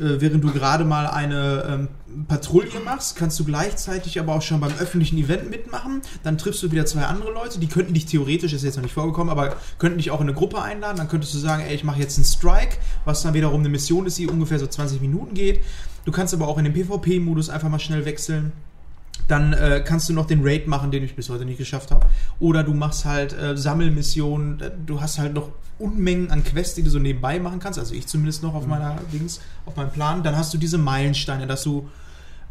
äh, während du gerade mal eine ähm, Patrouille machst, kannst du gleichzeitig aber auch schon beim öffentlichen Event mitmachen. Dann triffst du wieder zwei andere Leute, die könnten dich theoretisch, ist jetzt noch nicht vorgekommen, aber könnten dich auch in eine Gruppe einladen. Dann könntest du sagen, ey, ich mache jetzt einen Strike, was dann wiederum eine Mission ist, die ungefähr so 20 Minuten geht. Du kannst aber auch in den PvP-Modus einfach mal schnell wechseln dann äh, kannst du noch den Raid machen, den ich bis heute nicht geschafft habe. Oder du machst halt äh, Sammelmissionen. Äh, Du hast halt noch Unmengen an Quests, die du so nebenbei machen kannst. Also ich zumindest noch auf meiner Dings, auf meinem Plan. Dann hast du diese Meilensteine, dass du,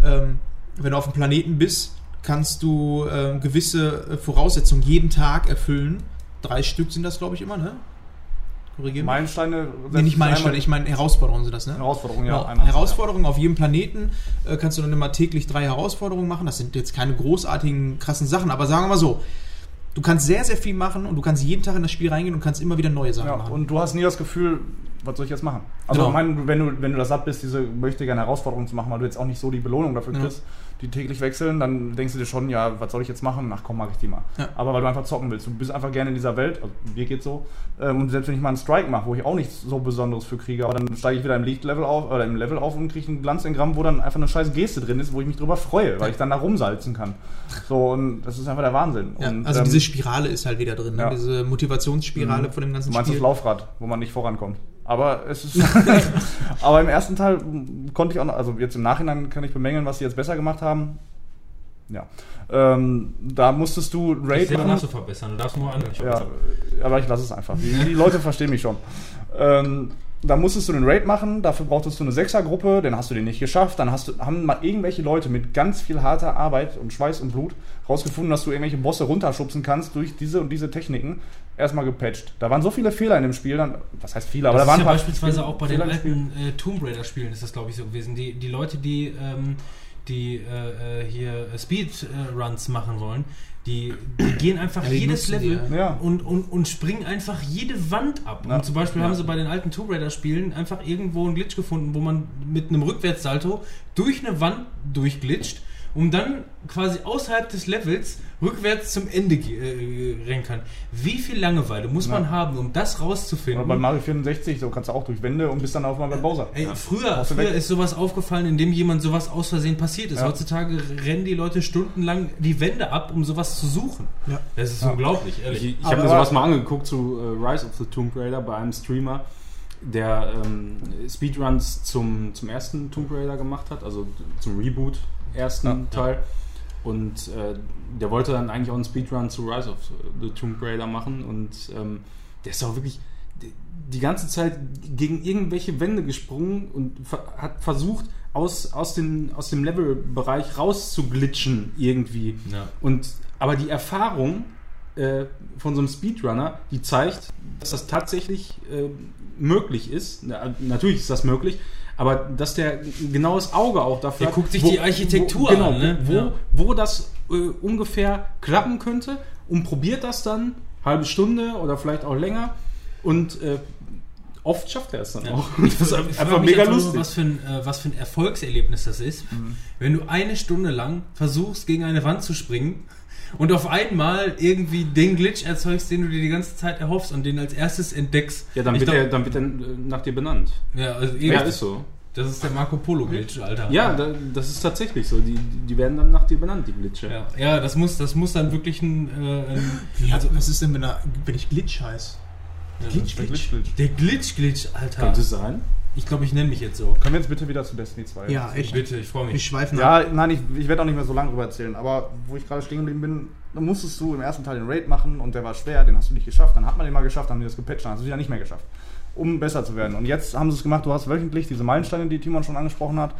ähm, wenn du auf dem Planeten bist, kannst du ähm, gewisse äh, Voraussetzungen jeden Tag erfüllen. Drei Stück sind das, glaube ich, immer, ne? Korrigieren. Meilensteine. Nee, nicht Meilensteine, ich meine Herausforderungen sind das, ne? Herausforderungen, ja. Genau. einmal. Herausforderungen auf jedem Planeten äh, kannst du dann immer täglich drei Herausforderungen machen. Das sind jetzt keine großartigen, krassen Sachen, aber sagen wir mal so, du kannst sehr, sehr viel machen und du kannst jeden Tag in das Spiel reingehen und kannst immer wieder neue Sachen Ja, machen. und du hast nie das Gefühl, was soll ich jetzt machen? Also Genau. ich meine, wenn du, wenn du das satt bist, diese möchte gerne Herausforderungen zu machen, weil du jetzt auch nicht so die Belohnung dafür Ja. kriegst, die täglich wechseln, dann denkst du dir schon, ja, was soll ich jetzt machen? Ach komm, mach ich die mal. Ja. Aber weil du einfach zocken willst, du bist einfach gerne in dieser Welt, also mir geht's so, ähm, und selbst wenn ich mal einen Strike mache, wo ich auch nichts so Besonderes für kriege, aber dann steige ich wieder im Lichtlevel auf, oder im Level auf und kriege einen Glanzengramm, wo dann einfach eine scheiß Geste drin ist, wo ich mich drüber freue, weil ich dann da rumsalzen kann. So, und das ist einfach der Wahnsinn. ja, und, also ähm, diese Spirale ist halt wieder drin, ne? ja. diese Motivationsspirale von dem ganzen Du meinst das Spiel. Laufrad, wo man nicht vorankommt. Aber es ist. aber im ersten Teil konnte ich auch noch, also jetzt im Nachhinein kann ich bemängeln, was sie jetzt besser gemacht haben. Ja. Ähm, da musstest du Raid sehe machen. zu verbessern. Du darfst nur an. Ja, aber ich lasse es einfach. Die, die Leute verstehen mich schon. Ähm, da musstest du den Raid machen, dafür brauchtest du eine Sechsergruppe, dann hast du den nicht geschafft, dann hast du, haben mal irgendwelche Leute mit ganz viel harter Arbeit und Schweiß und Blut rausgefunden, dass du irgendwelche Bosse runterschubsen kannst durch diese und diese Techniken. Erstmal gepatcht. Da waren so viele Fehler in dem Spiel, dann, was heißt viele, aber das da waren ist ja beispielsweise auch bei den Fehler Spiel. alten äh, Tomb Raider Spielen ist das glaube ich so gewesen. Die, die Leute, die ähm, die äh, äh, hier Speedruns machen wollen, die, die gehen einfach Ja, die jedes die, Level ja. und, und, und springen einfach jede Wand ab. Ja. Und zum Beispiel Ja. haben sie bei den alten Tomb Raider Spielen einfach irgendwo einen Glitch gefunden, wo man mit einem Rückwärtssalto durch eine Wand durchglitscht, um dann quasi außerhalb des Levels rückwärts zum Ende ge- äh, rennen kann. Wie viel Langeweile muss man Ja. haben, um das rauszufinden? Oder bei Mario 64, so kannst du auch durch Wände und bist dann auf einmal bei Bowser. Ey, früher, Brauchst du früher weg. ist sowas aufgefallen, indem jemand sowas aus Versehen passiert ist. Ja. Heutzutage rennen die Leute stundenlang die Wände ab, um sowas zu suchen. Ja. Das ist Ja. unglaublich, ehrlich. Ich, ich habe mir sowas mal angeguckt zu äh, Rise of the Tomb Raider bei einem Streamer, der ähm, Speedruns zum, zum ersten Tomb Raider gemacht hat, also zum Reboot ersten Ja. Teil. Und äh, der wollte dann eigentlich auch einen Speedrun zu Rise of the Tomb Raider machen und ähm, der ist auch wirklich die- ganze Zeit gegen irgendwelche Wände gesprungen und hat versucht, aus, aus, den, aus dem Levelbereich rauszuglitschen irgendwie. Ja. Und aber die Erfahrung äh, von so einem Speedrunner, die zeigt, dass das tatsächlich äh, möglich ist. Na, natürlich ist das möglich, aber dass der ein genaues Auge auch dafür Der guckt sich die Architektur wo, genau, an, ne? wo, Ja. wo das äh, ungefähr klappen könnte und probiert das dann halbe Stunde oder vielleicht auch länger und äh, oft schafft er es dann Ja. auch. Ich Das ist mich einfach mega einfach nur, lustig. Was für, ein, äh, was für ein Erfolgserlebnis das ist, wenn du eine Stunde lang versuchst, gegen eine Wand zu springen und auf einmal irgendwie den Glitch erzeugst, den du dir die ganze Zeit erhoffst und den als erstes entdeckst. Ja, dann wird, glaub- er, dann wird er äh, nach dir benannt. Ja, also Ja, ist so. das ist der Marco Polo Glitch, Alter. Ja, da, das ist tatsächlich so. Die, die werden dann nach dir benannt, die Glitche. Ja, ja das, muss, das muss dann wirklich ein. Äh, ein Ja, also, was ist denn, wenn, er, wenn ich Glitch heiß? Glitch, Der Glitch. Glitch, Glitch. der Glitch-Glitch, Alter. Könnte es sein. Ich glaube, ich nenne mich jetzt so. Können wir jetzt bitte wieder zu Destiny 2? Ja, echt. Bitte, ich freue mich. Wir schweifen ab. Ja, nein, ich, ich werde auch nicht mehr so lange drüber erzählen, aber wo ich gerade stehen geblieben bin, da musstest du im ersten Teil den Raid machen und der war schwer, den hast du nicht geschafft, dann hat man den mal geschafft, dann haben die das gepatcht, dann hast du es wieder nicht mehr geschafft, um besser zu werden. Und jetzt haben sie es gemacht, du hast wöchentlich diese Meilensteine, die Timon schon angesprochen hat,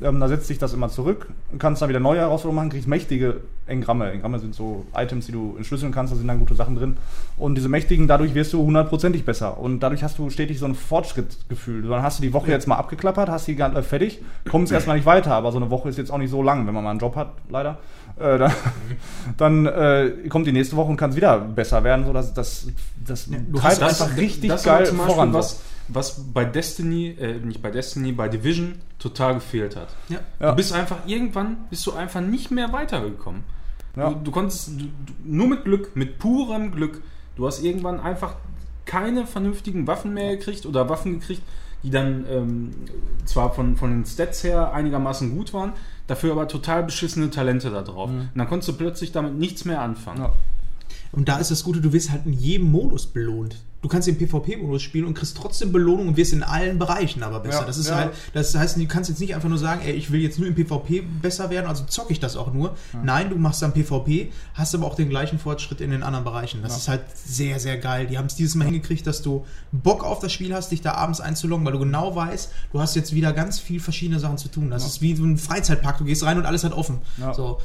ähm, da setzt sich das immer zurück und kannst dann wieder neue Herausforderungen machen, kriegst mächtige Engramme. Engramme sind so Items, die du entschlüsseln kannst, da sind dann gute Sachen drin. Und diese mächtigen, dadurch wirst du hundertprozentig besser. Und dadurch hast du stetig so ein Fortschrittsgefühl. Dann hast du die Woche jetzt mal abgeklappert, hast die ganz- fertig, kommst erstmal nicht weiter, aber so eine Woche ist jetzt auch nicht so lang, wenn man mal einen Job hat, leider. Äh, dann dann äh, kommt die nächste Woche und kann es wieder besser werden, so dass das, das du treibt hast einfach richtig das geil voran. was, was bei Destiny, äh, nicht bei Destiny, bei Division total gefehlt hat. Ja. Ja. Du bist einfach, irgendwann bist du einfach nicht mehr weitergekommen. Ja. Du, du konntest du, du, nur mit Glück, mit purem Glück, du hast irgendwann einfach keine vernünftigen Waffen mehr gekriegt oder Waffen gekriegt, die dann ähm, zwar von, von den Stats her einigermaßen gut waren, dafür aber total beschissene Talente da drauf. Und dann konntest du plötzlich damit nichts mehr anfangen. Ja. Und da ist das Gute, du wirst halt in jedem Modus belohnt. Du kannst den PvP-Modus spielen und kriegst trotzdem Belohnung und wirst in allen Bereichen aber besser. Ja, das ist ja. halt, das heißt, du kannst jetzt nicht einfach nur sagen, ey, ich will jetzt nur im PvP besser werden, also zocke ich das auch nur. Nein, du machst dann PvP, hast aber auch den gleichen Fortschritt in den anderen Bereichen. Das Ja. ist halt sehr, sehr geil. Die haben es dieses Mal hingekriegt, dass du Bock auf das Spiel hast, dich da abends einzuloggen, weil du genau weißt, du hast jetzt wieder ganz viel verschiedene Sachen zu tun. Das Ja. ist wie so ein Freizeitpark. Du gehst rein und alles hat offen. Ja. So.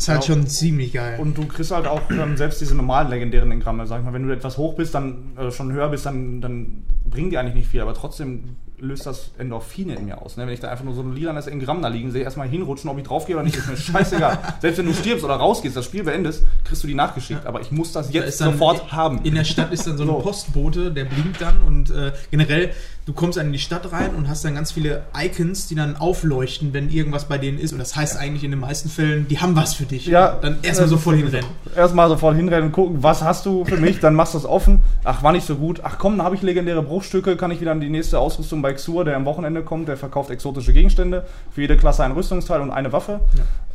Ist halt Ja. schon ziemlich geil. Und du kriegst halt auch ähm, selbst diese normalen legendären Engramme, sag ich mal. Wenn du etwas hoch bist, dann äh, schon höher bist, dann, dann bringen die eigentlich nicht viel, aber trotzdem löst das Endorphine in mir aus. Ne? Wenn ich da einfach nur so ein lilanes Engramm da liegen sehe, erstmal hinrutschen, ob ich draufgehe oder nicht, ist mir scheißegal. selbst wenn du stirbst oder rausgehst, das Spiel beendest, kriegst du die nachgeschickt. Aber ich muss das Da jetzt dann sofort haben. In der Stadt ist dann so ein So. Postbote, der blinkt dann und äh, generell, du kommst dann in die Stadt rein und hast dann ganz viele Icons, die dann aufleuchten, wenn irgendwas bei denen ist. Und das heißt eigentlich in den meisten Fällen, die haben was für dich. Ja. Dann erstmal Ja, sofort hinrennen. Erstmal sofort hinrennen und gucken, was hast du für mich, dann machst du es offen. Ach, war nicht so gut. Ach komm, dann habe ich legendäre Bruchstücke, kann ich wieder an die nächste Ausrüstung bei Xur, der am Wochenende kommt, der verkauft exotische Gegenstände, für jede Klasse ein Rüstungsteil und eine Waffe.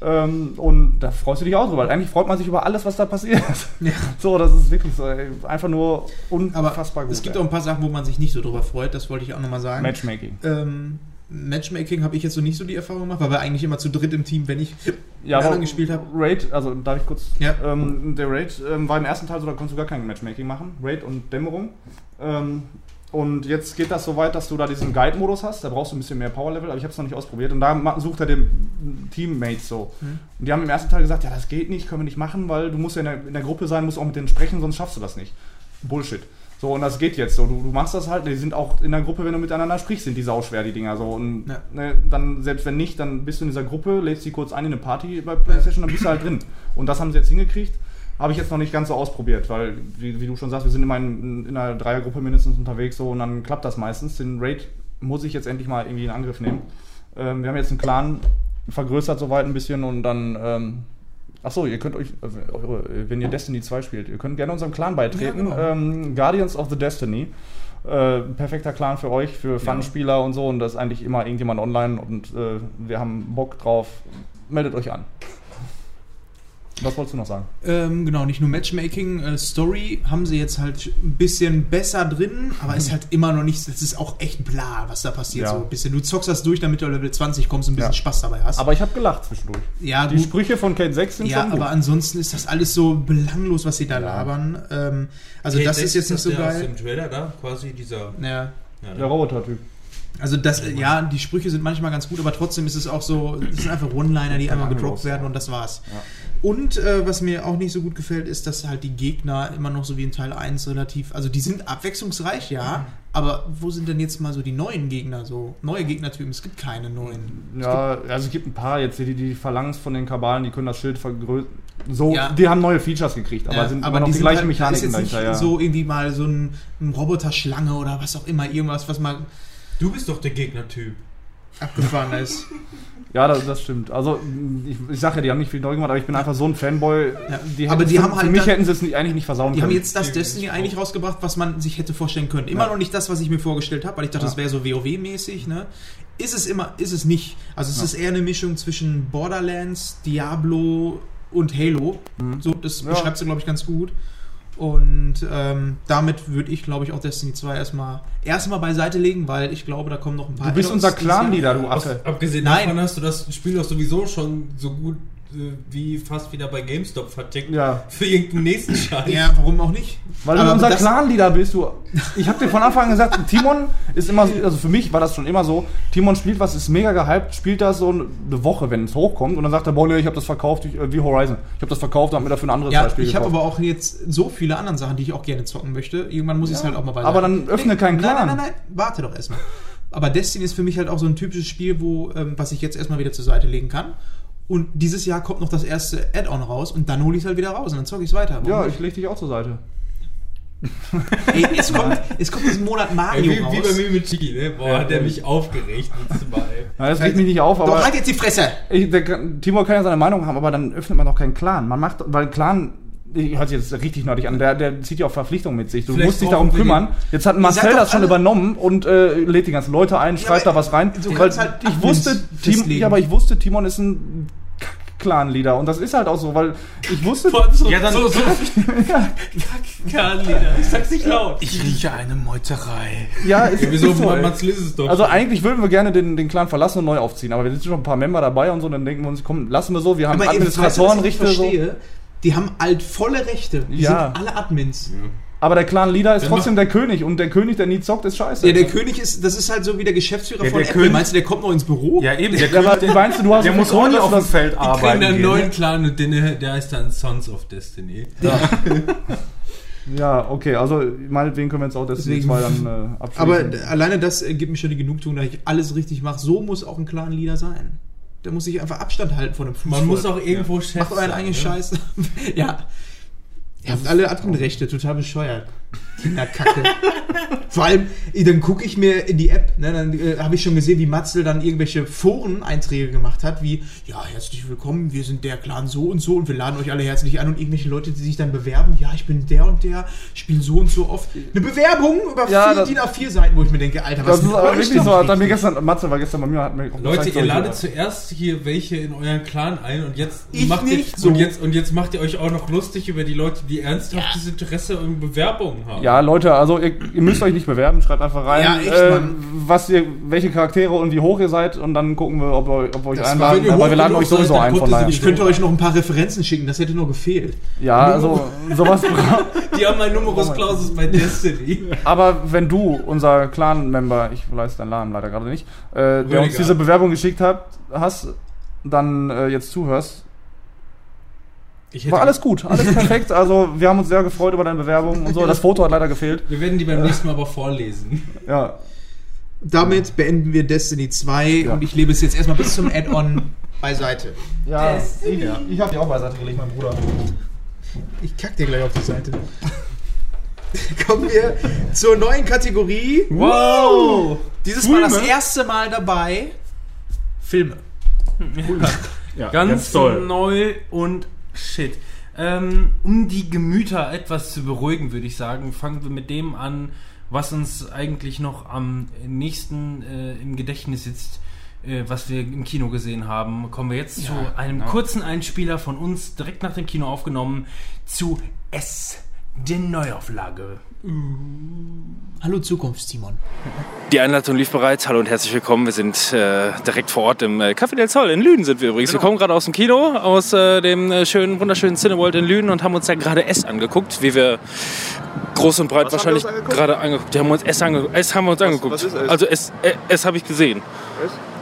Ähm, und da freust du dich auch drüber. Eigentlich freut man sich über alles, was da passiert. Ja. So, das ist wirklich so, ey, einfach nur Aber unfassbar gut. es gibt ey. auch ein paar Sachen, wo man sich nicht so drüber freut. Das wollte ich auch nochmal sagen. Matchmaking. Ähm, Matchmaking habe ich jetzt so nicht so die Erfahrung gemacht, weil wir eigentlich immer zu dritt im Team, wenn ich Ja, aber gespielt habe. Raid, also darf ich kurz. Ja. Ähm, der Raid ähm, war im ersten Teil so, da konntest du gar kein Matchmaking machen. Raid und Dämmerung. Ähm, und jetzt geht das so weit, dass du da diesen Guide-Modus hast. Da brauchst du ein bisschen mehr Power-Level, aber ich habe es noch nicht ausprobiert. Und da sucht er den Teammates so. Mhm. Und die haben im ersten Teil gesagt: Ja, das geht nicht, können wir nicht machen, weil du musst ja in der, in der Gruppe sein, musst auch mit denen sprechen, sonst schaffst du das nicht. Bullshit. So, und das geht jetzt so. Du, du machst das halt, die sind auch in der Gruppe, wenn du miteinander sprichst, sind die sauschwer, die Dinger so. Und Ja. ne, dann, selbst wenn nicht, dann bist du in dieser Gruppe, lädst die kurz ein in eine Party bei PlayStation, dann bist du halt drin. Und das haben sie jetzt hingekriegt. Habe ich jetzt noch nicht ganz so ausprobiert, weil, wie, wie du schon sagst, wir sind immer in, in einer Dreiergruppe mindestens unterwegs so und dann klappt das meistens. Den Raid muss ich jetzt endlich mal irgendwie in Angriff nehmen. Ähm, wir haben jetzt einen Clan vergrößert soweit ein bisschen und dann. Ähm, Achso, ihr könnt euch, äh, wenn ihr Destiny 2 spielt, ihr könnt gerne unserem Clan beitreten. Ja, genau. ähm, Guardians of the Destiny. Äh, perfekter Clan für euch, für Fun-Spieler und so. Und das ist eigentlich immer irgendjemand online und äh, wir haben Bock drauf. Meldet euch an. Was wolltest du noch sagen? Ähm, genau, nicht nur Matchmaking, äh, Story haben sie jetzt halt ein bisschen besser drin, aber ist halt immer noch nicht, das ist auch echt bla, was da passiert. Ja. So ein bisschen. Du zockst das durch, damit du Level 20 kommst und ein bisschen Ja. Spaß dabei hast. Aber ich habe gelacht zwischendurch. ja, Die gut. Sprüche von Kate 6 sind Ja, schon gut. aber ansonsten ist das alles so belanglos, was sie da Ja. labern. Ähm, also Kate das ist jetzt nicht so der Aus geil. dem Trailer da, quasi dieser. Ja. Ja, Der Roboter-Typ. Also das, ja, die Sprüche sind manchmal ganz gut, aber trotzdem ist es auch so, es sind einfach One-Liner, die einmal gedroppt Belanglos, werden und das war's. Ja. Und äh, was mir auch nicht so gut gefällt, ist, dass halt die Gegner immer noch so wie in Teil 1 relativ, also die sind abwechslungsreich, ja, aber wo sind denn jetzt mal so die neuen Gegner, so neue Gegnertypen? Es gibt keine neuen. Ja, also es gibt ein paar jetzt, die, die Phalanx von den Kabalen, die können das Schild vergrößern. So, Ja. die haben neue Features gekriegt, aber Ja, sind immer noch die, sind gleichen halt- Mechaniken ist jetzt nicht dahinter. Ja. so irgendwie mal so ein, ein Roboterschlange oder was auch immer, irgendwas, was mal Du bist doch der Gegnertyp. abgefahren ist. Ja, das, das stimmt. Also, ich, ich sage ja, die haben nicht viel neu gemacht, aber ich bin einfach so ein Fanboy. Ja. Die Aber die für, haben für halt mich dann- hätten sie es nicht, eigentlich nicht versauen Die haben können. jetzt das Destiny eigentlich rausgebracht, was man sich hätte vorstellen können. Immer Ja. noch nicht das, was ich mir vorgestellt habe, weil ich dachte, Ja. das wäre so WoW-mäßig, ne? Ist es immer, ist es nicht. Also es Ja. ist eher eine Mischung zwischen Borderlands, Diablo und Halo. Mhm. So, das Ja. beschreibt sie, glaube ich, ganz gut. Und ähm, damit würde ich, glaube ich, auch Destiny 2 erstmal erstmal beiseite legen, weil ich glaube, da kommen noch ein paar du bist unser. Clan-Leader, du Affe. abgesehen Nein. davon hast du das Spiel doch sowieso schon so gut wie fast wieder bei GameStop vertickt. Ja. Für irgendeinen nächsten Scheiß. Ja, warum auch nicht? Weil Aber du unser Clan-Leader bist, du. Ich habe dir von Anfang an gesagt, Timon ist immer, also für mich war das schon immer so, Timon spielt was, ist mega gehypt, spielt das so eine Woche, wenn es hochkommt und dann sagt er, boah, nee, ich habe das verkauft, ich, äh, wie Horizon. Ich habe das verkauft und habe mir dafür ein anderes Ja, Spiel ich habe aber auch jetzt so viele andere Sachen, die ich auch gerne zocken möchte. Irgendwann muss ich es Ja, halt auch mal beiseite. aber dann öffne keinen Nein, Clan. nein, nein, nein, warte doch erstmal. Aber Destiny ist für mich halt auch so ein typisches Spiel, wo, ähm, was ich jetzt erstmal wieder zur Seite legen kann. Und dieses Jahr kommt noch das erste Add-on raus und dann hole ich es halt wieder raus und dann zocke ich es weiter. Warum Ja, ich leg dich auch zur Seite. Ey, es kommt, es kommt diesen Monat Ey, Mario wie, wie bei raus. mir mit Chiki, ne? Boah, Ja, hat der mich aufgeregt letztes Mal, ey. Na, das regt mich nicht auf, Doch, aber halt jetzt die Fresse! ich, der, kann- Timur kann ja seine Meinung haben, aber dann öffnet man doch keinen Clan. Man macht, weil Clan, hört sich jetzt richtig nerdig an, der, der zieht ja auch Verpflichtungen mit sich. Du Vielleicht musst dich darum kümmern. Jetzt hat Marcel das schon übernommen und äh, lädt die ganzen Leute ein, schreibt aber da was rein. du weil halt ich wusste, Tim, ja, aber ich wusste, Timon ist ein Clan-Leader und das ist halt auch so, weil ich wusste, so, Ja, dann- so, so Kackkarnlieder. Ich sag's nicht laut. Ich rieche eine Meuterei. ja, ist, Ja, wieso? ist so, ist doch. Also eigentlich würden wir gerne den, den Clan verlassen und neu aufziehen, aber wir sind schon ein paar Member dabei und so, dann denken wir uns, komm, lassen wir so, wir haben Aber ihr- weißt du, was Administratoren, ich Richter so. Die haben halt volle Rechte. Die Ja. sind alle Admins. Aber der Clan-Leader ist trotzdem der König und der König, der nie zockt, ist scheiße. Ja, der König ist, das ist halt so wie der Geschäftsführer Ja, von der Apple. König- Meinst du, der kommt noch ins Büro? Ja, eben, der Ja, aber König, meinst du, du hast der so muss auch nicht auf dem das- Feld arbeiten. einen gehen, neuen ne? Clan und den, der heißt dann Sons of Destiny. Ja, okay, also meinetwegen können wir jetzt auch Destiny Deswegen- 2 dann äh, abschließen. Aber alleine das äh, gibt mir schon die Genugtuung, dass ich alles richtig mache. So muss auch ein Clan-Leader sein. Der muss sich einfach Abstand halten von dem Fußvolk. Man muss auch irgendwo Chef Macht euren eigenen ne? Scheiß. ja. Ihr habt alle Adminrechte, total bescheuert. Kinderkacke. Vor allem, dann gucke ich mir in die App, ne, dann äh, habe ich schon gesehen, wie Matzel dann irgendwelche Foren-Einträge gemacht hat, wie, ja, herzlich willkommen, wir sind der Clan so und so und wir laden euch alle herzlich an und irgendwelche Leute, die sich dann bewerben, ja, ich bin der und der, spiele so und so oft. Eine Bewerbung über Ja, vier DIN A4 Seiten, wo ich mir denke, Alter, was das ist aber doch so. Hat mir richtig? gestern, Matze war gestern bei mir, hat mir auch Leute, gezeigt, ihr ladet zuerst hier welche in euren Clan ein und jetzt Ich macht nicht ihr, so. und jetzt und jetzt macht ihr euch auch noch lustig über die Leute, die ernsthaftes Interesse an Bewerbungen haben. Ja, Leute, also ihr, ihr müsst euch nicht bewerben, schreibt einfach rein, Ja, echt, äh, was ihr, welche Charaktere und wie hoch ihr seid und dann gucken wir, ob wir, ob wir euch Das einladen. Aber wir laden euch sowieso seid, ein, von daher. Ich könnte euch noch ein paar Referenzen schicken, das hätte nur gefehlt. Ja, also sowas. Die haben ein Numerus Clausus bei Destiny. Aber wenn du, unser Clan-Member, ich weiß deinen Namen leider gerade nicht, äh, der uns diese Bewerbung geschickt hat, hast, dann äh, jetzt zuhörst, war alles gut, alles perfekt. Also wir haben uns sehr gefreut über deine Bewerbung und so. Das Foto hat leider gefehlt. Wir werden die beim nächsten Mal aber vorlesen. Ja, Damit beenden wir Destiny 2 Ja. und ich lebe es jetzt erstmal bis zum Add-on beiseite. ja. Ich, ich habe die auch beiseite gelegt, mein Bruder. Ich kack dir gleich auf die Seite. Kommen wir zur neuen Kategorie. Wow! Dieses Mal das erste Mal dabei. Filme. Ja, Ganz neu und shit. Ähm, um die Gemüter etwas zu beruhigen, würde ich sagen, fangen wir mit dem an, was uns eigentlich noch am nächsten äh, im Gedächtnis sitzt, äh, was wir im Kino gesehen haben. Kommen wir jetzt zu einem kurzen Einspieler von uns, direkt nach dem Kino aufgenommen, zu S, der Neuauflage. Hallo Zukunft, Simon. Die Einleitung lief bereits. Hallo und herzlich willkommen. Wir sind äh, direkt vor Ort im äh, Café del Sol in Lünen sind wir übrigens. Wir kommen gerade aus dem Kino, aus äh, dem äh, schönen, wunderschönen Cineworld in Lünen und haben uns da gerade S angeguckt, wie wir groß und breit wahrscheinlich gerade angeguckt. Die haben uns S angeguckt. S haben wir uns angeguckt. was ist S? Also S, äh, S habe ich gesehen.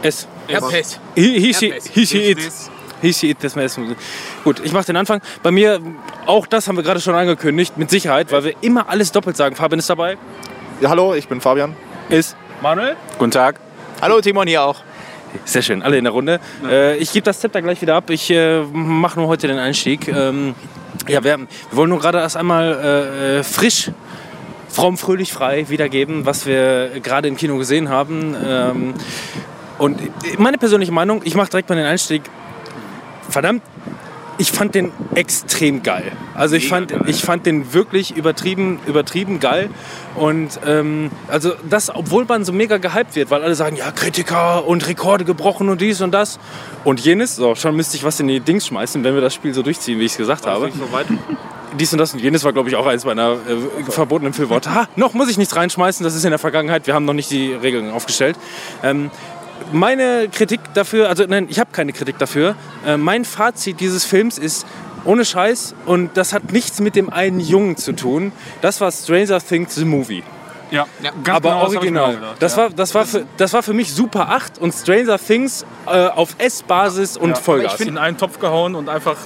S. Herpes. He, he, she, Herpes. he, she. He, she, it. Das ist Gut, ich mache den Anfang. Bei mir, auch das haben wir gerade schon angekündigt, mit Sicherheit, weil wir immer alles doppelt sagen. Fabian ist dabei. Ja, hallo, ich bin Fabian. Ist Manuel. Guten Tag. Hallo, Timon hier auch. Sehr schön, alle in der Runde. Äh, ich gebe das Zepter gleich wieder ab. Ich äh, mache nur heute den Einstieg. Ähm, ja, wir, wir wollen nur gerade erst einmal äh, äh, frisch, fromm, fröhlich, frei wiedergeben, was wir gerade im Kino gesehen haben. Ähm, und meine persönliche Meinung, ich mache direkt mal den Einstieg. Verdammt, ich fand den extrem geil. Also ich fand, ich fand den wirklich übertrieben, übertrieben geil. Und ähm, also das, obwohl man so mega gehypt wird, weil alle sagen, ja, Kritiker und Rekorde gebrochen und dies und das und jenes. So, schon müsste ich was in die Dings schmeißen, wenn wir das Spiel so durchziehen, wie ich es gesagt habe. Dies und das und jenes war, glaube ich, auch eins meiner äh, verbotenen Füllworte. Ha, noch muss ich nichts reinschmeißen, das ist in der Vergangenheit. Wir haben noch nicht die Regeln aufgestellt. Ähm, meine Kritik dafür, also nein, ich habe keine Kritik dafür. Äh, mein Fazit dieses Films ist ohne Scheiß und das hat nichts mit dem einen Jungen zu tun. Das war Stranger Things the Movie. Ja, aber genau, das ich mir original. das, ja. war, das, war für, das war für mich Super 8 und Stranger Things äh, auf S-Basis und Ja, Vollgas. Ich finde in einen Topf gehauen und einfach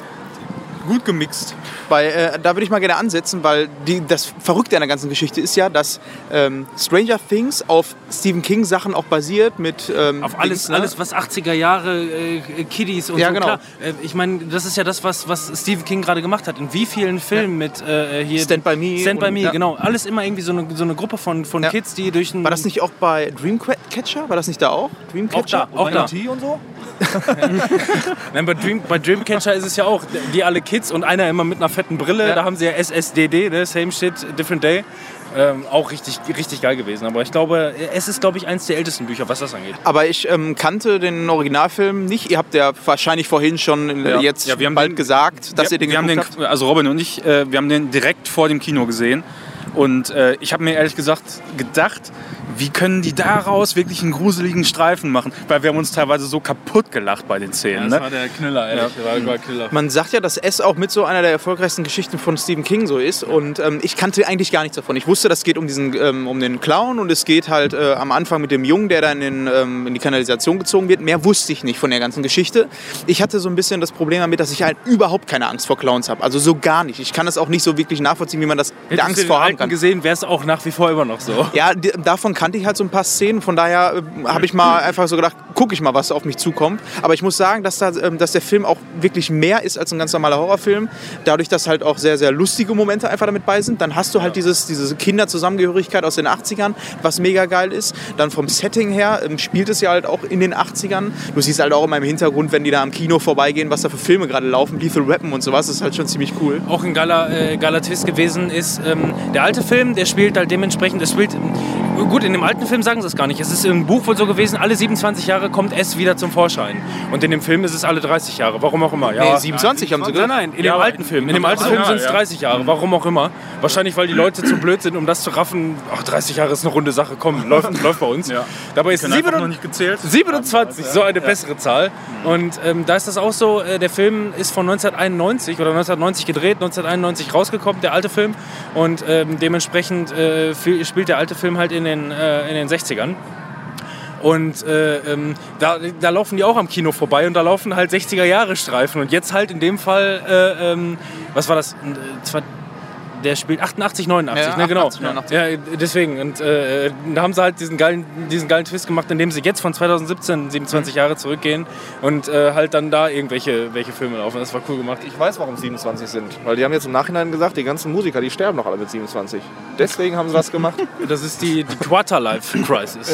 gut gemixt. Weil, äh, da würde ich mal gerne ansetzen, weil die, das Verrückte an der ganzen Geschichte ist ja, dass ähm, Stranger Things auf Stephen King Sachen auch basiert mit ähm, Auf alles, Dings, ne? alles was 80er Jahre äh, Kiddies und Ja, so. genau. Klar, äh, ich meine, das ist ja das, was, was Stephen King gerade gemacht hat. In wie vielen Filmen mit äh, hier. Stand by Me Stand by Me, ja. genau. Alles immer irgendwie so eine, so eine Gruppe von, von Ja. Kids, die durch ein. War das nicht auch bei Dreamcatcher? War das nicht da auch? Dreamcatcher? Auch da, auch da. und so? Nein, bei, Dream, bei Dreamcatcher ist es ja auch, die alle Kids und einer immer mit einer fetten Brille. Ja. Da haben sie ja SSDD, ne? Same Shit, Different Day. Ähm, auch richtig, richtig geil gewesen. Aber ich glaube, es ist, glaube ich, eins der ältesten Bücher, was das angeht. Aber ich ähm, kannte den Originalfilm nicht. Ihr habt ja wahrscheinlich vorhin schon äh, Ja. jetzt Ja, wir haben bald den- gesagt, dass ihr den wir haben den, also Robin und ich, äh, wir haben den direkt vor dem Kino gesehen. Und äh, ich habe mir ehrlich gesagt gedacht, wie können die daraus wirklich einen gruseligen Streifen machen? Weil wir haben uns teilweise so kaputt gelacht bei den Szenen. Das Ne? war der Knüller, ehrlich. Das war, war Knüller. Man sagt ja, dass S auch mit so einer der erfolgreichsten Geschichten von Stephen King so ist. Und ähm, ich kannte eigentlich gar nichts davon. Ich wusste, das geht um diesen, ähm, um den Clown und es geht halt äh, am Anfang mit dem Jungen, der dann in, ähm, in die Kanalisation gezogen wird. Mehr wusste ich nicht von der ganzen Geschichte. Ich hatte so ein bisschen das Problem damit, dass ich halt überhaupt keine Angst vor Clowns habe. Also so gar nicht. Ich kann das auch nicht so wirklich nachvollziehen, wie man das der Hättest Angst vor haben alten kann. gesehen, wäre es auch nach wie vor immer noch so. Ja, die, davon kannte ich halt so ein paar Szenen. Von daher äh, habe ich mal einfach so gedacht, gucke ich mal, was auf mich zukommt. Aber ich muss sagen, dass, da, ähm, dass der Film auch wirklich mehr ist als ein ganz normaler Horrorfilm. Dadurch, dass halt auch sehr, sehr lustige Momente einfach damit bei sind. Dann hast du halt dieses, diese Kinderzusammengehörigkeit aus den 80ern, was mega geil ist. Dann vom Setting her ähm, spielt es ja halt auch in den 80ern. Du siehst halt auch immer im Hintergrund, wenn die da am Kino vorbeigehen, was da für Filme gerade laufen, Lethal Weapon und sowas. Das ist halt schon ziemlich cool. auch ein geiler, äh, geiler Twist gewesen ist, ähm, der alte Film, der spielt halt dementsprechend, das spielt, gut, in dem alten Film sagen sie es gar nicht. Es ist im Buch wohl so gewesen, alle 27 Jahre kommt S wieder zum Vorschein. Und in dem Film ist es alle 30 Jahre, warum auch immer. Ja, Nee, 27 haben sie Nein, gesagt. nein, in Ja, dem alten Film. In dem alten Film sind es 30 Jahre, warum auch immer. Wahrscheinlich, weil die Leute zu blöd sind, um das zu raffen. Ach, 30 Jahre ist eine runde Sache, komm, läuft, läuft bei uns. Ja. Dabei ist Können einfach 27 noch nicht gezählt. 27, so eine bessere Zahl. Und ähm, da ist das auch so, äh, der Film ist von 1991 oder 1990 gedreht, 1991 rausgekommen, der alte Film. Und ähm, dementsprechend äh, spielt der alte Film halt in den, äh, in den 60ern. Und äh, ähm, da, da laufen die auch am Kino vorbei und da laufen halt 60er-Jahre-Streifen. Und jetzt halt in dem Fall, äh, ähm, was war das? Der spielt 88, 89, Ja, ne, genau. 88, 89. Ja, deswegen. Und äh, da haben sie halt diesen geilen, diesen geilen Twist gemacht, indem sie jetzt von 2017 27 Mhm. Jahre zurückgehen und äh, halt dann da irgendwelche welche Filme laufen. Das war cool gemacht. Ich weiß, warum es 27 sind. Weil die haben jetzt im Nachhinein gesagt, die ganzen Musiker, die sterben noch alle mit 27. Deswegen haben sie was gemacht. Das ist die, die Quarter-Life Crisis.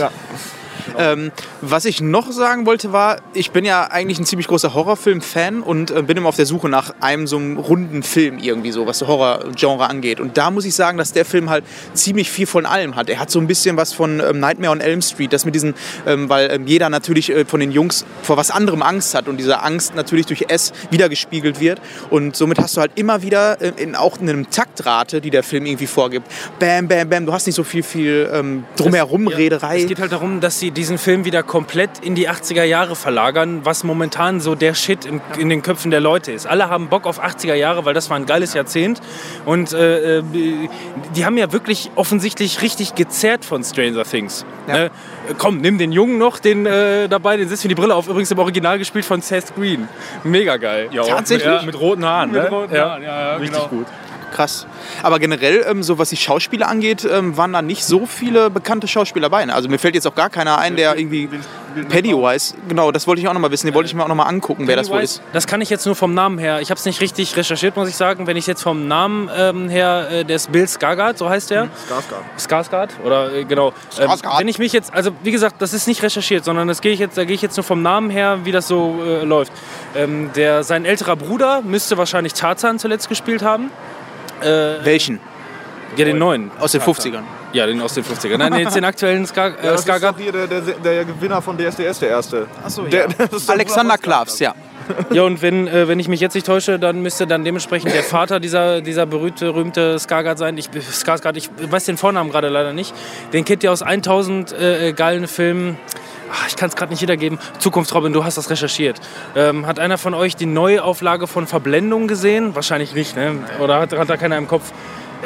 Ja. Ähm, was ich noch sagen wollte war, ich bin ja eigentlich ein ziemlich großer Horrorfilm-Fan und äh, bin immer auf der Suche nach einem so einem runden Film irgendwie so, was Horror-Genre angeht. Und da muss ich sagen, dass der Film halt ziemlich viel von allem hat. Er hat so ein bisschen was von ähm, Nightmare on Elm Street, das mit diesen, ähm, weil ähm, jeder natürlich äh, von den Jungs vor was anderem Angst hat und diese Angst natürlich durch S wiedergespiegelt wird. Und somit hast du halt immer wieder äh, in auch in einem Taktrate, die der Film irgendwie vorgibt. Bam, bam, bam. Du hast nicht so viel, viel ähm, drumherum Rederei. Es geht halt darum, dass sie diesen Film wieder komplett in die 80er Jahre verlagern, was momentan so der Shit in, in den Köpfen der Leute ist. Alle haben Bock auf 80er Jahre, weil das war ein geiles Jahrzehnt. Und äh, äh, die haben ja wirklich offensichtlich richtig gezerrt von Stranger Things. Ne? Äh, Komm, nimm den Jungen noch den, äh, dabei, den setzt mir die Brille auf. Übrigens im Original gespielt von Seth Green. Mega geil. Ja, Tatsächlich? Mit, mit roten Haaren, Mit ne? roten ja. Haaren, ja, ja, Richtig genau. gut. Krass. Aber generell, ähm, so was die Schauspieler angeht, ähm, waren da nicht so viele bekannte Schauspieler bei. ne? Also mir fällt jetzt auch gar keiner ein, der irgendwie Pennywise, genau, das wollte ich auch noch mal wissen. Den wollte ich mir auch noch mal angucken, wer das wohl Pennywise, ist. Das kann ich jetzt nur vom Namen her. Ich habe es nicht richtig recherchiert, muss ich sagen. Wenn ich jetzt vom Namen ähm, her, äh, der ist Bill Skarsgård, so heißt der. Skarsgård. Skarsgård oder äh, genau. Ähm, Skarsgård. wenn ich mich jetzt, also wie gesagt, das ist nicht recherchiert, sondern das gehe ich jetzt, da gehe ich jetzt nur vom Namen her, wie das so äh, läuft. Ähm, der sein älterer Bruder müsste wahrscheinlich Tarzan zuletzt gespielt haben. Äh, Welchen? ja, den neuen. Aus den 50ern. Ja, den aus den 50ern. Nein, jetzt den aktuellen Skar äh, Ja, das ist Skarsgård. doch hier der, der, der Gewinner von DSDS, der erste. Achso, ist der Alexander Klavs, ja. Ja, und wenn, äh, wenn ich mich jetzt nicht täusche, dann müsste dann dementsprechend der Vater dieser, dieser berühmte, berühmte Skarsgård sein. Ich, Skarsgård, ich weiß den Vornamen gerade leider nicht. Den kennt ihr aus 1000 äh, geilen Filmen. Ach, ich kann es gerade nicht wiedergeben. Zukunft Robin, du hast das recherchiert. Ähm, hat einer von euch die Neuauflage von Verblendung gesehen? Wahrscheinlich nicht, ne? Oder hat, hat da keiner im Kopf?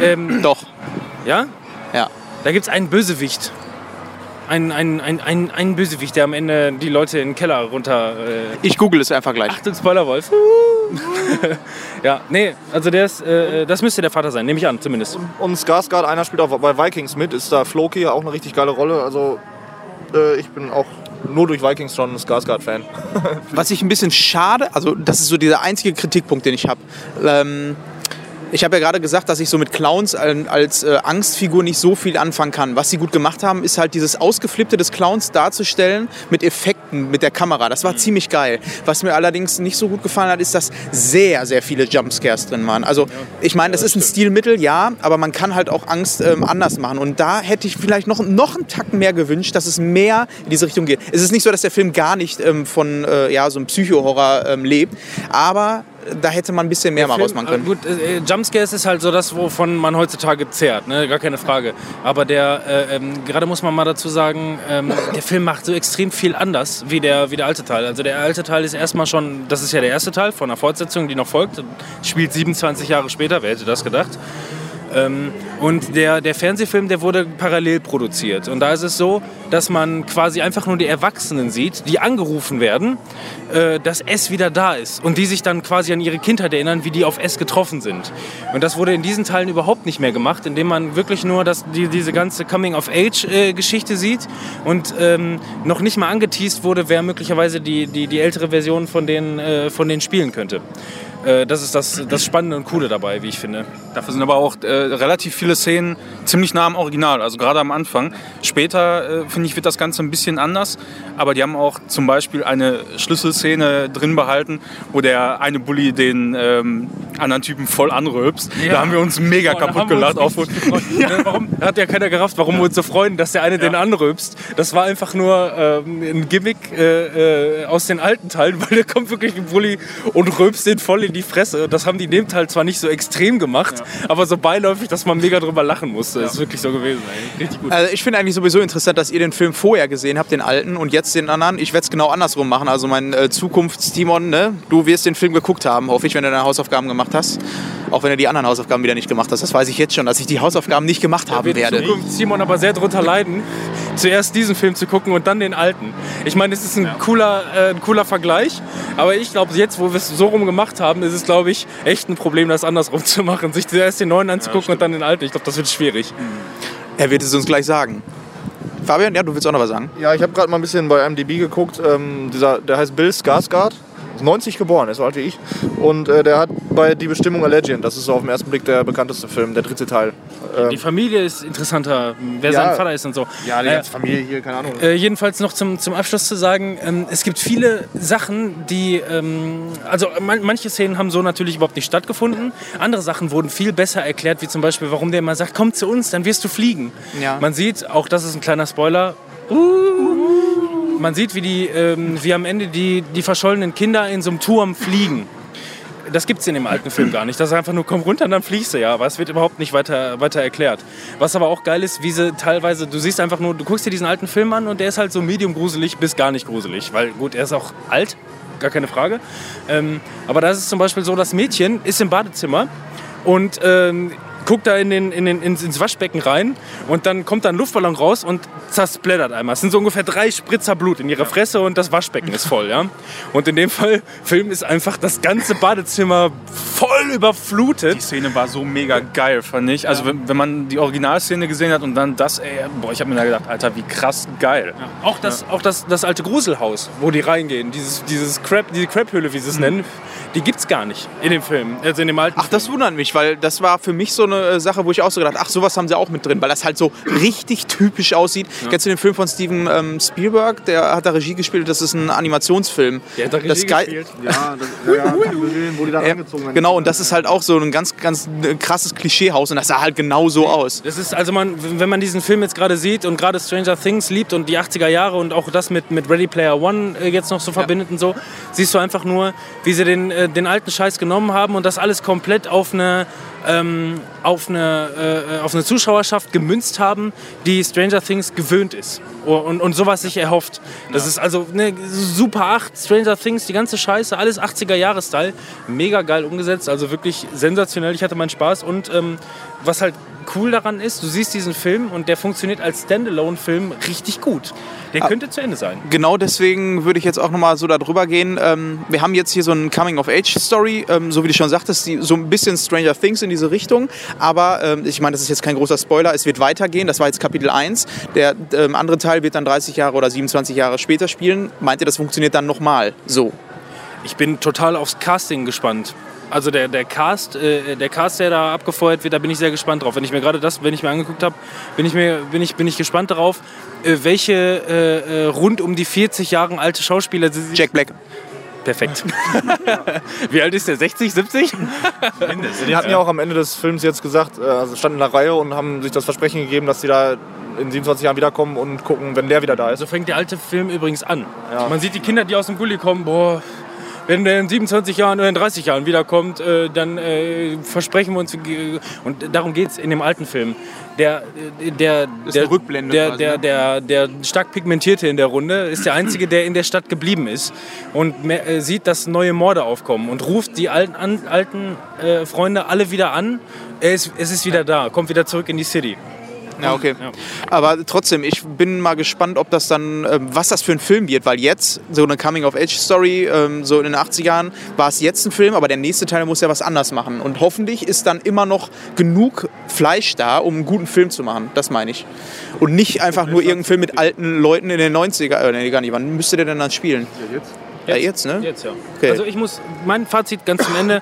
Ähm, Doch, ja? ja. Da gibt es einen Bösewicht. Ein, ein, ein, ein, ein Bösewicht, der am Ende die Leute in den Keller runter. Äh, Ich google es einfach gleich. Achtung, Spoilerwolf. ja, nee, also der ist, äh, das müsste der Vater sein, nehme ich an, zumindest. Und Skarsgård, einer spielt auch bei Vikings mit, ist da Floki, auch eine richtig geile Rolle. Also äh, ich bin auch nur durch Vikings schon ein Skarsgård-Fan. Was ich ein bisschen schade, also das ist so dieser einzige Kritikpunkt, den ich habe. Ähm, ich habe ja gerade gesagt, dass ich so mit Clowns als, äh, Angstfigur nicht so viel anfangen kann. Was sie gut gemacht haben, ist halt dieses Ausgeflippte des Clowns darzustellen mit Effekten, mit der Kamera. Das war ziemlich geil. Was mir allerdings nicht so gut gefallen hat, ist, dass sehr, sehr viele Jumpscares drin waren. Also ich meine, das ist ein Stilmittel, ja, aber man kann halt auch Angst ähm, anders machen. Und da hätte ich vielleicht noch, noch einen Tacken mehr gewünscht, dass es mehr in diese Richtung geht. Es ist nicht so, dass der Film gar nicht ähm, von äh, ja, so einem Psycho-Horror ähm, lebt, aber da hätte man ein bisschen mehr mal Film, rausmachen können. äh, Gut, äh, Jumpscares ist halt so das, wovon man heutzutage zehrt, ne? gar keine Frage. Aber der, äh, ähm, gerade muss man mal dazu sagen, ähm, der Film macht so extrem viel anders wie der, wie der alte Teil. Also der alte Teil ist erstmal schon, das ist ja der erste Teil von einer Fortsetzung, die noch folgt, spielt 27 Jahre später, wer hätte das gedacht? Ähm, und der, der Fernsehfilm, der wurde parallel produziert. Und da ist es so, dass man quasi einfach nur die Erwachsenen sieht, die angerufen werden, äh, dass S wieder da ist. Und die sich dann quasi an ihre Kindheit erinnern, wie die auf S getroffen sind. Und das wurde in diesen Teilen überhaupt nicht mehr gemacht, indem man wirklich nur das, die, diese ganze Coming-of-Age-Geschichte sieht und ähm, noch nicht mal angeteased wurde, wer möglicherweise die, die, die ältere Version von denen, äh, von denen spielen könnte. Äh, das ist das, das Spannende und Coole dabei, wie ich finde. Dafür sind aber auch äh, relativ viele Szenen ziemlich nah am Original, also gerade am Anfang. Später, äh, finde ich, wird das Ganze ein bisschen anders, aber die haben auch zum Beispiel eine Schlüsselszene drin behalten, wo der eine Bully den ähm, anderen Typen voll anrülpst. Da haben wir uns mega da kaputt gelacht. Auf, gefreut. Ne, Warum? Da hat ja keiner gerafft, warum wir uns so freuen, dass der eine den anrülpst. Das war einfach nur ähm, ein Gimmick äh, äh, aus den alten Teilen, weil der kommt wirklich ein Bulli und rülpst den voll in die Fresse. Das haben die in dem Teil zwar nicht so extrem gemacht, aber so beiläufig, dass man mega drüber lachen musste. Das ist wirklich so gewesen. Richtig gut. Also ich finde eigentlich sowieso interessant, dass ihr den Film vorher gesehen habt, den alten, und jetzt den anderen. Ich werde es genau andersrum machen. Also mein äh, Zukunfts-Timon, ne? du wirst den Film geguckt haben, hoffe ich, wenn du deine Hausaufgaben gemacht hast. Auch wenn du die anderen Hausaufgaben wieder nicht gemacht hast. Das weiß ich jetzt schon, dass ich die Hausaufgaben nicht gemacht haben werde. Zukunft Simon aber sehr drunter leiden, zuerst diesen Film zu gucken und dann den alten. Ich meine, es ist ein, cooler, äh, ein cooler Vergleich, aber ich glaube, jetzt, wo wir es so rum gemacht haben, ist es, glaube ich, echt ein Problem, das andersrum zu machen. Sich zuerst den neuen anzugucken und dann den alten. Ich glaube, das wird schwierig. Er wird es uns gleich sagen. Fabian, ja, du willst auch noch was sagen? Ja, ich habe gerade mal ein bisschen bei MDB geguckt. Ähm, dieser, der heißt Bill Skarsgård. Ist 90 geboren, ist so alt wie ich. Und äh, der hat bei Die Bestimmung a Legend, das ist so auf den ersten Blick der bekannteste Film, der dritte Teil. Ähm, Die Familie ist interessanter, wer Ja. sein Vater ist und so. ja, die Äh, Familie hier, keine Ahnung. Äh, jedenfalls noch zum, zum Abschluss zu sagen, ähm, es gibt viele Sachen, die, ähm, also man, manche Szenen haben so natürlich überhaupt nicht stattgefunden. Andere Sachen wurden viel besser erklärt, wie zum Beispiel, warum der immer sagt, komm zu uns, dann wirst du fliegen. Ja. Man sieht, auch das ist ein kleiner Spoiler, man sieht, wie, die, ähm, wie am Ende die, die verschollenen Kinder in so einem Turm fliegen. Das gibt es in dem alten Film gar nicht. Das ist einfach nur, komm runter, dann fliegst du ja. Aber es wird überhaupt nicht weiter, weiter erklärt. Was aber auch geil ist, wie sie teilweise, du siehst einfach nur, du guckst dir diesen alten Film an und der ist halt so medium gruselig bis gar nicht gruselig. Weil gut, er ist auch alt, gar keine Frage. Ähm, aber da ist es zum Beispiel so, das Mädchen ist im Badezimmer und ähm, guckt da in den, in den, ins, ins Waschbecken rein und dann kommt da ein Luftballon raus und zersplattert einmal. Es sind so ungefähr drei Spritzer Blut in ihrer Fresse und das Waschbecken ist voll. Ja? Und in dem Fall, Film ist einfach das ganze Badezimmer voll überflutet. Die Szene war so mega geil, fand ich. Also wenn, wenn man die Originalszene gesehen hat und dann das, ey, boah, ich habe mir da gedacht, Alter, wie krass geil. Auch das, auch das, das alte Gruselhaus, wo die reingehen, dieses, dieses Crab, diese Crab-Höhle, wie sie es nennen, die gibt's gar nicht in dem Film, also in dem alten. Ach, das wundert mich, weil das war für mich so eine äh, Sache, wo ich auch so gedacht ach, sowas haben sie auch mit drin, weil das halt so richtig typisch aussieht. Kennst du den Film von Steven ähm, Spielberg? Der hat da Regie gespielt, das ist ein Animationsfilm. Der hat da Regie das Geil- gespielt. ja, das, ja, ja, wo die da Ja, rangezogen werden. genau, und das ist halt auch so ein ganz, ganz äh, krasses Klischeehaus und das sah halt genau so aus. Das ist also man, wenn man diesen Film jetzt gerade sieht und gerade Stranger Things liebt und die 80er Jahre und auch das mit, mit Ready Player One äh, jetzt noch so verbindet und so, siehst du einfach nur, wie sie den, den alten Scheiß genommen haben und das alles komplett auf eine ähm, auf, eine, äh, auf eine Zuschauerschaft gemünzt haben, die Stranger Things gewöhnt ist und, und, und sowas sich erhofft. Das ist also eine Super 8, Stranger Things, die ganze Scheiße, alles 80er-Jahre-Style. Mega geil umgesetzt, also wirklich sensationell. Ich hatte meinen Spaß und ähm, was halt cool daran ist, du siehst diesen Film und der funktioniert als Standalone-Film richtig gut. Der könnte zu Ende sein. Genau deswegen würde ich jetzt auch nochmal so da drüber gehen. Ähm, wir haben jetzt hier so eine Coming-of-Age-Story, ähm, so wie du schon sagtest, die, so ein bisschen Stranger Things in diese Richtung. Aber ähm, ich meine, das ist jetzt kein großer Spoiler, es wird weitergehen. Das war jetzt Kapitel 1. Der ähm, andere Teil wird dann 30 Jahre oder 27 Jahre später spielen. Meint ihr, das funktioniert dann nochmal so? Ich bin total aufs Casting gespannt. Also der, der Cast, äh, der Cast, der da abgefeuert wird, da bin ich sehr gespannt drauf. Wenn ich mir gerade das, wenn ich mir angeguckt habe, bin ich mir, bin ich, bin ich gespannt darauf, äh, welche äh, äh, rund um die 40 Jahre alte Schauspieler sie Jack Black. Perfekt. Wie alt ist der? 60, 70? Die hatten ja auch am Ende des Films jetzt gesagt, äh, also standen in der Reihe und haben sich das Versprechen gegeben, dass sie da in 27 Jahren wiederkommen und gucken, wenn der wieder da ist. So fängt der alte Film übrigens an. Man sieht die Kinder, die aus dem Gully kommen, boah, wenn der in 27 Jahren oder in 30 Jahren wiederkommt, äh, dann äh, versprechen wir uns, äh, und darum geht es in dem alten Film. Der, äh, der, der, Rückblende der, quasi, der, ne? der, der stark pigmentierte in der Runde ist der Einzige, der in der Stadt geblieben ist und mer- äh, sieht, dass neue Morde aufkommen und ruft die alten, an, alten äh, Freunde alle wieder an. Er ist, es ist wieder da, kommt wieder zurück in die City. Ja, okay. Aber trotzdem, ich bin mal gespannt, ob das dann, ähm, was das für ein Film wird, weil jetzt, so eine Coming-of-Age-Story, ähm, so in den 80ern, war es jetzt ein Film, aber der nächste Teil muss ja was anders machen. Und hoffentlich ist dann immer noch genug Fleisch da, um einen guten Film zu machen. Das meine ich. Und nicht einfach nur irgendein Film mit alten Leuten in den 90er, äh, nee, gar nicht. Wann müsste der denn dann spielen? Ja, jetzt. Ja, jetzt, ne? Jetzt ja. Okay. Also ich muss, mein Fazit ganz zum Ende.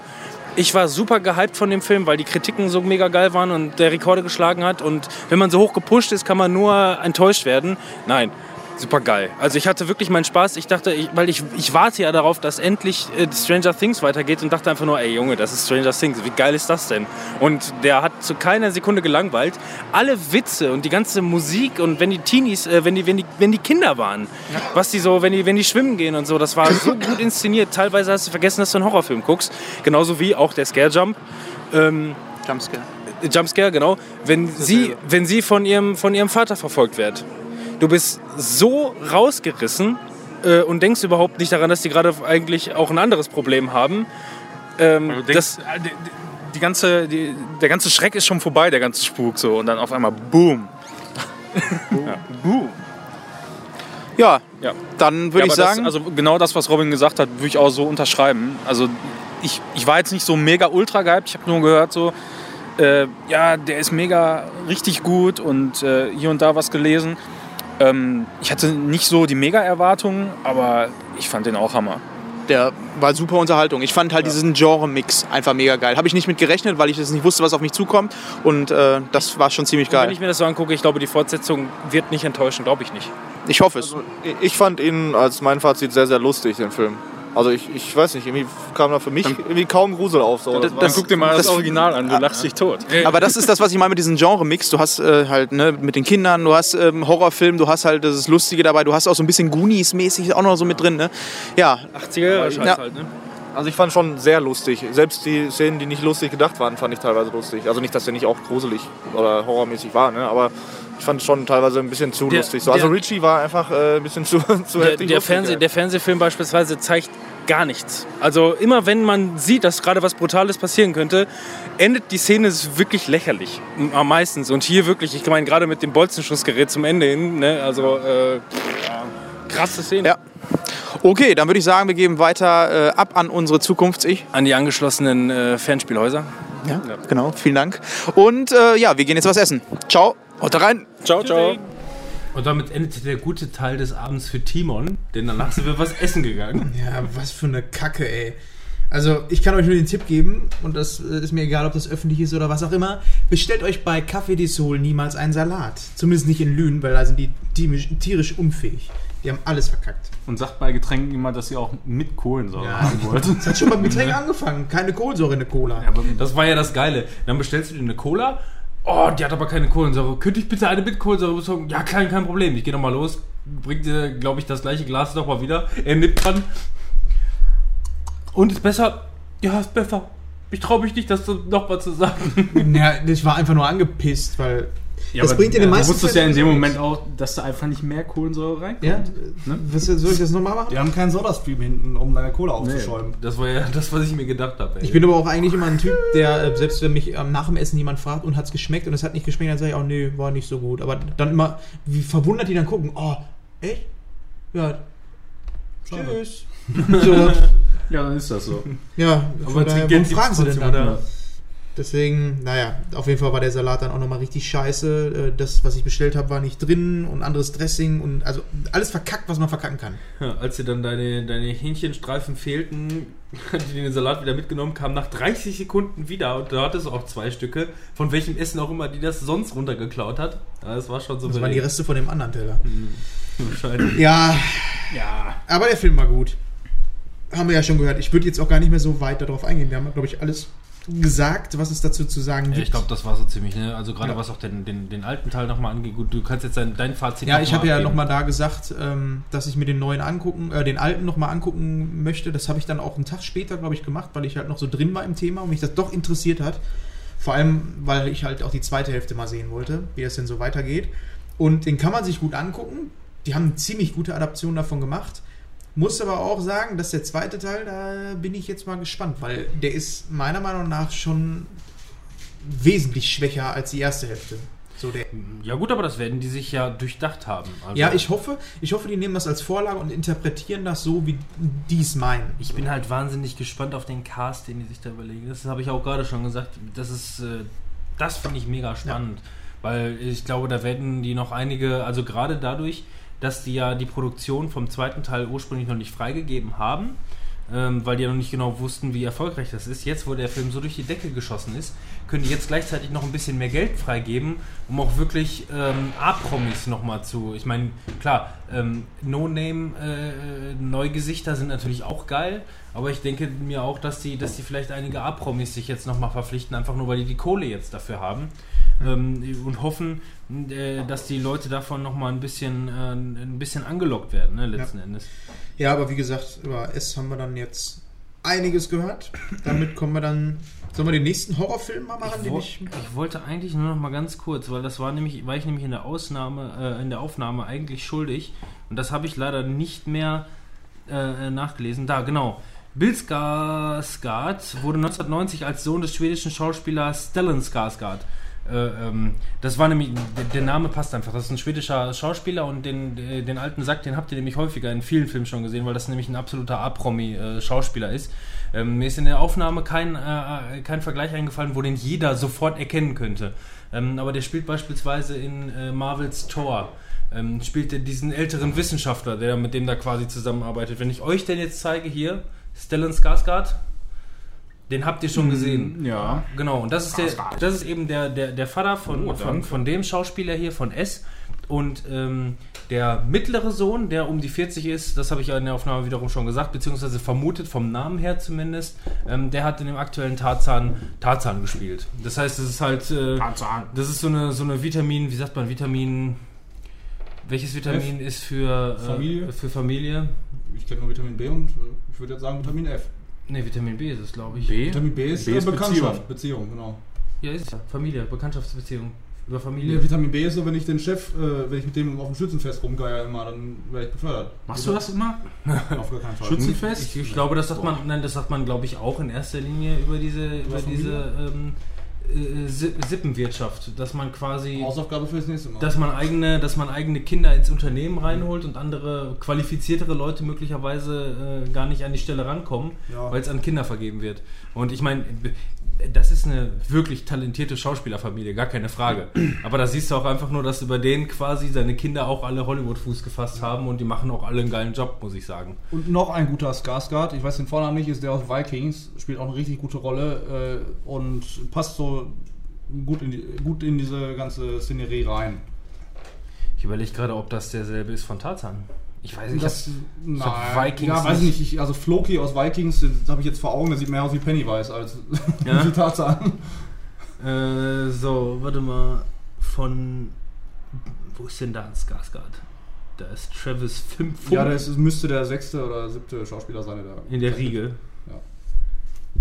Ich war super gehypt von dem Film, weil die Kritiken so mega geil waren und der Rekorde geschlagen hat. Und wenn man so hoch gepusht ist, kann man nur enttäuscht werden. Nein, super geil. Also ich hatte wirklich meinen Spaß. Ich dachte, ich, weil ich, ich warte ja darauf, dass endlich äh, Stranger Things weitergeht und dachte einfach nur, ey Junge, das ist Stranger Things. Wie geil ist das denn? Und der hat zu keiner Sekunde gelangweilt. Alle Witze und die ganze Musik und wenn die Teenies, äh, wenn die, wenn die, wenn die Kinder waren, was die so, wenn die, wenn die schwimmen gehen und so, das war so gut inszeniert. Teilweise hast du vergessen, dass du einen Horrorfilm guckst. Genauso wie auch der Scare Jump. Ähm, Jumpscare. Jumpscare, genau. Wenn sie, wenn sie von ihrem, von ihrem Vater verfolgt wird. Du bist so rausgerissen äh, und denkst überhaupt nicht daran, dass die gerade eigentlich auch ein anderes Problem haben. Ähm, denkst, das, äh, die, die ganze, die, der ganze Schreck ist schon vorbei, der ganze Spuk so. Und dann auf einmal boom. ja. Boom. Ja, Ja. dann würde Ja, ich sagen, Das, also genau das, was Robin gesagt hat, würde ich auch so unterschreiben. Also ich, ich war jetzt nicht so mega ultra gehypt. Ich habe nur gehört so, äh, ja, der ist mega richtig gut und äh, hier und da was gelesen. Ähm, ich hatte nicht so die Mega-Erwartungen, aber ich fand den auch Hammer. der war super Unterhaltung. Ich fand halt diesen Genre-Mix einfach mega geil. Habe ich nicht mit gerechnet, weil ich jetzt nicht wusste, was auf mich zukommt. Und äh, das war schon ziemlich wenn geil. ich mir das so angucke, ich glaube, die Fortsetzung wird nicht enttäuschen, glaube ich nicht. Ich hoffe es. Ich fand ihn als mein Fazit sehr, sehr lustig, den Film. Also ich, ich weiß nicht, irgendwie kam da für mich irgendwie kaum Grusel auf. So. Das, Dann guck dir mal das, das- Original an, du lachst dich tot. Aber das ist das, was ich meine mit diesem Genre-Mix. Du hast äh, halt ne, mit den Kindern, du hast ähm, Horrorfilm, du hast halt das Lustige dabei, du hast auch so ein bisschen Goonies-mäßig auch noch so mit drin. Ne? Ja, 80er Scheiß Ja. halt, ne? Also ich fand schon sehr lustig. Selbst die Szenen, die nicht lustig gedacht waren, fand ich teilweise lustig. Also nicht, dass der nicht auch gruselig oder horrormäßig war, ne? aber ich fand es schon teilweise ein bisschen zu Der- lustig. So, also der- Richie war einfach äh, ein bisschen zu, zu Der, heftig der, Fernseh, der Fernsehfilm beispielsweise zeigt gar nichts. Also immer wenn man sieht, dass gerade was Brutales passieren könnte, endet die Szene wirklich lächerlich. Meistens. Und hier wirklich, ich meine gerade mit dem Bolzenschussgerät zum Ende hin, ne? also äh, krasse Szene. Ja. Okay, dann würde ich sagen, wir geben weiter äh, ab an unsere Zukunfts-Ich. An die angeschlossenen äh, Fernspielhäuser. Ja, genau. Vielen Dank. Und äh, ja, wir gehen jetzt was essen. Ciao. Haut rein. Ciao, ciao. Und damit endete der gute Teil des Abends für Timon, denn danach sind wir was essen gegangen. Ja, was für eine Kacke, ey. Also, ich kann euch nur den Tipp geben, und das äh, ist mir egal, ob das öffentlich ist oder was auch immer. Bestellt euch bei Café de Sol niemals einen Salat. Zumindest nicht in Lünen, weil da sind die tierisch unfähig. Die haben alles verkackt. Und sagt bei Getränken immer, dass ihr auch mit Kohlensäure Ja. haben wollt. Das hat schon beim Getränk angefangen. Keine Kohlensäure in der Cola. Das war ja das Geile. Dann bestellst du dir eine Cola. Oh, die hat aber keine Kohlensäure. Könnte ich bitte eine mit Kohlensäure besorgen? Ja, kein, kein Problem. Ich gehe nochmal los. Bringt dir, glaube ich, das gleiche Glas nochmal wieder. Er nippt dran. Und ist besser? Ja, ist besser. Ich traue mich nicht, das noch mal zu sagen. Ja, ich war einfach nur angepisst, weil. Das aber bringt dir den Du meisten wusstest ja in dem Moment auch, dass da einfach nicht mehr Kohlensäure reinkommt. Ja? Was, soll ich das nochmal machen? Die haben keinen Sodastream hinten, um deine Cola aufzuschäumen. Das war ja das, was ich mir gedacht habe. Ich bin aber auch eigentlich immer ein Typ, der, äh, selbst wenn mich ähm, nach dem Essen jemand fragt und hat es geschmeckt und es hat nicht geschmeckt, dann sage ich auch, nee, war nicht so gut. Aber dann immer, wie verwundert die dann gucken, oh, echt? Ja. Tschüss. so, Ja, dann ist das so. ja, Aber von daher, warum Trinkgeld fragen sie denn dann? Deswegen, naja, auf jeden Fall war der Salat dann auch nochmal richtig scheiße. Äh, Das, was ich bestellt habe, war nicht drin und anderes Dressing und also alles verkackt, was man verkacken kann. Ja, als dir dann deine, deine Hähnchenstreifen fehlten, hat die den Salat wieder mitgenommen, kam nach 30 Sekunden wieder und da hattest du auch zwei Stücke, von welchem Essen auch immer, die das sonst runtergeklaut hat. Ja, das war schon so Das waren die Reste von dem anderen Teller. Wahrscheinlich. Ja, Ja. aber der Film war gut. Haben wir ja schon gehört. Ich würde jetzt auch gar nicht mehr so weit darauf eingehen. Wir haben, glaube ich, alles gesagt, was es dazu zu sagen Ja, gibt. ich glaube, das war so ziemlich, ne? Also gerade Ja. was auch den, den, den alten Teil nochmal angeht. Gut, du kannst jetzt dein, dein Fazit Ja, ich habe ja nochmal da gesagt, ähm, dass ich mir den neuen angucken, äh, den alten nochmal angucken möchte. Das habe ich dann auch einen Tag später, glaube ich, gemacht, weil ich halt noch so drin war im Thema und mich das doch interessiert hat. Vor allem, weil ich halt auch die zweite Hälfte mal sehen wollte, wie das denn so weitergeht. Und den kann man sich gut angucken. Die haben eine ziemlich gute Adaption davon gemacht. Muss aber auch sagen, dass der zweite Teil, da bin ich jetzt mal gespannt, weil der ist meiner Meinung nach schon wesentlich schwächer als die erste Hälfte. So der Ja gut, aber das werden die sich ja durchdacht haben. Also, ja, ich hoffe, ich hoffe, die nehmen das als Vorlage und interpretieren das so, wie die es meinen. Ich bin halt wahnsinnig gespannt auf den Cast, den die sich da überlegen. Das habe ich auch gerade schon gesagt. Das ist, äh, das finde ich mega spannend, weil ich glaube, da werden die noch einige, also gerade dadurch, dass die ja die Produktion vom zweiten Teil ursprünglich noch nicht freigegeben haben, ähm, weil die ja noch nicht genau wussten, wie erfolgreich das ist. Jetzt, wo der Film so durch die Decke geschossen ist, können die jetzt gleichzeitig noch ein bisschen mehr Geld freigeben, um auch wirklich ähm, A-Promis nochmal zu. Ich meine, klar, ähm, No-Name-Neugesichter sind natürlich auch geil, aber ich denke mir auch, dass die, dass die vielleicht einige A-Promis sich jetzt nochmal verpflichten, einfach nur weil die die Kohle jetzt dafür haben. Ähm, und hoffen, äh, dass die Leute davon nochmal ein bisschen, äh, ein bisschen angelockt werden, ne, letzten Endes. Ja, aber wie gesagt, über S haben wir dann jetzt einiges gehört. Damit kommen wir dann. Sollen wir den nächsten Horrorfilm mal machen, Ich, den wo, ich. ich wollte eigentlich nur noch mal ganz kurz, weil das war nämlich, war ich nämlich in der Ausnahme, äh, in der Aufnahme eigentlich schuldig und das habe ich leider nicht mehr äh, nachgelesen. Da, genau. Bill Skarsgård wurde 1990 als Sohn des schwedischen Schauspielers Stellan Skarsgård. Äh, ähm, das war nämlich, der, Name passt einfach. Das ist ein schwedischer Schauspieler und den, äh, den alten Sack, den habt ihr nämlich häufiger in vielen Filmen schon gesehen, weil das nämlich ein absoluter A-Promi-Schauspieler ist. Ähm, mir ist in der Aufnahme kein, äh, kein Vergleich eingefallen, wo den jeder sofort erkennen könnte. Ähm, aber der spielt beispielsweise in äh, Marvels Thor. Ähm, spielt er diesen älteren Wissenschaftler, der mit dem da quasi zusammenarbeitet. Wenn ich euch den jetzt zeige, hier, Stellan Skarsgård, den habt ihr schon gesehen. Ja. Genau, und das ist, der, das ist eben der, der, der Vater von, Oh, von, von dem Schauspieler hier, von S. Und ähm, der mittlere Sohn, der um die 40 ist, das habe ich ja in der Aufnahme wiederum schon gesagt, beziehungsweise vermutet, vom Namen her zumindest, ähm, der hat in dem aktuellen Tarzan Tarzan gespielt. Das heißt, das ist halt, äh, Tarzan. das ist so eine, so eine Vitamin, wie sagt man, Vitamin, welches Vitamin ist für äh, Familie. Für Familie? Ich kenne nur Vitamin B und äh, ich würde jetzt sagen Vitamin F. Ne, Vitamin B ist es, glaube ich. B? Vitamin B ist, B ist Bekanntschaft, Beziehung. genau. Ja, ist es ja. Familie, Bekanntschaftsbeziehung. Über Nee, Familie. Vitamin B ist so, wenn ich den Chef, äh, wenn ich mit dem auf dem Schützenfest rumgeier immer, dann werde ich befördert. Machst du das immer? Auf gar keinen Fall. Schützenfest? Ich, ich glaube, das sagt man, nein, das sagt man, glaube ich, auch in erster Linie über diese, über diese ähm, äh, Si- Sippenwirtschaft, dass man quasi, Hausaufgabe fürs nächste Mal. dass man eigene, dass man eigene Kinder ins Unternehmen reinholt und andere qualifiziertere Leute möglicherweise äh, gar nicht an die Stelle rankommen, Ja. weil es an Kinder vergeben wird. Und ich meine, das ist eine wirklich talentierte Schauspielerfamilie, gar keine Frage. Aber da siehst du auch einfach nur, dass über den quasi seine Kinder auch alle Hollywood-Fuß gefasst haben und die machen auch alle einen geilen Job, muss ich sagen. Und noch ein guter Skarsgård, ich weiß den Vornamen nicht, ist der aus Vikings, spielt auch eine richtig gute Rolle äh, und passt so gut in, die, gut in diese ganze Szenerie rein. Ich überlege gerade, ob das derselbe ist von Tarzan. Ich weiß nicht, Das, ich hab nein, Vikings ja, weiß ich nicht- nicht. Ich, also Floki aus Vikings, den habe ich jetzt vor Augen, der sieht mehr aus wie Pennywise als Ja? wie Tarzan. Äh, so, warte mal. Von. Wo ist denn da ein Skarsgård? Da ist Travis Fim Ja, das ist, müsste der sechste oder siebte Schauspieler sein, der in der Riege.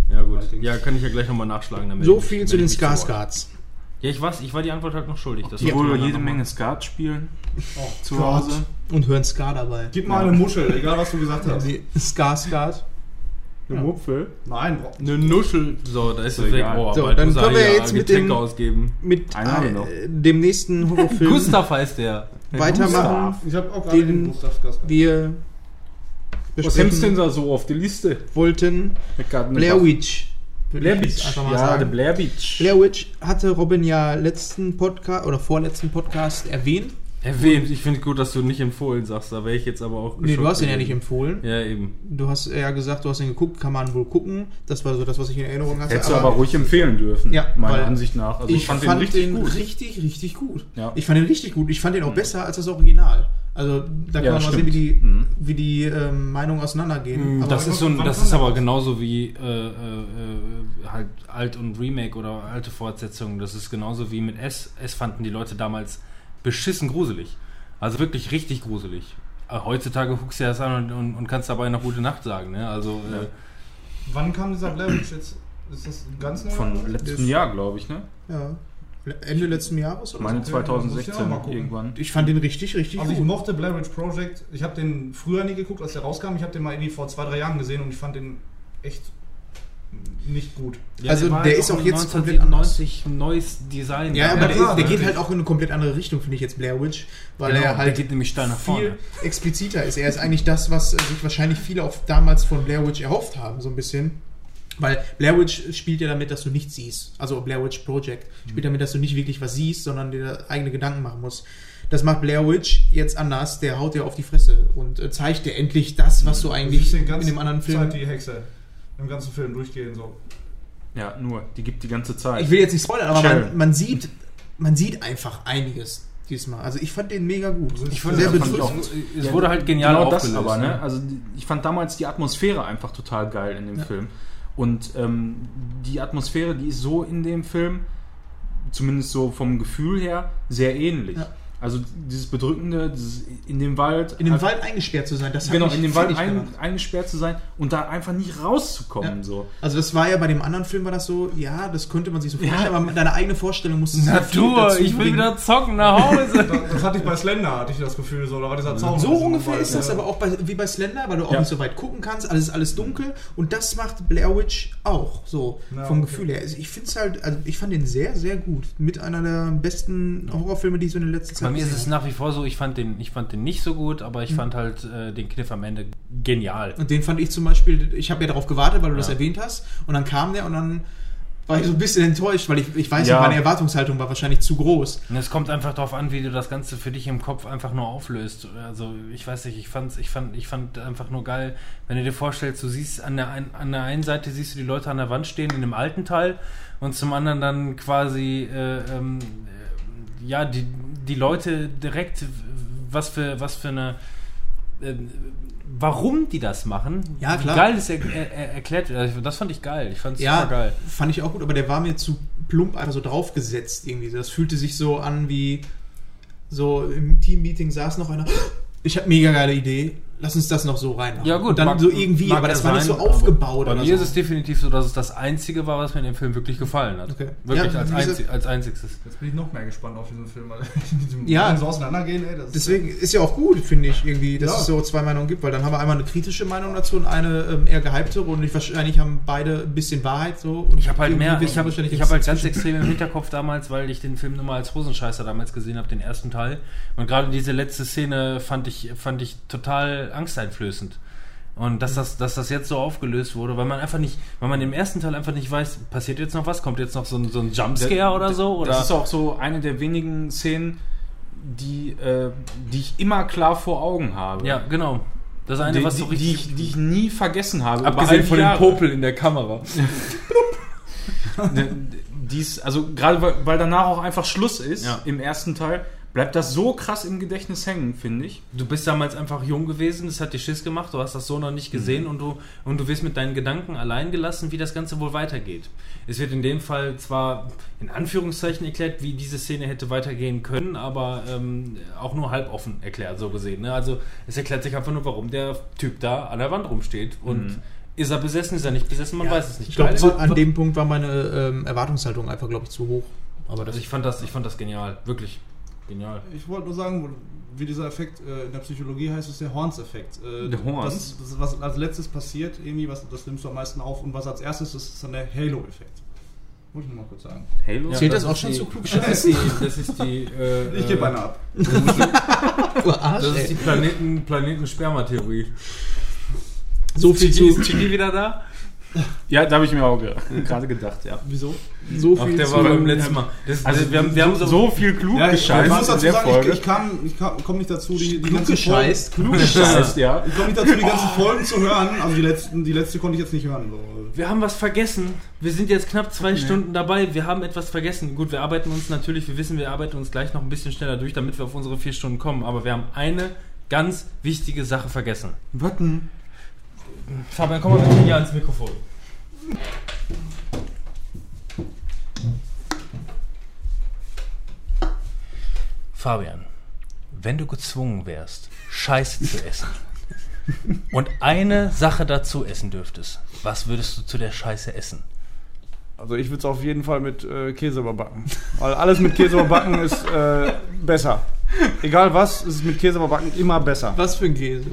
Ja. Ja, gut. Vikings. Ja, kann ich ja gleich nochmal nachschlagen. damit So ich- viel zu ich den. Skarsgards. Ja, ich weiß, ich war die Antwort halt noch schuldig. Das wir dann jede Menge Skat spielen Oh, zu Gott. Hause. Und hören Ska dabei. Gib mal eine Muschel, egal was du gesagt hast. Die Skarsgard. Eine Mupfel. Nein, bro- Eine Nuschel. So, da ist So, es weg. egal. Oh, So, bald dann muss er können wir hier jetzt mit Getränke dem- ausgeben. Mit Einen haben wir noch. äh, dem nächsten Horrorfilm Gustav heißt der. weitermachen. ich habe auch gerade Den- den Gustav Skarsgård. Wir Was nimmst du denn da so auf die Liste? wollten Blair Witch. Blair Beach. einfach mal Ja, sagen. der Blair Beach. Blair Witch hatte Robin ja letzten Podcast oder vorletzten Podcast erwähnt. Erwähnt. Ich finde gut, dass du nicht empfohlen sagst. Da wäre ich jetzt aber auch Nee, du hast ihn ja nicht empfohlen. Ja, eben. Du hast ja gesagt, du hast ihn geguckt, kann man wohl gucken. Das war so das, was ich in Erinnerung hatte. Hättest du aber ruhig empfehlen dürfen, Ja, meiner Ansicht nach. Also ich fand, den richtig, gut. richtig, richtig gut. Ja. Ich fand den richtig gut. Ich fand den auch besser als das Original. Also da kann Ja, man mal sehen, wie die, Mhm. wie die ähm, Meinungen auseinandergehen. Mm, Das ist, so ein, das ist aber genauso wie äh, äh, äh, halt Alt und Remake oder alte Fortsetzungen. Das ist genauso wie mit S. S fanden die Leute damals beschissen gruselig. Also wirklich richtig gruselig. Äh, Heutzutage guckst du dir das an und, und, und kannst dabei noch gute Nacht sagen. Ne? Also äh, Wann kam dieser Blair Witch jetzt? Ist das ganz neu? Von letztem Jahr, glaube ich, ne? ja. Ende letzten Jahres oder Meine so? Ja, muss ich auch 2016 mal gucken. irgendwann. Ich fand den richtig, richtig Also ich gut. mochte Blair Witch Project. Ich habe den früher nie geguckt, als der rauskam. Ich habe den mal irgendwie vor zwei, drei Jahren gesehen und ich fand den echt nicht gut. Also war der halt ist auch jetzt komplett 1997 neues Design. Ja, aber Ja, der, klar, der geht natürlich. halt auch in eine komplett andere Richtung, finde ich jetzt Blair Witch, weil Genau, er halt der geht nämlich steil nach viel vorne. expliziter ist. Er ist eigentlich das, was sich wahrscheinlich viele auch damals von Blair Witch erhofft haben, so ein bisschen. Weil Blair Witch spielt ja damit, dass du nichts siehst. Also Blair Witch Project spielt damit, dass du nicht wirklich was siehst, sondern dir eigene Gedanken machen musst. Das macht Blair Witch jetzt anders. Der haut dir auf die Fresse und äh, zeigt dir endlich das, was du eigentlich den in dem anderen Film. Zeit die Hexe im ganzen Film durchgehen so. Ja, nur. Die gibt die ganze Zeit. Ich will jetzt nicht spoilern, aber man, man sieht, man sieht einfach einiges diesmal. Also ich fand den mega gut. Ich fand sehr fand ich auch. Es wurde halt genial genau das aufgelöst. aber, ne? ne? Also ich fand damals die Atmosphäre einfach total geil in dem Film. Und ähm, die Atmosphäre, die ist so in dem Film, zumindest so vom Gefühl her, sehr ähnlich. Ja. Also dieses Bedrückende, dieses in dem Wald. In dem einfach- Wald eingesperrt zu sein, das hat Genau, in dem Wald ein, eingesperrt zu sein und da einfach nicht rauszukommen. Ja. So. Also das war ja bei dem anderen Film war das so, ja, das könnte man sich so vorstellen, Ja. aber deine eigene Vorstellung musst du sehr viel Natur, dazu ich will bringen. wieder zocken nach Hause. Das, das hatte ich bei Slender, hatte ich das Gefühl, so, da war dieser Zaun. So ungefähr ist das ja. aber auch bei, wie bei Slender, weil du auch Ja. nicht so weit gucken kannst, alles ist alles dunkel und das macht Blair Witch auch so Ja, vom okay. Gefühl her. Also ich finde es halt, also ich fand den sehr, sehr gut. Mit einer der besten Horrorfilme, die ich so in der letzten Zeit Mir ist es nach wie vor so, ich fand den, ich fand den nicht so gut, aber ich fand halt äh, den Kniff am Ende genial. Und den fand ich zum Beispiel, ich habe ja darauf gewartet, weil du das Ja. erwähnt hast und dann kam der und dann war ich so ein bisschen enttäuscht, weil ich, ich weiß Ja. nicht, meine Erwartungshaltung war wahrscheinlich zu groß. Und es kommt einfach darauf an, wie du das Ganze für dich im Kopf einfach nur auflöst. Also ich weiß nicht, ich fand's, ich fand, ich fand einfach nur geil, wenn du dir vorstellst, du siehst an der, ein, an der einen Seite siehst du die Leute an der Wand stehen in dem alten Teil und zum anderen dann quasi äh, ähm, äh, ja die, die Leute direkt was für was für eine äh, warum die das machen, Ja, wie klar. geil das er, er, erklärt wird. Also das fand ich geil. Ich fand es Ja, super geil. fand ich auch gut, aber der war mir zu plump einfach so draufgesetzt irgendwie. Das fühlte sich so an wie so im Teammeeting saß noch einer. Ich habe mega geile Idee. Lass uns das noch so rein. Ja gut, Und dann mag- so irgendwie, aber das war nicht so aufgebaut Bei oder mir so. ist es definitiv so, dass es das Einzige war, was mir in dem Film wirklich gefallen hat. Okay. Wirklich Ja, als, einzig, als einzigstes. Jetzt bin ich noch mehr gespannt auf diesen Film, weil die diesem Ja. So auseinandergehen, ey. Deswegen ist ja auch gut, finde ich, irgendwie, dass Ja. es so zwei Meinungen gibt, weil dann haben wir einmal eine kritische Meinung dazu und eine ähm, eher gehypte und ich, wahrscheinlich haben beide ein bisschen Wahrheit so. Und Ich habe halt mehr, ich habe hab halt jetzt ganz extrem im Hinterkopf damals, weil ich den Film nur mal als Hosenscheißer damals gesehen habe, den ersten Teil. Und gerade diese letzte Szene fand ich, fand ich total angsteinflößend. Und dass das, dass das jetzt so aufgelöst wurde, weil man einfach nicht, weil man im ersten Teil einfach nicht weiß, passiert jetzt noch was, kommt jetzt noch so ein, so ein Jumpscare oder so? Oder? Das ist auch so eine der wenigen Szenen, die, äh, die ich immer klar vor Augen habe. ja, genau. Das eine, die, was so die, die, richtig. ich, die ich nie vergessen habe. abgesehen von dem. Popel in der Kamera. Ne, dies, also gerade weil, weil danach auch einfach Schluss ist Ja. im ersten Teil, bleibt das so krass im Gedächtnis hängen, finde ich. Du bist damals einfach jung gewesen, das hat dir Schiss gemacht, du hast das so noch nicht gesehen und, du, und du wirst mit deinen Gedanken allein gelassen, wie das Ganze wohl weitergeht. Es wird in dem Fall zwar in Anführungszeichen erklärt, wie diese Szene hätte weitergehen können, aber ähm, auch nur halb offen erklärt, so gesehen. Ne? Also es erklärt sich einfach nur, warum der Typ da an der Wand rumsteht und Mhm. ist er besessen, ist er nicht besessen, man weiß es nicht. Ich glaube, so an dem Punkt war meine ähm, Erwartungshaltung einfach, glaube ich, zu hoch. Aber das also ich fand das, ich fand das genial, wirklich genial. Ich wollte nur sagen, wie dieser Effekt äh, in der Psychologie heißt, ist der Horns-Effekt. Äh, Der Horns? Das, das, was als letztes passiert, irgendwie, was, das nimmst du am meisten auf. Und was als erstes ist, ist dann der Halo-Effekt. Muss ich nur mal kurz sagen. Halo? Zählt das ist auch schon die- zu klug? Das ist die, das ist die äh, Ich gebe eine ab. Das ist die Planeten, Planeten-Sperma-Theorie. so viel zu. ist Chigi wieder da? Ja, da habe ich mir auch ge gerade gedacht, ja. Wieso? So Ach, viel der zu- war beim letzten Mal. Das, Also wir haben, wir haben so viel klug Ja, gescheißt in der sagen, ich, Folge. ich, kam, ich kam, komme nicht dazu, die, die Klug ganzen gescheißt. Folgen, klug gescheißt, ja. ich komme nicht dazu, die ganzen Folgen zu hören. Also die, letzten, die letzte konnte ich jetzt nicht hören. So. Wir haben was vergessen. Wir sind jetzt knapp zwei Stunden dabei. Wir haben etwas vergessen. Gut, wir arbeiten uns natürlich, wir wissen, wir arbeiten uns gleich noch ein bisschen schneller durch, damit wir auf unsere vier Stunden kommen. Aber wir haben eine ganz wichtige Sache vergessen. Warten. Fabian, komm mal bitte hier ans Mikrofon. Fabian, wenn du gezwungen wärst, Scheiße zu essen und eine Sache dazu essen dürftest, was würdest du zu der Scheiße essen? Also ich würde es auf jeden Fall mit äh, Käse überbacken. Weil alles mit Käse überbacken ist äh, besser. Egal was, ist es mit Käse überbacken immer besser. Was für ein Käse?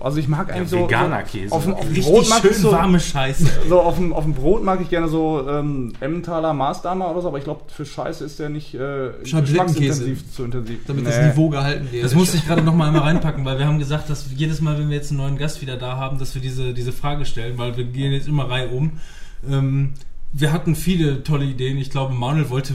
Also ich mag eigentlich so, veganer so Käse. auf, dem- auf dem Brot mag schön ich so, warme Scheiße. so auf dem, auf dem Brot mag ich gerne so ähm, Emmentaler Maßdamer oder so, aber ich glaube für Scheiße ist der nicht äh, geschmacksintensiv zu intensiv. Damit das Nee. Niveau gehalten wird. Das musste ich gerade noch mal einmal reinpacken, weil wir haben gesagt, dass jedes Mal, wenn wir jetzt einen neuen Gast wieder da haben, dass wir diese, diese Frage stellen, weil wir gehen jetzt immer Reihe um. Ähm, wir hatten viele tolle Ideen. Ich glaube, Manuel wollte.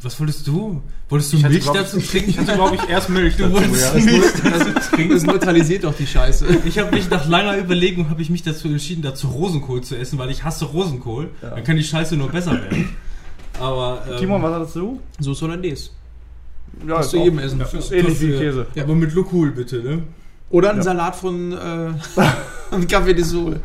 Was wolltest du? Wolltest du Ich hatte, Milch ich- dazu trinken? Ich hatte, glaube ich, erst Milch Du dazu. wolltest ja. Milch dazu trinken. Das neutralisiert doch die Scheiße. Ich habe mich nach langer Überlegung habe ich mich dazu entschieden, dazu Rosenkohl zu essen, weil ich hasse Rosenkohl. Dann kann die Scheiße nur besser werden. Aber ähm, Timon, was hast du? Soße Hollandaise. Ja, Kannst du auch- jedem essen. Ist ähnlich wie Käse. Ja, aber mit Lukul bitte, ne? Oder ein Ja. Salat von äh, ein Café de Sol.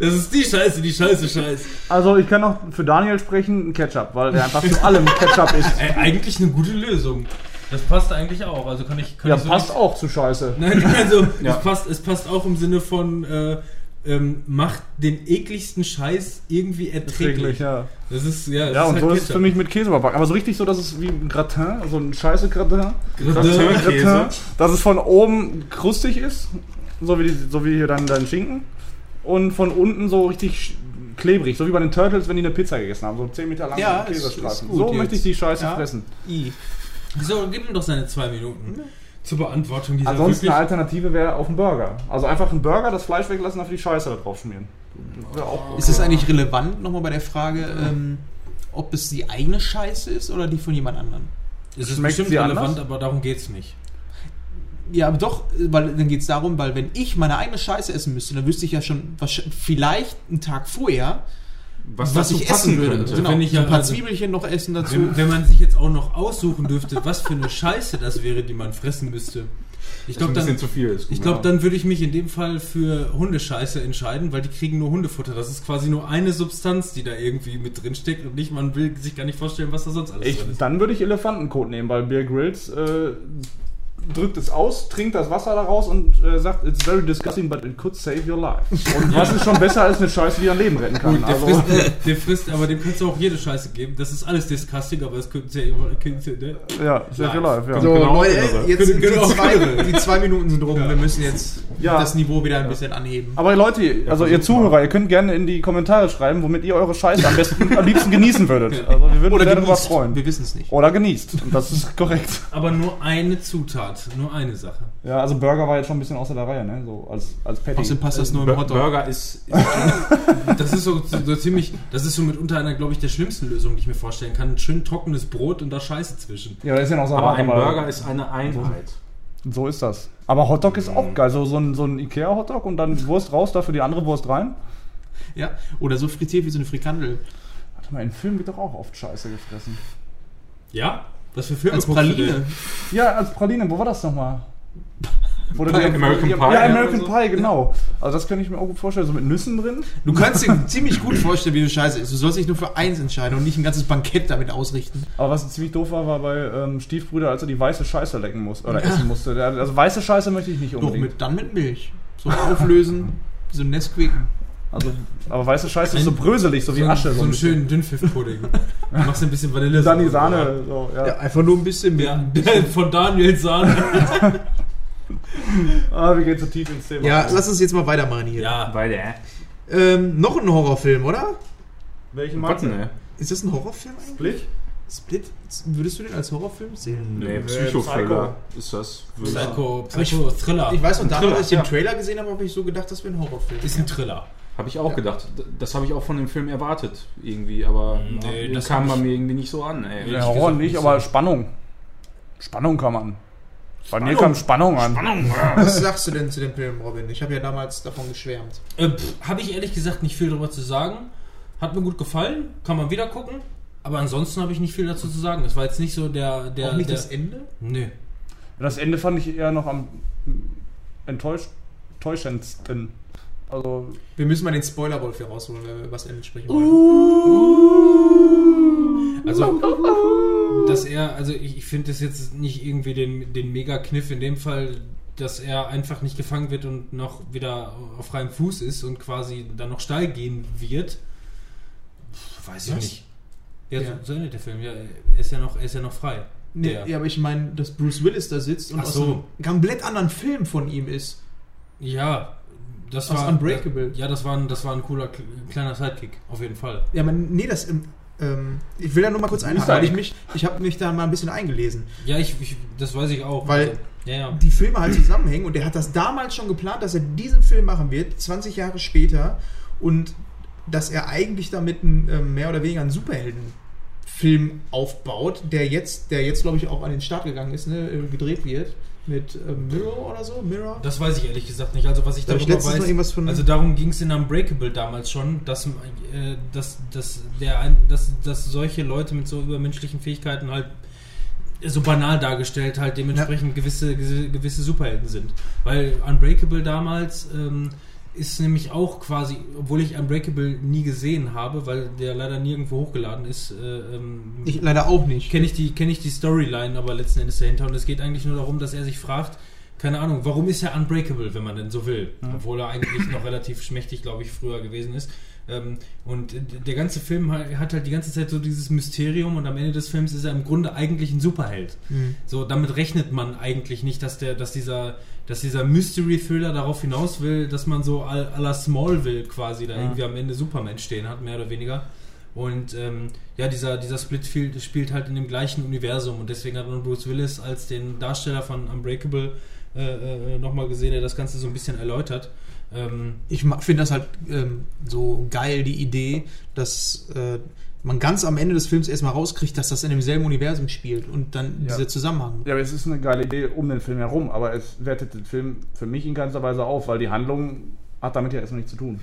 Das ist die Scheiße, die Scheiße, Scheiße. Also ich kann noch für Daniel sprechen, ein Ketchup, weil der einfach zu allem Ketchup ist. Ey, eigentlich eine gute Lösung. Das passt eigentlich auch. Also kann ich. Kann Ja, ich so passt nicht- auch zu Scheiße. Nein, also Ja. es, passt, es passt auch im Sinne von äh, ähm, macht den ekligsten Scheiß irgendwie erträglich. Täglich, ja. Das ist ja. Das Ja, ist und halt so ist es Ketchup. für mich mit Käse überbacken. Aber so richtig so, dass es wie ein Gratin, so ein scheiße Gratin. Gratin. Gratin, dass es von oben krustig ist, so wie, die, so wie hier dann dein Schinken. Und von unten so richtig klebrig, so wie bei den Turtles, wenn die eine Pizza gegessen haben, so 10 Meter lange Ja, ist- Käsestreifen. so jetzt. möchte ich die Scheiße Ja. fressen. I. So, gib mir doch seine zwei Minuten zur Beantwortung dieser Ansonsten eine Alternative wäre auf einen Burger. Also einfach einen Burger, das Fleisch weglassen, dafür die Scheiße da drauf schmieren. Auch Ist es eigentlich relevant nochmal bei der Frage, ähm, ob es die eigene Scheiße ist oder die von jemand anderem? Es ist Schmeckt bestimmt relevant, anders? aber darum geht's nicht. Ja, aber doch, weil dann geht es darum, weil wenn ich meine eigene Scheiße essen müsste, dann wüsste ich ja schon vielleicht einen Tag vorher, was, dazu ich passen essen würde. könnte. Genau, Wenn ich so ein ja- paar also- Zwiebelchen noch essen dazu. Wenn, wenn man sich jetzt auch noch aussuchen dürfte, was für eine Scheiße das wäre, die man fressen müsste. Ich glaube, dann, ich glaub, dann würde ich mich in dem Fall für Hundescheiße entscheiden, weil die kriegen nur Hundefutter. Das ist quasi nur eine Substanz, die da irgendwie mit drin steckt und nicht, man will sich gar nicht vorstellen, was da sonst alles Ich, drin ist. dann würde ich Elefantenkot nehmen, weil Bear Grylls äh, drückt es aus, trinkt das Wasser daraus und äh, sagt, it's very disgusting, but it could save your life. Und was ist schon besser als eine Scheiße, die dein Leben retten kann? Gut, der, Also, frisst, der frisst, aber dem kannst du auch jede Scheiße geben. Das ist alles disgusting, aber es könnte sehr. könnte- ne? ja, save your life, ja. So, Genau, Leute, genau. jetzt sind die Genau. zwei, die zwei Minuten sind rum. Wir müssen jetzt Ja. das Niveau wieder ein bisschen anheben. Aber Leute, also ihr Zuhörer, ihr könnt gerne in die Kommentare schreiben, womit ihr eure Scheiße am besten, am liebsten genießen würdet. Also wir würden uns darüber genießt. freuen. Wir wissen es nicht. Oder genießt. Und das ist korrekt. Aber nur eine Zutat, nur eine Sache. Ja, also Burger war jetzt schon ein bisschen außer der Reihe, ne? So als, als Patty. Außerdem passt das nur im Hotdog. Burger ist, Das ist so, so ziemlich, das ist so mitunter einer, glaube ich, der schlimmsten Lösungen, die ich mir vorstellen kann. Ein schön trockenes Brot und da Scheiße zwischen. ja, das ist ja noch so aber ein Burger ist eine Einheit. So ist das. Aber Hotdog ist auch geil. So, so ein, so ein Ikea-Hotdog und dann Wurst raus, dafür die andere Wurst rein. Ja, oder so frittiert wie so eine Frikandel. Warte mal, in Filmen wird doch auch oft Scheiße gefressen. Ja? Was für Filme Als? Praline. Ja, als Praline, wo war das nochmal? Wo Bei American ja, Pie Ja, oder American so? Pie, genau. Also das könnte ich mir auch gut vorstellen, so mit Nüssen drin. Du kannst dir ziemlich gut vorstellen, wie du Scheiße ist. Du sollst dich nur für eins entscheiden und nicht ein ganzes Bankett damit ausrichten. Aber was ziemlich doof war, war bei ähm, Stiefbrüder, als er die weiße Scheiße lecken musste oder essen musste. Der, also weiße Scheiße möchte ich nicht Doch, unbedingt. mit, dann mit Milch. So auflösen, so ein Nesquik. Also, aber weiße Scheiße ist so bröselig, so wie so, Asche. So ein einen bisschen. schönen Dünnpfiff-Pudding. Du machst ein bisschen Vanille. Sani Sahne. So, ja. Ja, einfach nur ein bisschen mehr. Ja, von Daniel Sahne. Ah, wir gehen zu tief ins Thema. Ja, lass uns jetzt mal weitermachen hier. Ja, Bei der. Ähm, noch ein Horrorfilm, oder? Welchen magst du? ne? Ist das ein Horrorfilm eigentlich? Split? Split, würdest du den als Horrorfilm sehen? Nee, Psycho. Psycho-Thriller ist das. Psycho, Aber ich-. Ich weiß noch, damals, als ich den. Trailer gesehen habe, habe ich so gedacht, das wäre ein Horrorfilm. ist ein Thriller. Habe ich auch gedacht. D- Das habe ich auch von dem Film erwartet, irgendwie, aber Nee, das kam bei mir irgendwie nicht so an, ey. Ja, Horror nicht, aber so. Spannung. Spannung kam an. Bei mir kam Spannung an. Was sagst du denn zu dem Film, Robin? Ich habe ja damals davon geschwärmt. Äh, Habe ich ehrlich gesagt nicht viel darüber zu sagen. Hat mir gut gefallen, kann man wieder gucken. Aber ansonsten habe ich nicht viel dazu zu sagen. Das war jetzt nicht so der. der Auch nicht der, das Ende? Nö. Das Ende fand ich eher noch am enttäuschendsten. Also, Wir müssen mal den Spoiler-Wolf hier rausholen, wenn wir über das Ende sprechen Uh. wollen. Also, dass er, also ich, ich finde das jetzt nicht irgendwie den, den Mega-Kniff in dem Fall, dass er einfach nicht gefangen wird und noch wieder auf freiem Fuß ist und quasi dann noch steil gehen wird. Weiß ich Was? nicht. Ja, Ja. So, so endet der Film. Ja, er ist ja noch, er ist ja noch frei. Nee, Der. ja, aber ich meine, dass Bruce Willis da sitzt und Ach aus so. einem komplett anderen Film von ihm ist. Ja, das Aus war Unbreakable. Ja, das war ein, das war ein cooler kle- kleiner Sidekick, auf jeden Fall. Ja, man, nee, das. Ähm, ähm, ich will da nur mal kurz einhaken, weil ich mich, ich habe mich da mal ein bisschen eingelesen. Ja, ich, ich das weiß ich auch. Weil- Also, ja, ja. Die Filme halt zusammenhängen und er hat das damals schon geplant, dass er diesen Film machen wird, 20 Jahre später. Und dass er eigentlich damit einen, ähm, mehr oder weniger einen Superheldenfilm aufbaut, der jetzt, der jetzt glaube ich auch an den Start gegangen ist, ne, äh, gedreht wird. Mit ähm, Mirror oder so? Mirror? Das weiß ich ehrlich gesagt nicht. Also was ich Da ich darüber noch weiß, von- also darum ging es in Unbreakable damals schon, dass, äh, dass, dass, der, ein- dass, dass solche Leute mit so übermenschlichen Fähigkeiten halt so banal dargestellt halt dementsprechend gewisse, gewisse gewisse Superhelden sind. Weil Unbreakable damals ähm, ist nämlich auch quasi, obwohl ich Unbreakable nie gesehen habe, weil der leider nirgendwo hochgeladen ist, äh, ähm, Ich leider auch nicht. kenne ich die kenne ich die Storyline aber letzten Endes dahinter und es geht eigentlich nur darum, dass er sich fragt, keine Ahnung, warum ist er unbreakable, wenn man denn so will, obwohl er eigentlich noch relativ schmächtig, glaube ich, früher gewesen ist. Ähm, und der ganze Film ha- hat halt die ganze Zeit so dieses Mysterium und am Ende des Films ist er im Grunde eigentlich ein Superheld. Mhm. So, damit rechnet man eigentlich nicht, dass der, dass dieser, dass dieser Mystery-Thriller darauf hinaus will, dass man so à la Smallville quasi da irgendwie am Ende Superman stehen hat, mehr oder weniger. Und ähm, ja, dieser, dieser Split spielt halt in dem gleichen Universum und deswegen hat man Bruce Willis als den Darsteller von Unbreakable äh, äh, nochmal gesehen, der das Ganze so ein bisschen erläutert. Ähm, Ich finde das halt ähm, so geil, die Idee, dass äh, man ganz am Ende des Films erstmal rauskriegt, dass das in demselben Universum spielt und dann Ja. dieser Zusammenhang. ja, aber es ist eine geile Idee um den Film herum, aber es wertet den Film für mich in keinster Weise auf, weil die Handlung hat damit ja erstmal nichts zu tun.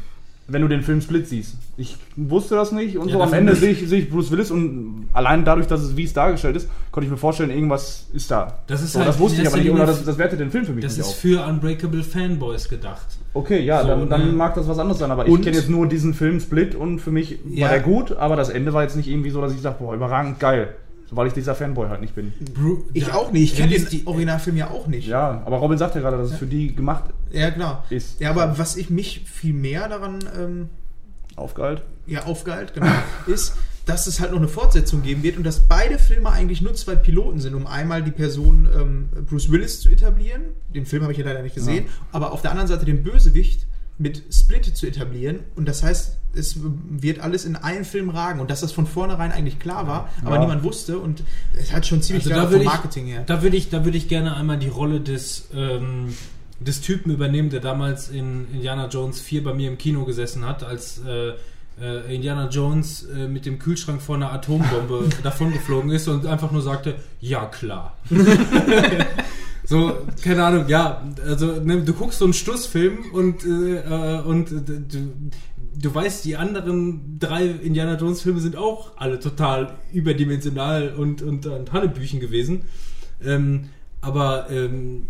Wenn du den Film Split siehst. Ich wusste das nicht und Ja, so am Ende sehe ich, sehe ich Bruce Willis und allein dadurch, dass es wie es dargestellt ist, konnte ich mir vorstellen, irgendwas ist da. Das ist so, halt das wusste in ich aber nicht, oder das, das wertet den Film für mich das nicht ist auf. für Unbreakable Fanboys gedacht. Okay, ja, So, dann, dann mag das was anderes sein, aber ich kenne jetzt nur diesen Film Split und für mich Ja. war der gut, aber das Ende war jetzt nicht irgendwie so, dass ich sage, boah, überragend geil. Weil ich dieser Fanboy halt nicht bin. Bru Ich Ja, auch nicht. Ich kenne den Originalfilm ja auch nicht. Ja, aber Robin sagt ja gerade, dass es für die gemacht Ja, genau. ist. Ja, aber was ich mich viel mehr daran ähm, Aufgehalt. ja, aufgehalten, genau, ist, dass es halt noch eine Fortsetzung geben wird und dass beide Filme eigentlich nur zwei Piloten sind, um einmal die Person ähm, Bruce Willis zu etablieren. Den Film habe ich ja leider nicht gesehen, aber auf der anderen Seite den Bösewicht mit Split zu etablieren. Und das heißt, es wird alles in einen Film ragen und dass das von vornherein eigentlich klar war, aber Ja. niemand wusste und es hat schon ziemlich Also vom würde ich, Marketing her. da würde ich, da würde ich gerne einmal die Rolle des, ähm, des Typen übernehmen, der damals in Indiana Jones 4 bei mir im Kino gesessen hat, als äh, äh, Indiana Jones äh, mit dem Kühlschrank vor einer Atombombe davongeflogen ist und einfach nur sagte, ja klar. so, keine Ahnung, ja, also ne, du guckst so einen Stussfilm und, äh, äh, und du, du weißt, die anderen drei Indiana Jones Filme sind auch alle total überdimensional und, und, und Hannebüchen gewesen. Ähm, aber ähm,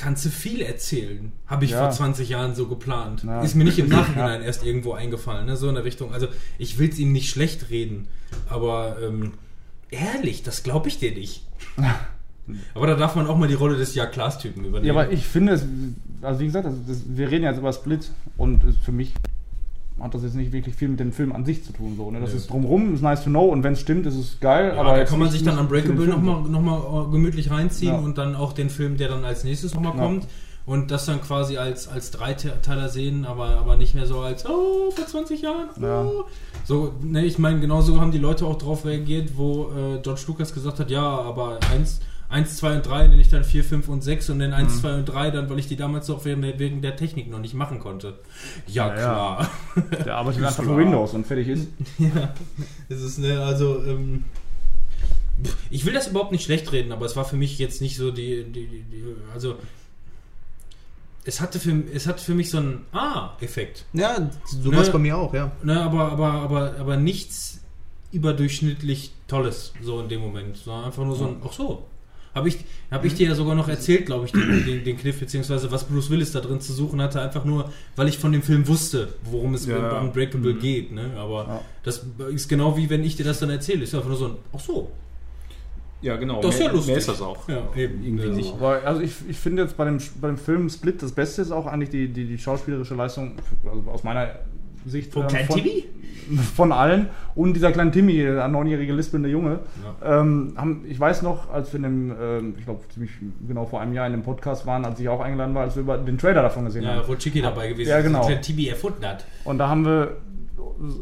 kannst du viel erzählen. Habe ich Ja. vor 20 Jahren so geplant. Ja. Ist mir nicht im Nachhinein erst irgendwo eingefallen, ne? so in der Richtung. Also ich will es ihm nicht schlecht reden, aber ähm, ehrlich, das glaube ich dir nicht. aber da darf man auch mal die Rolle des Ja-Klaas-Typen übernehmen. Ja, aber ich finde es, also wie gesagt, das, das, wir reden jetzt über Split und für mich hat das jetzt nicht wirklich viel mit dem Film an sich zu tun. So, ne? Das Nö. ist drumrum, ist nice to know und wenn es stimmt, ist es geil. Ja, aber da kann man sich dann Unbreakable nochmal noch mal äh, gemütlich reinziehen Ja. und dann auch den Film, der dann als nächstes nochmal Ja. kommt. und das dann quasi als, als Dreiteiler sehen, aber, aber nicht mehr so als, oh, vor 20 Jahren. Oh. Ja. So, ne, ich meine, genauso haben die Leute auch drauf reagiert, wo äh, George Lucas gesagt hat, ja, aber 1, 1, 2 und 3 nenne ich dann 4, 5 und 6 und dann 1, Mhm. 2 und 3 dann, weil ich die damals auch wegen der, wegen der Technik noch nicht machen konnte. Ja, Ja, ja. klar. Der arbeitet einfach für Windows und fertig ist. Ja, es ist ne, also ähm, ich will das überhaupt nicht schlecht reden, aber es war für mich jetzt nicht so die, die, die, die also es hatte für es hat für mich so einen Ah-Effekt. Ja, so Ne? war es bei mir auch, ja. Ne, aber aber aber aber nichts überdurchschnittlich Tolles so in dem Moment, sondern einfach nur so ein ach so. Habe ich, hab ich dir ja sogar noch erzählt, glaube ich, den, den, den Kniff, beziehungsweise was Bruce Willis da drin zu suchen hatte, einfach nur, weil ich von dem Film wusste, worum es Ja, bei ja. Unbreakable geht. Ne? Aber Ja. das ist genau wie wenn ich dir das dann erzähle. Ist einfach nur so ein, ach so. Ja, genau. Das ist ja lustig. Mehr ist das auch. Ja, eben. Irgendwie Also, nicht. Aber also ich, ich finde jetzt bei dem, bei dem Film Split das Beste ist auch eigentlich die, die, die schauspielerische Leistung, also aus meiner Sicht Von ähm, von, Timmy? von allen und dieser kleine Timmy, der neunjährige lispelnde Junge. Ähm, haben, ich weiß noch, als wir in dem, ähm, ich glaube ziemlich genau vor einem Jahr in dem Podcast waren, als ich auch eingeladen war, als wir über den Trailer davon gesehen Ja, haben. wo Chicky dabei gewesen Ja, ist, genau. der TB erfunden hat. Und da haben wir,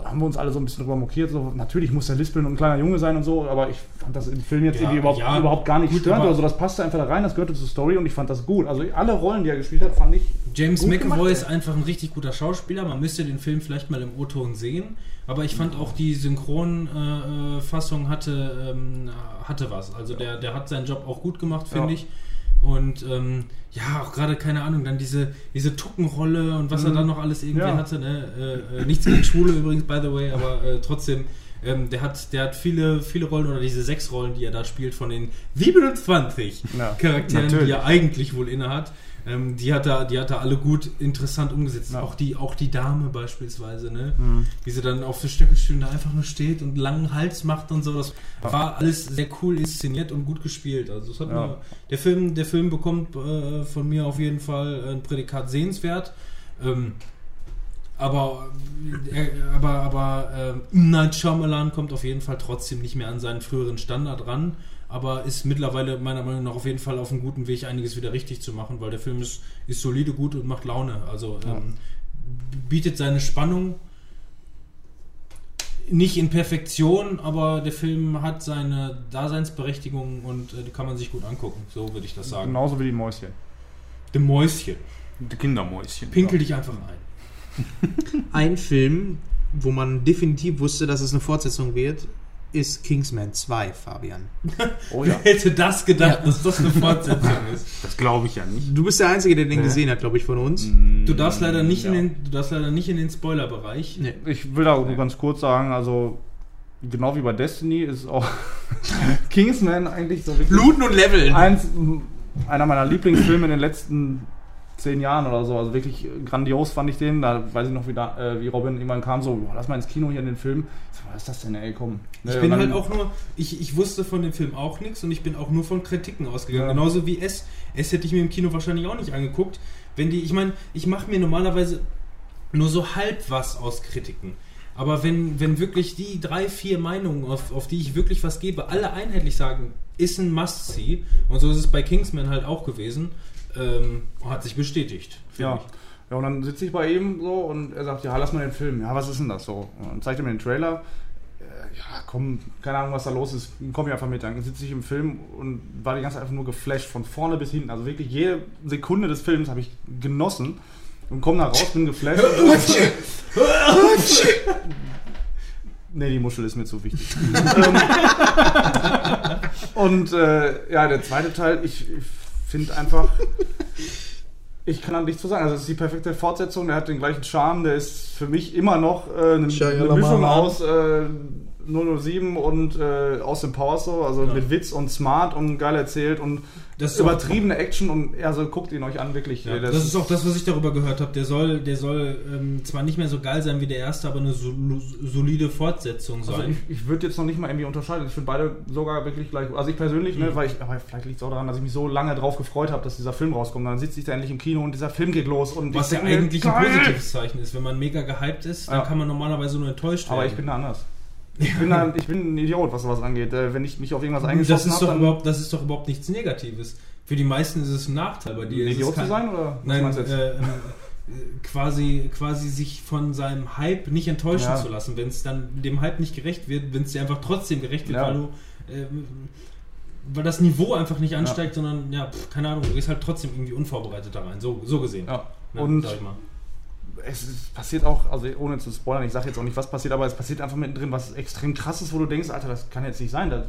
haben wir uns alle so ein bisschen drüber mokiert. So, natürlich muss der lispeln und ein kleiner Junge sein und so, aber ich fand das im Film jetzt Ja, irgendwie überhaupt, ja, überhaupt gar nicht gut, störend oder so. Das passte einfach da rein, das gehörte zur Story und ich fand das gut. Also alle Rollen, die er gespielt hat, fand ich. James McAvoy ist einfach ein richtig guter Schauspieler. Man müsste den Film vielleicht mal im O-Ton sehen. Aber ich fand auch die Synchronfassung hatte, ähm, hatte was. Also der, der hat seinen Job auch gut gemacht, finde Ja. ich. Und ähm, ja, auch gerade, keine Ahnung, dann diese, diese Tuckenrolle und was er Mhm. dann noch alles irgendwie Ja. hatte. Ne? Äh, äh, nichts gegen Schwule übrigens, by the way, aber äh, trotzdem, ähm, der, hat, der hat viele, viele Rollen oder diese sechs Rollen, die er da spielt, von den 27 Ja, Charakteren, die natürlich. er eigentlich wohl innehat. Ähm, die, hat er, die hat er alle gut interessant umgesetzt. Ja. Auch, die, auch die Dame beispielsweise, ne? Mhm. wie sie dann auf der Stöckelschuhen da einfach nur steht und langen Hals macht und so. Das war alles sehr cool inszeniert und gut gespielt. Also Ja. mir, der, Film, der Film bekommt äh, von mir auf jeden Fall ein Prädikat sehenswert. Ähm, aber äh, aber, aber äh. Night Shyamalan kommt auf jeden Fall trotzdem nicht mehr an seinen früheren Standard ran, aber ist mittlerweile meiner Meinung nach auf jeden Fall auf einem guten Weg, einiges wieder richtig zu machen, weil der Film ist, ist solide gut und macht Laune. Also ähm, bietet seine Spannung nicht in Perfektion, aber der Film hat seine Daseinsberechtigung und äh, die kann man sich gut angucken. So würde ich das sagen. Genauso wie die Mäuschen. Dem Mäuschen. Die Kindermäuschen. Pinkel dich einfach ein. Ein Film, wo man definitiv wusste, dass es eine Fortsetzung wird, ist Kingsman 2, Fabian. Oh Wer ja. hätte das gedacht, dass das eine Fortsetzung ist? Das glaube ich ja nicht. Du bist der Einzige, der den gesehen hat, glaube ich, von uns. Du darfst leider nicht Ja. in den, du darfst leider nicht in den Spoilerbereich. Nee. Ich will da nur ganz kurz sagen, also genau wie bei Destiny ist auch Kingsman eigentlich so wirklich Bluten und Leveln. eins, einer meiner Lieblingsfilme in den letzten zehn Jahren oder so. Also wirklich grandios fand ich den. Da weiß ich noch, wie, da, äh, wie Robin irgendwann kam, so, boah, lass mal ins Kino hier in den Film. So, was ist das denn, ey, komm. Ich Ne, bin halt auch nur, ich, ich wusste von dem Film auch nichts und ich bin auch nur von Kritiken ausgegangen. Ja. Genauso wie S. S hätte ich mir im Kino wahrscheinlich auch nicht angeguckt. Wenn die, ich meine, ich mache mir normalerweise nur so halb was aus Kritiken. Aber wenn, wenn wirklich die drei, vier Meinungen, auf, auf die ich wirklich was gebe, alle einheitlich sagen, ist ein Must-See, und so ist es bei Kingsman halt auch gewesen, ähm, hat sich bestätigt. Ja. ich. ja, und dann sitze ich bei ihm so und er sagt, ja, lass mal den Film. Ja, was ist denn das so? Und dann zeigt er mir den Trailer. Äh, Ja, komm, keine Ahnung, was da los ist. Komm ich einfach mit. Dann sitze ich im Film und war die ganze Zeit einfach nur geflasht, von vorne bis hinten. Also wirklich jede Sekunde des Films habe ich genossen und komme da raus, bin geflasht. Nee, die Muschel ist mir zu wichtig. Ähm, und äh, ja, der zweite Teil, ich, ich finde einfach, ich kann da nichts zu sagen. Also es ist die perfekte Fortsetzung, der hat den gleichen Charme, der ist für mich immer noch äh, eine, eine. Mischung aus äh, 007 und äh, Austin Powers so, also Ja. mit Witz und smart und geil erzählt und übertriebene Action und also guckt ihn euch an, wirklich. Ja, Das das, ist auch das, was ich darüber gehört habe. Der soll, der soll ähm, zwar nicht mehr so geil sein wie der erste, aber eine so, solide Fortsetzung Also sein. ich, ich würde jetzt noch nicht mal irgendwie unterscheiden. Ich finde beide sogar wirklich gleich. Also ich persönlich, ne, weil ich, aber vielleicht liegt es auch daran, dass ich mich so lange drauf gefreut habe, dass dieser Film rauskommt. Dann sitze ich da endlich im Kino und dieser Film geht los und was ja eigentlich ein geil! positives Zeichen ist. Wenn man mega gehypt ist, dann Ja. kann man normalerweise nur enttäuscht werden. Aber ich bin da anders. Ich bin, da, ich bin ein Idiot, was sowas angeht. Äh, Wenn ich mich auf irgendwas eingeschossen habe, dann überhaupt, das ist doch überhaupt nichts Negatives. Für die meisten ist es ein Nachteil. Bei dir Ein Idiot kein, zu sein, oder Nein, du jetzt? äh, äh, quasi, quasi sich von seinem Hype nicht enttäuschen Ja. zu lassen. Wenn es dann dem Hype nicht gerecht wird, wenn es dir einfach trotzdem gerecht wird, Ja. weil du äh, weil das Niveau einfach nicht ansteigt, sondern ja, pf, keine Ahnung, du gehst halt trotzdem irgendwie unvorbereitet da rein, so, so gesehen. Ja. Ne, Und sag ich mal. Es passiert auch, also ohne zu spoilern, ich sage jetzt auch nicht, was passiert, aber es passiert einfach mittendrin was extrem krasses, wo du denkst, Alter, das kann jetzt nicht sein, das,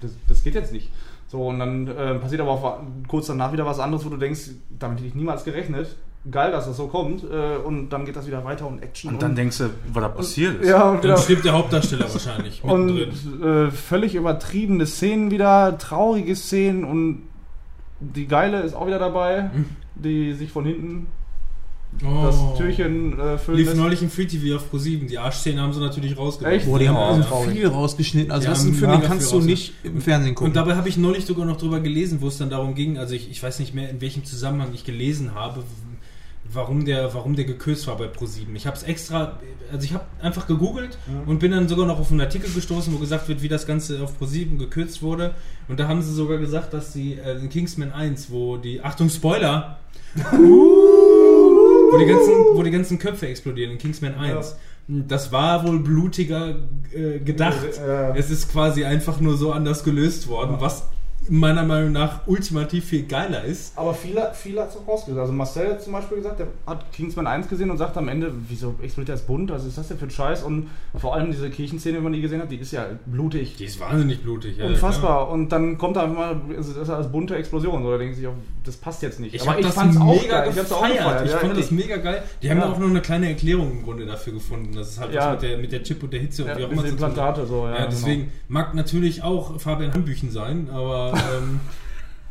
das, das geht jetzt nicht. So, und dann äh, passiert aber auch kurz danach wieder was anderes, wo du denkst, damit hätte ich niemals gerechnet. Geil, dass das so kommt. Äh, und dann geht das wieder weiter und Action. Und dann denkst du, was da passiert ist. ja, Dann wieder, stirbt der Hauptdarsteller wahrscheinlich und mittendrin. äh, völlig übertriebene Szenen wieder, traurige Szenen und die Geile ist auch wieder dabei, Hm. die sich von hinten Oh. das Türchen äh, füllen Lief neulich im Free TV auf Pro7. Die Arschszene haben sie natürlich rausgenommen. Echt? Boah, die haben Ja, also traurig. viel rausgeschnitten. Also Die das ist ein Film, den kannst du nicht im Fernsehen gucken. Und dabei habe ich neulich sogar noch drüber gelesen, wo es dann darum ging, also ich, ich weiß nicht mehr, in welchem Zusammenhang ich gelesen habe, warum der, warum der gekürzt war bei Pro7. Ich habe es extra, also ich habe einfach gegoogelt und bin dann sogar noch auf einen Artikel gestoßen, wo gesagt wird, wie das Ganze auf Pro7 gekürzt wurde. Und da haben sie sogar gesagt, dass sie äh, in Kingsman 1, wo die, Achtung, Spoiler, wo, die ganzen, wo die ganzen Köpfe explodieren in Kingsman 1. Das war wohl blutiger äh, gedacht. Ja. Es ist quasi einfach nur so anders gelöst worden, was meiner Meinung nach ultimativ viel geiler ist. Aber viele, viele hat es auch rausgesagt. Also Marcel hat zum Beispiel gesagt, der hat Kingsman 1 gesehen und sagt am Ende, wieso explodiert das bunt? Was ist das denn für ein Scheiß? Und vor allem diese Kirchenszene, wenn man die gesehen hat, die ist ja blutig. Die ist wahnsinnig blutig. Ja, Unfassbar. Und dann kommt da einfach mal, also das ist als bunte Explosion. So, da denken sie sich, auch, das passt jetzt nicht. Ich Aber habe das fand's mega geil. Ich auch gefeiert. Ich ja, fand das mega geil. Die haben Ja. ja auch nur eine kleine Erklärung im Grunde dafür gefunden. Das ist halt Ja. mit der, mit der Chip und der Hitze und ja, wie auch immer. Implantate so. Ja, Ja, deswegen mag natürlich auch Fabian Hambüchen sein, aber ähm,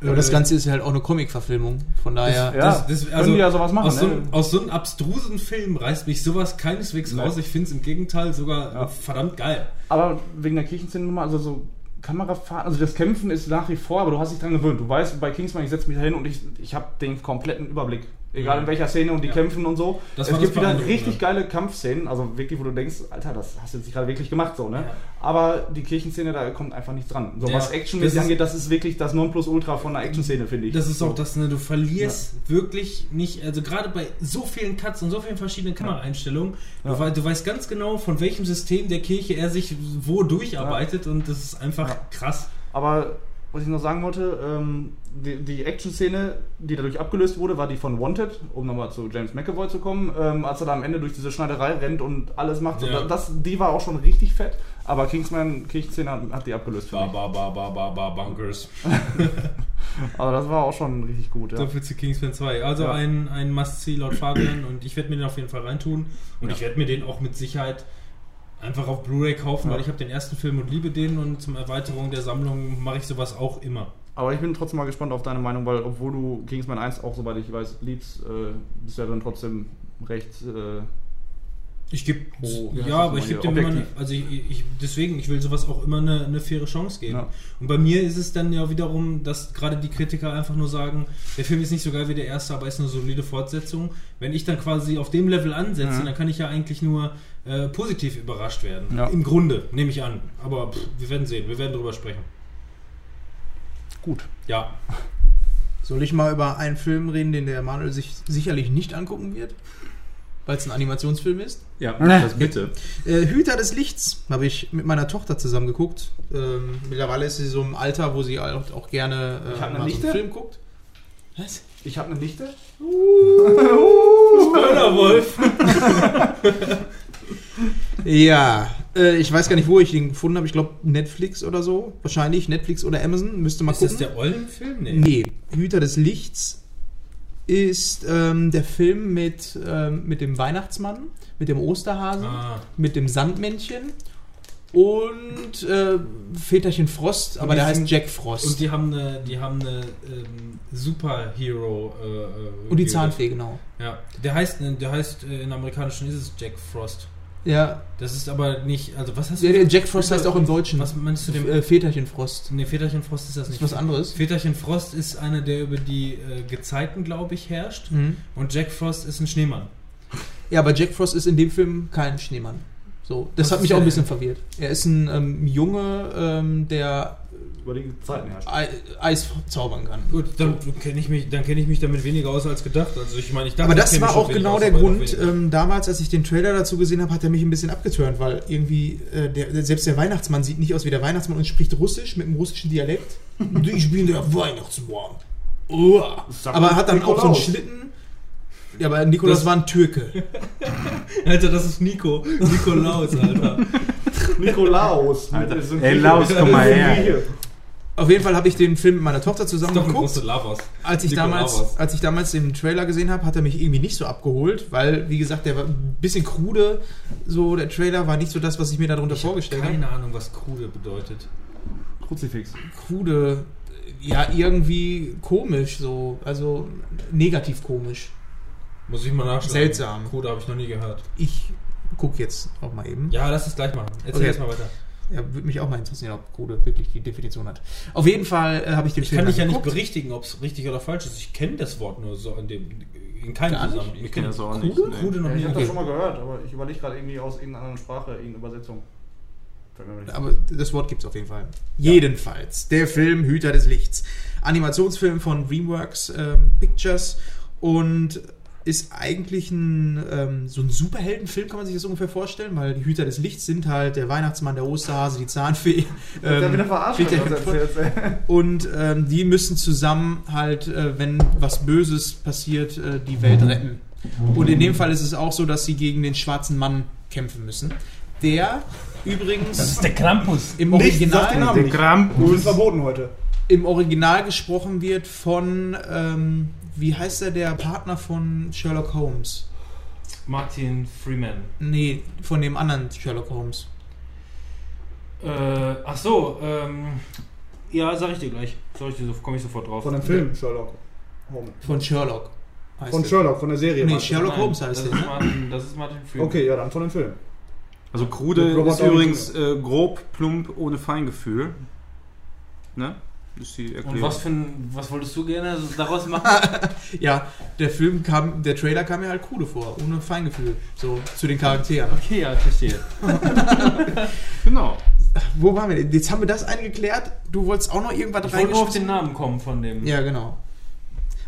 Aber das äh, Ganze ist ja halt auch eine Comic-Verfilmung. Von daher. Ja, das, das, können also die ja sowas machen, aus, so, ne? aus so einem abstrusen Film reißt mich sowas keineswegs Nee. raus. Ich finde es im Gegenteil sogar Ja. verdammt geil. Aber wegen der Kirchenszene nochmal, also so Kamerafahren, also das Kämpfen ist nach wie vor, aber du hast dich dran gewöhnt. Du weißt, bei Kingsman, ich setze mich da hin und ich, ich habe den kompletten Überblick. Egal in welcher Szene und die kämpfen und so. Das es gibt das wieder richtig geile Kampfszenen, also wirklich, wo du denkst, Alter, das hast du jetzt nicht gerade wirklich gemacht, so, ne? Aber die Kirchenszene, da kommt einfach nichts dran. So, was das Actionmäßig ist- angeht, das ist wirklich das Nonplusultra von einer Action-Szene, finde ich. Das ist auch das, ne, du verlierst wirklich nicht, also gerade bei so vielen Cuts und so vielen verschiedenen Kameraeinstellungen, du, du weißt ganz genau, von welchem System der Kirche er sich wo durcharbeitet und das ist einfach krass. Aber was ich noch sagen wollte, ähm, die, die Action-Szene, die dadurch abgelöst wurde, war die von Wanted, um nochmal zu James McAvoy zu kommen, ähm, als er da am Ende durch diese Schneiderei rennt und alles macht. Ja. Und das, die war auch schon richtig fett, aber Kingsman Kirchenszene hat, hat die abgelöst. Ba, ba, ba, ba, ba, ba, Bunkers. Aber das war auch schon richtig gut. Ja. So viel zu Kingsman 2. Also Ja. ein, ein Must-See laut Fabian und ich werde mir den auf jeden Fall reintun und Ja. ich werde mir den auch mit Sicherheit einfach auf Blu-ray kaufen, Ja. weil ich habe den ersten Film und liebe den und zum Erweiterung der Sammlung mache ich sowas auch immer. Aber ich bin trotzdem mal gespannt auf deine Meinung, weil obwohl du Kingsman 1 auch, soweit ich weiß, liebst, äh, bist du ja dann trotzdem recht. Äh, Ich gebe, Oh, ja, aber ich gebe dem immer, eine, also ich, ich, deswegen, ich will sowas auch immer eine, eine faire Chance geben. Ja. Und bei mir ist es dann ja wiederum, dass gerade die Kritiker einfach nur sagen, der Film ist nicht so geil wie der erste, aber ist eine solide Fortsetzung. Wenn ich dann quasi auf dem Level ansetze, Mhm. dann kann ich ja eigentlich nur äh, positiv überrascht werden. Ja. Im Grunde, nehme ich an. Aber pff, wir werden sehen, wir werden drüber sprechen. gut. Ja. Soll ich mal über einen Film reden, den der Manuel sich sicherlich nicht angucken wird? Weil es ein Animationsfilm ist. Ja, das bitte. Äh, Hüter des Lichts habe ich mit meiner Tochter zusammen geguckt. Ähm, mittlerweile ist sie so im Alter, wo sie auch, auch gerne Ich äh, mal so Nichte. einen Film guckt. Was? Ich habe eine Nichte. Wolf. Ja, äh, ich weiß gar nicht, wo ich ihn gefunden habe. Ich glaube Netflix oder so. Wahrscheinlich Netflix oder Amazon. Müsste mal Ist gucken. das der Eulenfilm? Nee, Hüter des Lichts ist ähm, der Film mit, ähm, mit dem Weihnachtsmann, mit dem Osterhasen, Ah. mit dem Sandmännchen und äh, Väterchen Frost, aber die der heißt Jack Frost. Und Und die, die haben eine, die haben eine ähm, Superhero. Äh, äh, Zahnfee, genau. Ja, der heißt, der heißt äh, in amerikanischen ist es Jack Frost. Ja, Das ist aber nicht, also was hast du? der Jack Frost heißt auch im Deutschen. Was meinst du dem? äh, Väterchen Frost. Nee, Väterchen Frost ist das nicht. ist was anderes. Väterchen Frost ist einer, der über die äh, Gezeiten, glaube ich, herrscht. Mhm. Und Jack Frost ist ein Schneemann. Ja, aber Jack Frost ist in dem Film kein Schneemann. So, das Was hat mich auch ein bisschen verwirrt. Er ist ein ähm, Junge, ähm, der über die Zeiten herrscht. Ei- Eis zaubern kann. Gut, dann kenne ich mich, dann kenne ich mich damit weniger aus als gedacht. Also ich meine, ich dachte, Aber das kenn war auch genau aus, der Grund. Ähm, damals, als ich den Trailer dazu gesehen habe, hat er mich ein bisschen abgeturnt, weil irgendwie äh, der, selbst der Weihnachtsmann sieht nicht aus wie der Weihnachtsmann und spricht Russisch mit einem russischen Dialekt. ich bin der Weihnachtsmann. Uah. Aber hat dann auch so einen. Schlitten. Ja, aber Nikolaus Das- war ein Türke. Alter, das ist Nico. Nikolaus, Alter. Nikolaus. Alter. Ey. Laus, komm mal her. Auf jeden Fall habe ich den Film mit meiner Tochter zusammen ein geguckt. großer Lavas. Als ich, Nikolaus. damals, als ich damals den Trailer gesehen habe, hat er mich irgendwie nicht so abgeholt, weil, wie gesagt, der war ein bisschen krude. So, der Trailer war nicht so das, was ich mir darunter vorgestellt habe. Keine Ahnung, was krude bedeutet. Kruzifix. Krude, ja, irgendwie komisch, so. Also negativ komisch. Muss ich mal nachschauen. Seltsam. Krude habe ich noch nie gehört. Ich gucke jetzt auch mal eben. Ja, lass es gleich machen. Erzähl Okay. jetzt mal weiter. Ja, würde mich auch mal interessieren, ob Krude wirklich die Definition hat. Auf jeden Fall äh, habe ich den Ich Film kann dich ja nicht berichtigen, ob es richtig oder falsch ist. Ich kenne das Wort nur so in dem in keinem Gar nicht? Zusammenhang. Ich kenne das auch nicht. Krude, nee. Krude noch Ja, nie. ich habe Okay. das schon mal gehört, aber ich überlege gerade irgendwie aus irgendeiner anderen Sprache irgendeine Übersetzung. Aber nicht das Wort gibt es auf jeden Fall. Jedenfalls, der Film Hüter des Lichts. Animationsfilm von DreamWorks ähm, Pictures und ist eigentlich ein, ähm, so ein Superheldenfilm, kann man sich das ungefähr vorstellen, weil die Hüter des Lichts sind halt der Weihnachtsmann, der Osterhase, die Zahnfee. Der ähm, verarscht, der das ey. und ähm, die müssen zusammen halt, äh, wenn was Böses passiert, äh, die Welt retten. Und in dem Fall ist es auch so, dass sie gegen den schwarzen Mann kämpfen müssen. Der übrigens der Krampus. im Nicht, sag den Original, Namen Der nicht. Das Krampus. ist verboten heute. im Original gesprochen wird von, ähm, wie heißt er, der Partner von Sherlock Holmes? Martin Freeman. Nee, von dem anderen Sherlock Holmes. Äh, ach so, ähm, ja, sag ich dir gleich. Sag ich dir, so, komme ich sofort drauf. Von dem Film Sherlock Holmes. Von Sherlock. heißt Von er. Sherlock, von der Serie. Nee? Sherlock Nein, Holmes heißt das der, ist ne? Martin, das ist Martin Freeman. Okay, ja, dann von dem Film. Also Krude ist übrigens äh, grob, plump, ohne Feingefühl. Ne? Ist die Erklärung. Und was für ein, was wolltest du gerne daraus machen? Ja, der Film kam, der Trailer kam mir halt cool vor, ohne Feingefühl, so zu den Charakteren. Okay, ja, verstehe. Genau. Wo waren wir denn? Jetzt haben wir das eingeklärt. Du wolltest auch noch irgendwas Ich wollte nur auf den Namen kommen von dem. Ja, genau.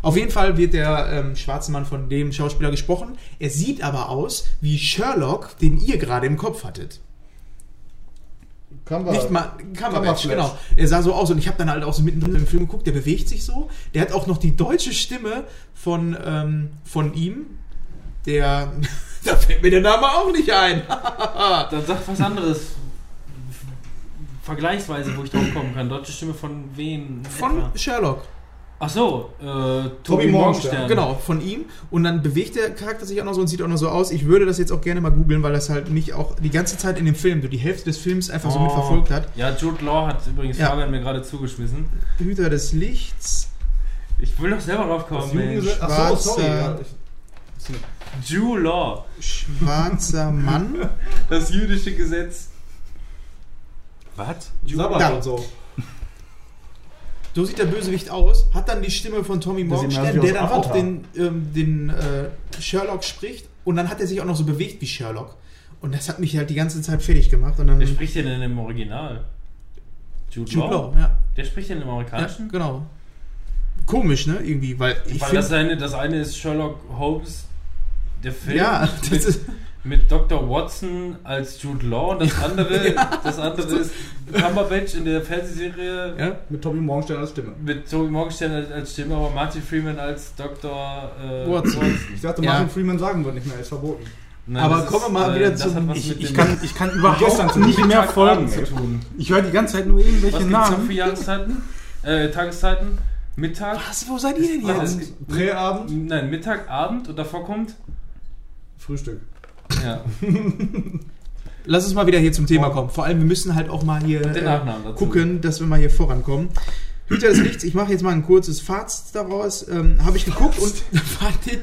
Auf jeden Fall wird der ähm, schwarze Mann von dem Schauspieler gesprochen. Er sieht aber aus wie Sherlock, den ihr gerade im Kopf hattet. Kamera. Nicht mal Kammerbatch, genau. Er sah so aus und ich habe dann halt auch so mittendrin im Film geguckt, der bewegt sich so. Der hat auch noch die deutsche Stimme von, ähm, von ihm. Der, da fällt mir der Name auch nicht ein. Dann sag was anderes. Vergleichsweise, wo ich drauf kommen kann. Deutsche Stimme von wem? Von etwa? Sherlock. Ach so, äh, Tobi, Tobi Morgenstern. Morgenstern. Genau, von ihm. Und dann bewegt der Charakter sich auch noch so und sieht auch noch so aus. Ich würde das jetzt auch gerne mal googeln, weil das halt mich auch die ganze Zeit in dem Film, so die Hälfte des Films einfach so Oh. mitverfolgt hat. Ja, Jude Law hat übrigens Ja. Fabian mir gerade zugeschmissen. Hüter des Lichts. Ich will doch selber drauf kommen, Mensch. Ach so, sorry. Ja, ich, Jude Law. Schwarzer Mann. Das jüdische Gesetz. Was? Sabbat Da. und so. So sieht der Bösewicht aus, hat dann die Stimme von Tommy Morgenstern, der dann auch Avatar. den, ähm, den äh, Sherlock spricht. Und dann hat er sich auch noch so bewegt wie Sherlock. Und das hat mich halt die ganze Zeit fertig gemacht. Und dann Wer spricht denn denn im Original? Jude, Jude Law? Law, ja. Der spricht denn im ja. Amerikanischen? Genau. Komisch, ne? Irgendwie, weil ich Weil das eine, das eine ist Sherlock Holmes, der Film. Ja, das ist. Mit Dr. Watson als Jude Law und das andere, das andere ist Cumberbatch in der Fernsehserie Ja? Mit Tommy Morgenstern als Stimme. mit Toby Morgenstern als, als Stimme, aber Martin Freeman als Dr. Äh, Watson. Ich dachte, Ja. Martin Freeman sagen wird nicht mehr, ist verboten. Nein, Aber das kommen wir mal äh, wieder was Ich, mit ich, kann, ich kann überhaupt nicht mehr folgen. zu tun. Ich höre die ganze Zeit nur irgendwelche Was gibt's noch Namen. für Jahreszeiten? Äh, Tageszeiten? Mittag? Was? Wo seid ihr denn jetzt? Präabend, Nein, Mittag, Abend und davor kommt? Frühstück. Ja, Lass uns mal wieder hier zum Thema kommen. Vor allem, wir müssen halt auch mal hier äh, gucken, dass wir mal hier vorankommen. Hüter des Lichts, ich mache jetzt mal ein kurzes Fazit daraus. Ähm, Habe ich geguckt und Fazit,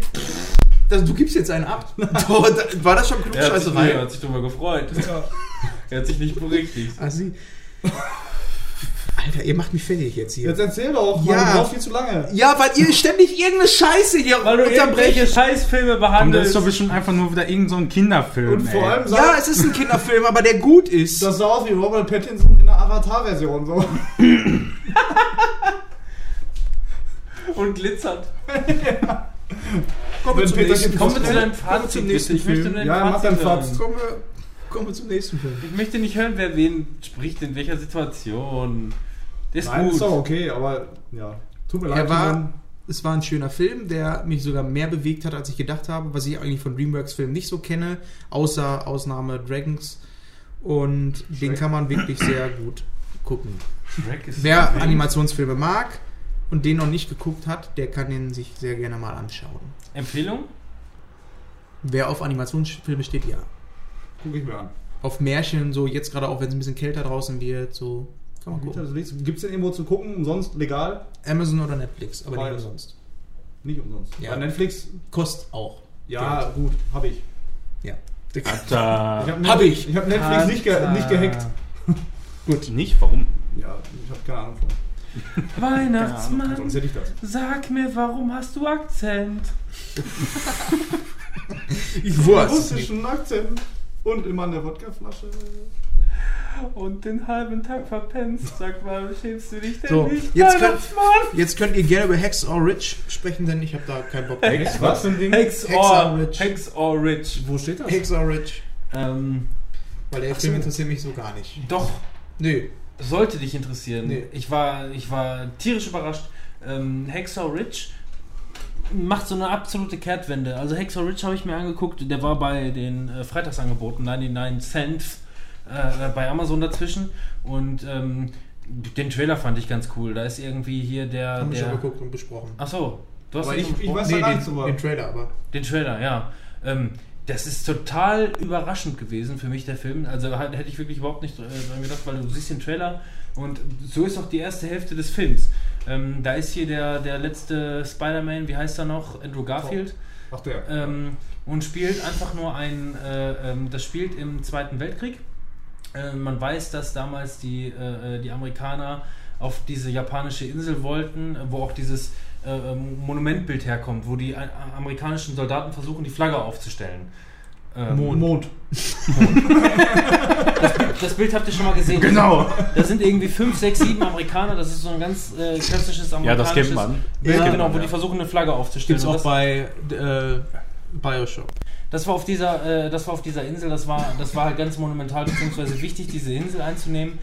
das, du gibst jetzt einen ab. War das schon Er hat, sich, nee, er hat sich drüber gefreut. Er hat sich nicht berichtigt. Ah, sie. Alter, ihr macht mich fertig jetzt hier. Jetzt erzähl doch, Mann, Ja. du brauchst viel zu lange. ja, weil ihr ständig irgendeine Scheiße hier Weil du irgendwelche. Scheißfilme Und das behandelst. ist doch bestimmt einfach nur wieder irgendein so ein Kinderfilm. Und vor ey. allem Ja, es ist ein Kinderfilm, aber der gut ist. das sah aus wie Robert Pattinson in der Avatar-Version. So. und glitzert. kommen wir nächsten Kommen wir zu deinem Fazit. zum bitte. nächsten Ich möchte dein Ja, mach Fazit dein hören. Fazit. Kommen wir, kommen wir zum nächsten Film. Ich möchte nicht hören, wer wen spricht, in welcher Situation. Der ist Nein, gut. ist doch okay, aber ja. Tut mir Er leid. war, es war ein schöner Film, der mich sogar mehr bewegt hat, als ich gedacht habe, was ich eigentlich von DreamWorks-Filmen nicht so kenne, außer Ausnahme Dragons. Und den kann man wirklich sehr gut gucken. Shrek ist Wer. Animationsfilme mag und den noch nicht geguckt hat, der kann den sich sehr gerne mal anschauen. Empfehlung? Wer auf Animationsfilme steht, ja. Guck ich mir an. Auf Märchen, so jetzt gerade auch, wenn es ein bisschen kälter draußen wird, so kann man gucken. Gibt es den irgendwo zu gucken, umsonst, legal? Amazon oder Netflix, aber nicht Beides. umsonst. Nicht umsonst. Ja. Bei Netflix, Kostet auch. ja, Geld. gut, hab ich. Ja. Ich hab, Hab ich. Ich hab Netflix nicht, ge nicht gehackt. Gut. Nicht? Warum? Ja, ich hab keine Ahnung von. Weihnachtsmann, Sonst hätte ich das. sag mir, warum hast du Akzent? Ich wusste. Russischen Akzent und immer eine Wodkaflasche. Und den halben Tag verpenst. Sag mal, schämst du dich denn So, nicht? jetzt könnt, jetzt könnt ihr gerne über Hex or Rich sprechen, denn ich habe da keinen Bock drauf. Was für ein Ding? Hex Hex or or Rich. Hex or Rich. Wo steht das? Hex or Rich. Ähm, Weil der Film interessiert mich so gar nicht. doch, Nö. sollte dich interessieren. Nee. Ich, war, ich war tierisch überrascht. Ähm, Hexor Rich macht so eine absolute Kehrtwende. Also Hexor Rich habe ich mir angeguckt, der war bei den äh, Freitagsangeboten 99 Cents äh, bei Amazon dazwischen und ähm, den Trailer fand ich ganz cool. Da ist irgendwie hier der... Haben wir schon geguckt und besprochen. Ach so, du hast Aber ich- ich besprochen? weiß- da gar den, den Trailer aber. Den Trailer, ja. Ähm, das ist total überraschend gewesen für mich, der Film. Also halt- hätte ich wirklich überhaupt nicht äh, dran gedacht, weil du siehst den Trailer und so ist auch die erste Hälfte des Films. Ähm, da ist hier der, der letzte Spider-Man, wie heißt er noch? Andrew Garfield. Ach der. Ähm, und spielt einfach nur ein, äh, ähm, das spielt im Zweiten Weltkrieg. Äh, man weiß, dass damals die, äh, die Amerikaner auf diese japanische Insel wollten, äh, wo auch dieses äh, ähm, Monumentbild herkommt, wo die äh, amerikanischen Soldaten versuchen, die Flagge aufzustellen. Ähm, Mond. Mond. Das Bild habt ihr schon mal gesehen. Genau. Da sind irgendwie fünf, sechs, sieben Amerikaner. Das ist so ein ganz äh, klassisches Ja, amerikanisches das kennt man. Bild, Ja, genau, wo ja. die versuchen, eine Flagge aufzustellen. Gibt's Und auch das, bei äh, Bioshock. Das war auf dieser, äh, das war auf dieser Insel. Das war, das war halt ganz monumental beziehungsweise wichtig, diese Insel einzunehmen,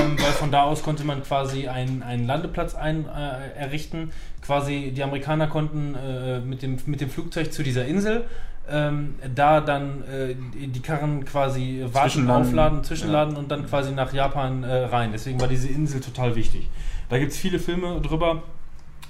ähm, weil von da aus konnte man quasi einen, einen Landeplatz ein, äh, errichten. Quasi die Amerikaner konnten äh, mit dem mit dem Flugzeug zu dieser Insel. Ähm, da dann äh, die Karren quasi warten, Zwischenlanden. aufladen, zwischenladen und dann quasi nach Japan äh, rein. Deswegen war diese Insel total wichtig. Da gibt es viele Filme drüber.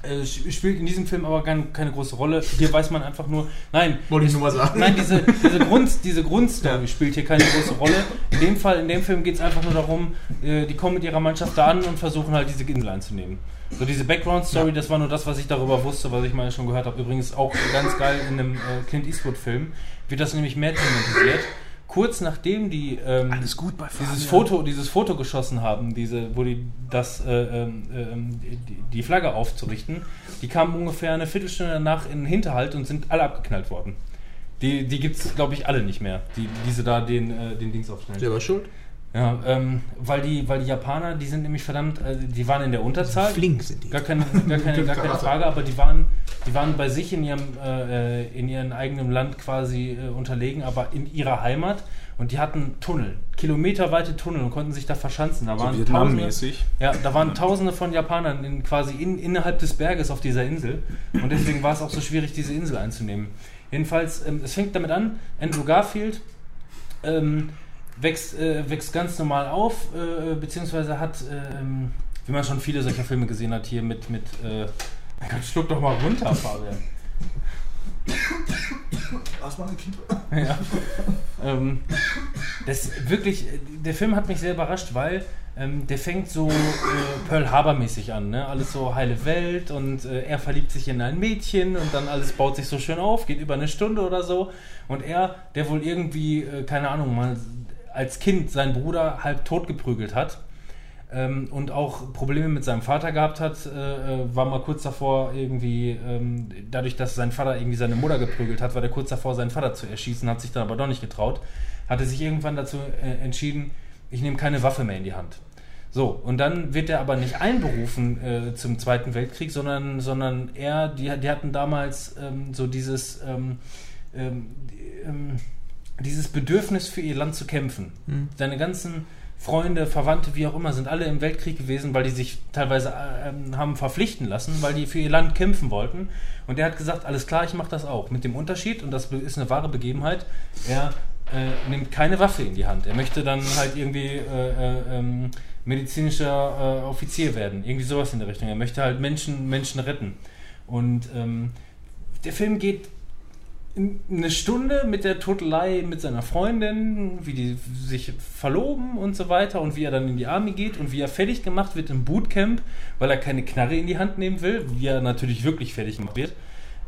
Äh, sp- spielt in diesem Film aber kein, keine große Rolle. Hier weiß man einfach nur, nein, Wollte ich nur mal sagen. Nein, diese, diese, Grund, diese Grundstory spielt hier keine große Rolle. In dem Fall, in dem Film geht es einfach nur darum, äh, die kommen mit ihrer Mannschaft da an und versuchen halt diese Insel einzunehmen. So diese Background-Story, das war nur das, was ich darüber wusste, was ich mal schon gehört habe. Übrigens auch ganz geil in einem äh, Clint Eastwood-Film wird das nämlich mehr thematisiert. Kurz nachdem die ähm, gut bei dieses Foto, dieses Foto geschossen haben, diese, wo die das äh, ähm, ähm, die, die Flagge aufzurichten, die kamen ungefähr eine Viertelstunde danach in den Hinterhalt und sind alle abgeknallt worden. Die, die gibt es, glaube ich, alle nicht mehr, die diese da den, äh, den Dings aufstellen. Selber schuld. Ja, ähm, weil, die, weil die Japaner, die sind nämlich verdammt, äh, die waren in der Unterzahl. Flink sind die. Gar keine, gar keine, gar keine Frage, aber die waren, die waren bei sich in ihrem, äh, äh, in ihrem eigenen Land quasi äh, unterlegen, aber in ihrer Heimat. Und die hatten Tunnel, kilometerweite Tunnel und konnten sich da verschanzen. Da So waren Vietnam-mäßig. ja, da waren Tausende von Japanern in, quasi in, innerhalb des Berges auf dieser Insel. Und deswegen war es auch so schwierig, diese Insel einzunehmen. Jedenfalls, ähm, es fängt damit an, Andrew Garfield ähm, wächst, äh, wächst ganz normal auf, äh, beziehungsweise hat, ähm, wie man schon viele solcher Filme gesehen hat, hier mit, mit äh, mein Gott, schluck doch mal runter, Fabian. Erstmal eine Kippe. Ja. ähm, das wirklich, der Film hat mich sehr überrascht, weil ähm, der fängt so äh, Pearl Harbor mäßig an, ne? Alles so heile Welt und äh, er verliebt sich in ein Mädchen und dann alles baut sich so schön auf, geht über eine Stunde oder so und er, der wohl irgendwie, äh, keine Ahnung, mal als Kind seinen Bruder halb tot geprügelt hat, ähm, und auch Probleme mit seinem Vater gehabt hat, äh, äh, war mal kurz davor irgendwie, ähm, dadurch, dass sein Vater irgendwie seine Mutter geprügelt hat, war der kurz davor, seinen Vater zu erschießen, hat sich dann aber doch nicht getraut, hatte sich irgendwann dazu äh, entschieden, ich nehme keine Waffe mehr in die Hand. So, und dann wird er aber nicht einberufen äh, zum Zweiten Weltkrieg, sondern, sondern er, die, die hatten damals ähm, so dieses, ähm, ähm, ähm, dieses Bedürfnis für ihr Land zu kämpfen. Seine ganzen Freunde, Verwandte, wie auch immer, sind alle im Weltkrieg gewesen, weil die sich teilweise ähm, haben verpflichten lassen, weil die für ihr Land kämpfen wollten. Und er hat gesagt, alles klar, ich mache das auch. Mit dem Unterschied, und das ist eine wahre Begebenheit, er äh, nimmt keine Waffe in die Hand. Er möchte dann halt irgendwie äh, äh, ähm, medizinischer äh, Offizier werden. Irgendwie sowas in der Richtung. Er möchte halt Menschen, Menschen retten. Und ähm, der Film geht eine Stunde mit der Totelei mit seiner Freundin, wie die sich verloben und so weiter und wie er dann in die Army geht und wie er fertig gemacht wird im Bootcamp, weil er keine Knarre in die Hand nehmen will, wie er natürlich wirklich fertig gemacht wird.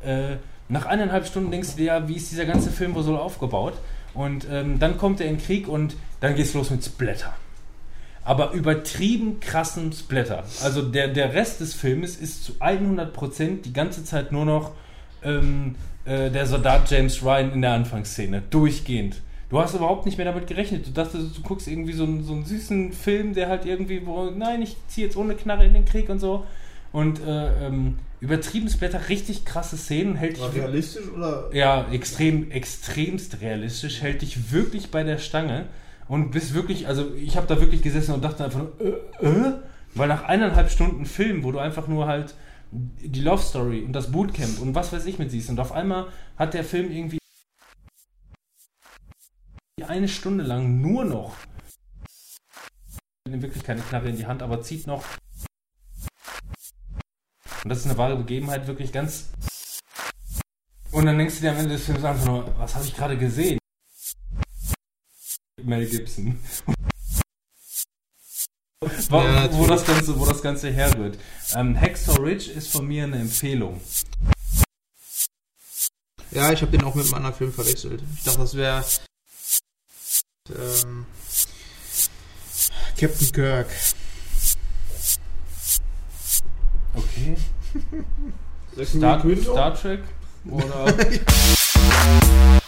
Äh, nach eineinhalb Stunden denkst du dir, ja, wie ist dieser ganze Film wohl so aufgebaut? Und ähm, dann kommt er in den Krieg und dann geht's los mit Splatter. Aber übertrieben krassen Splatter. Also der, der Rest des Filmes ist zu 100% die ganze Zeit nur noch ähm, äh, der Soldat James Ryan in der Anfangsszene. Durchgehend. Du hast überhaupt nicht mehr damit gerechnet. Du dachtest, du guckst irgendwie so einen, so einen süßen Film, der halt irgendwie, wo, nein, ich ziehe jetzt ohne Knarre in den Krieg und so. Und äh, ähm, übertrieben Splatter, richtig krasse Szenen, hält dich War realistisch oder? ja, extrem, extremst realistisch, hält dich wirklich bei der Stange und bist wirklich, also ich habe da wirklich gesessen und dachte einfach äh, äh? Weil nach eineinhalb Stunden Film, wo du einfach nur halt die Love Story und das Bootcamp und was weiß ich mit siehst und auf einmal hat der Film irgendwie eine Stunde lang nur noch nimmt wirklich keine Knarre in die Hand, aber zieht noch und das ist eine wahre Begebenheit, wirklich ganz und dann denkst du dir am Ende des Films einfach nur, was habe ich gerade gesehen? Mel Gibson. Wo, wo, das Ganze, wo das Ganze herrührt. Ähm, Hacksaw Ridge ist von mir eine Empfehlung. Ja, ich habe den auch mit einem anderen Film verwechselt. Ich dachte, das wäre ähm, Captain Kirk. Okay. Star? Star Trek? Oder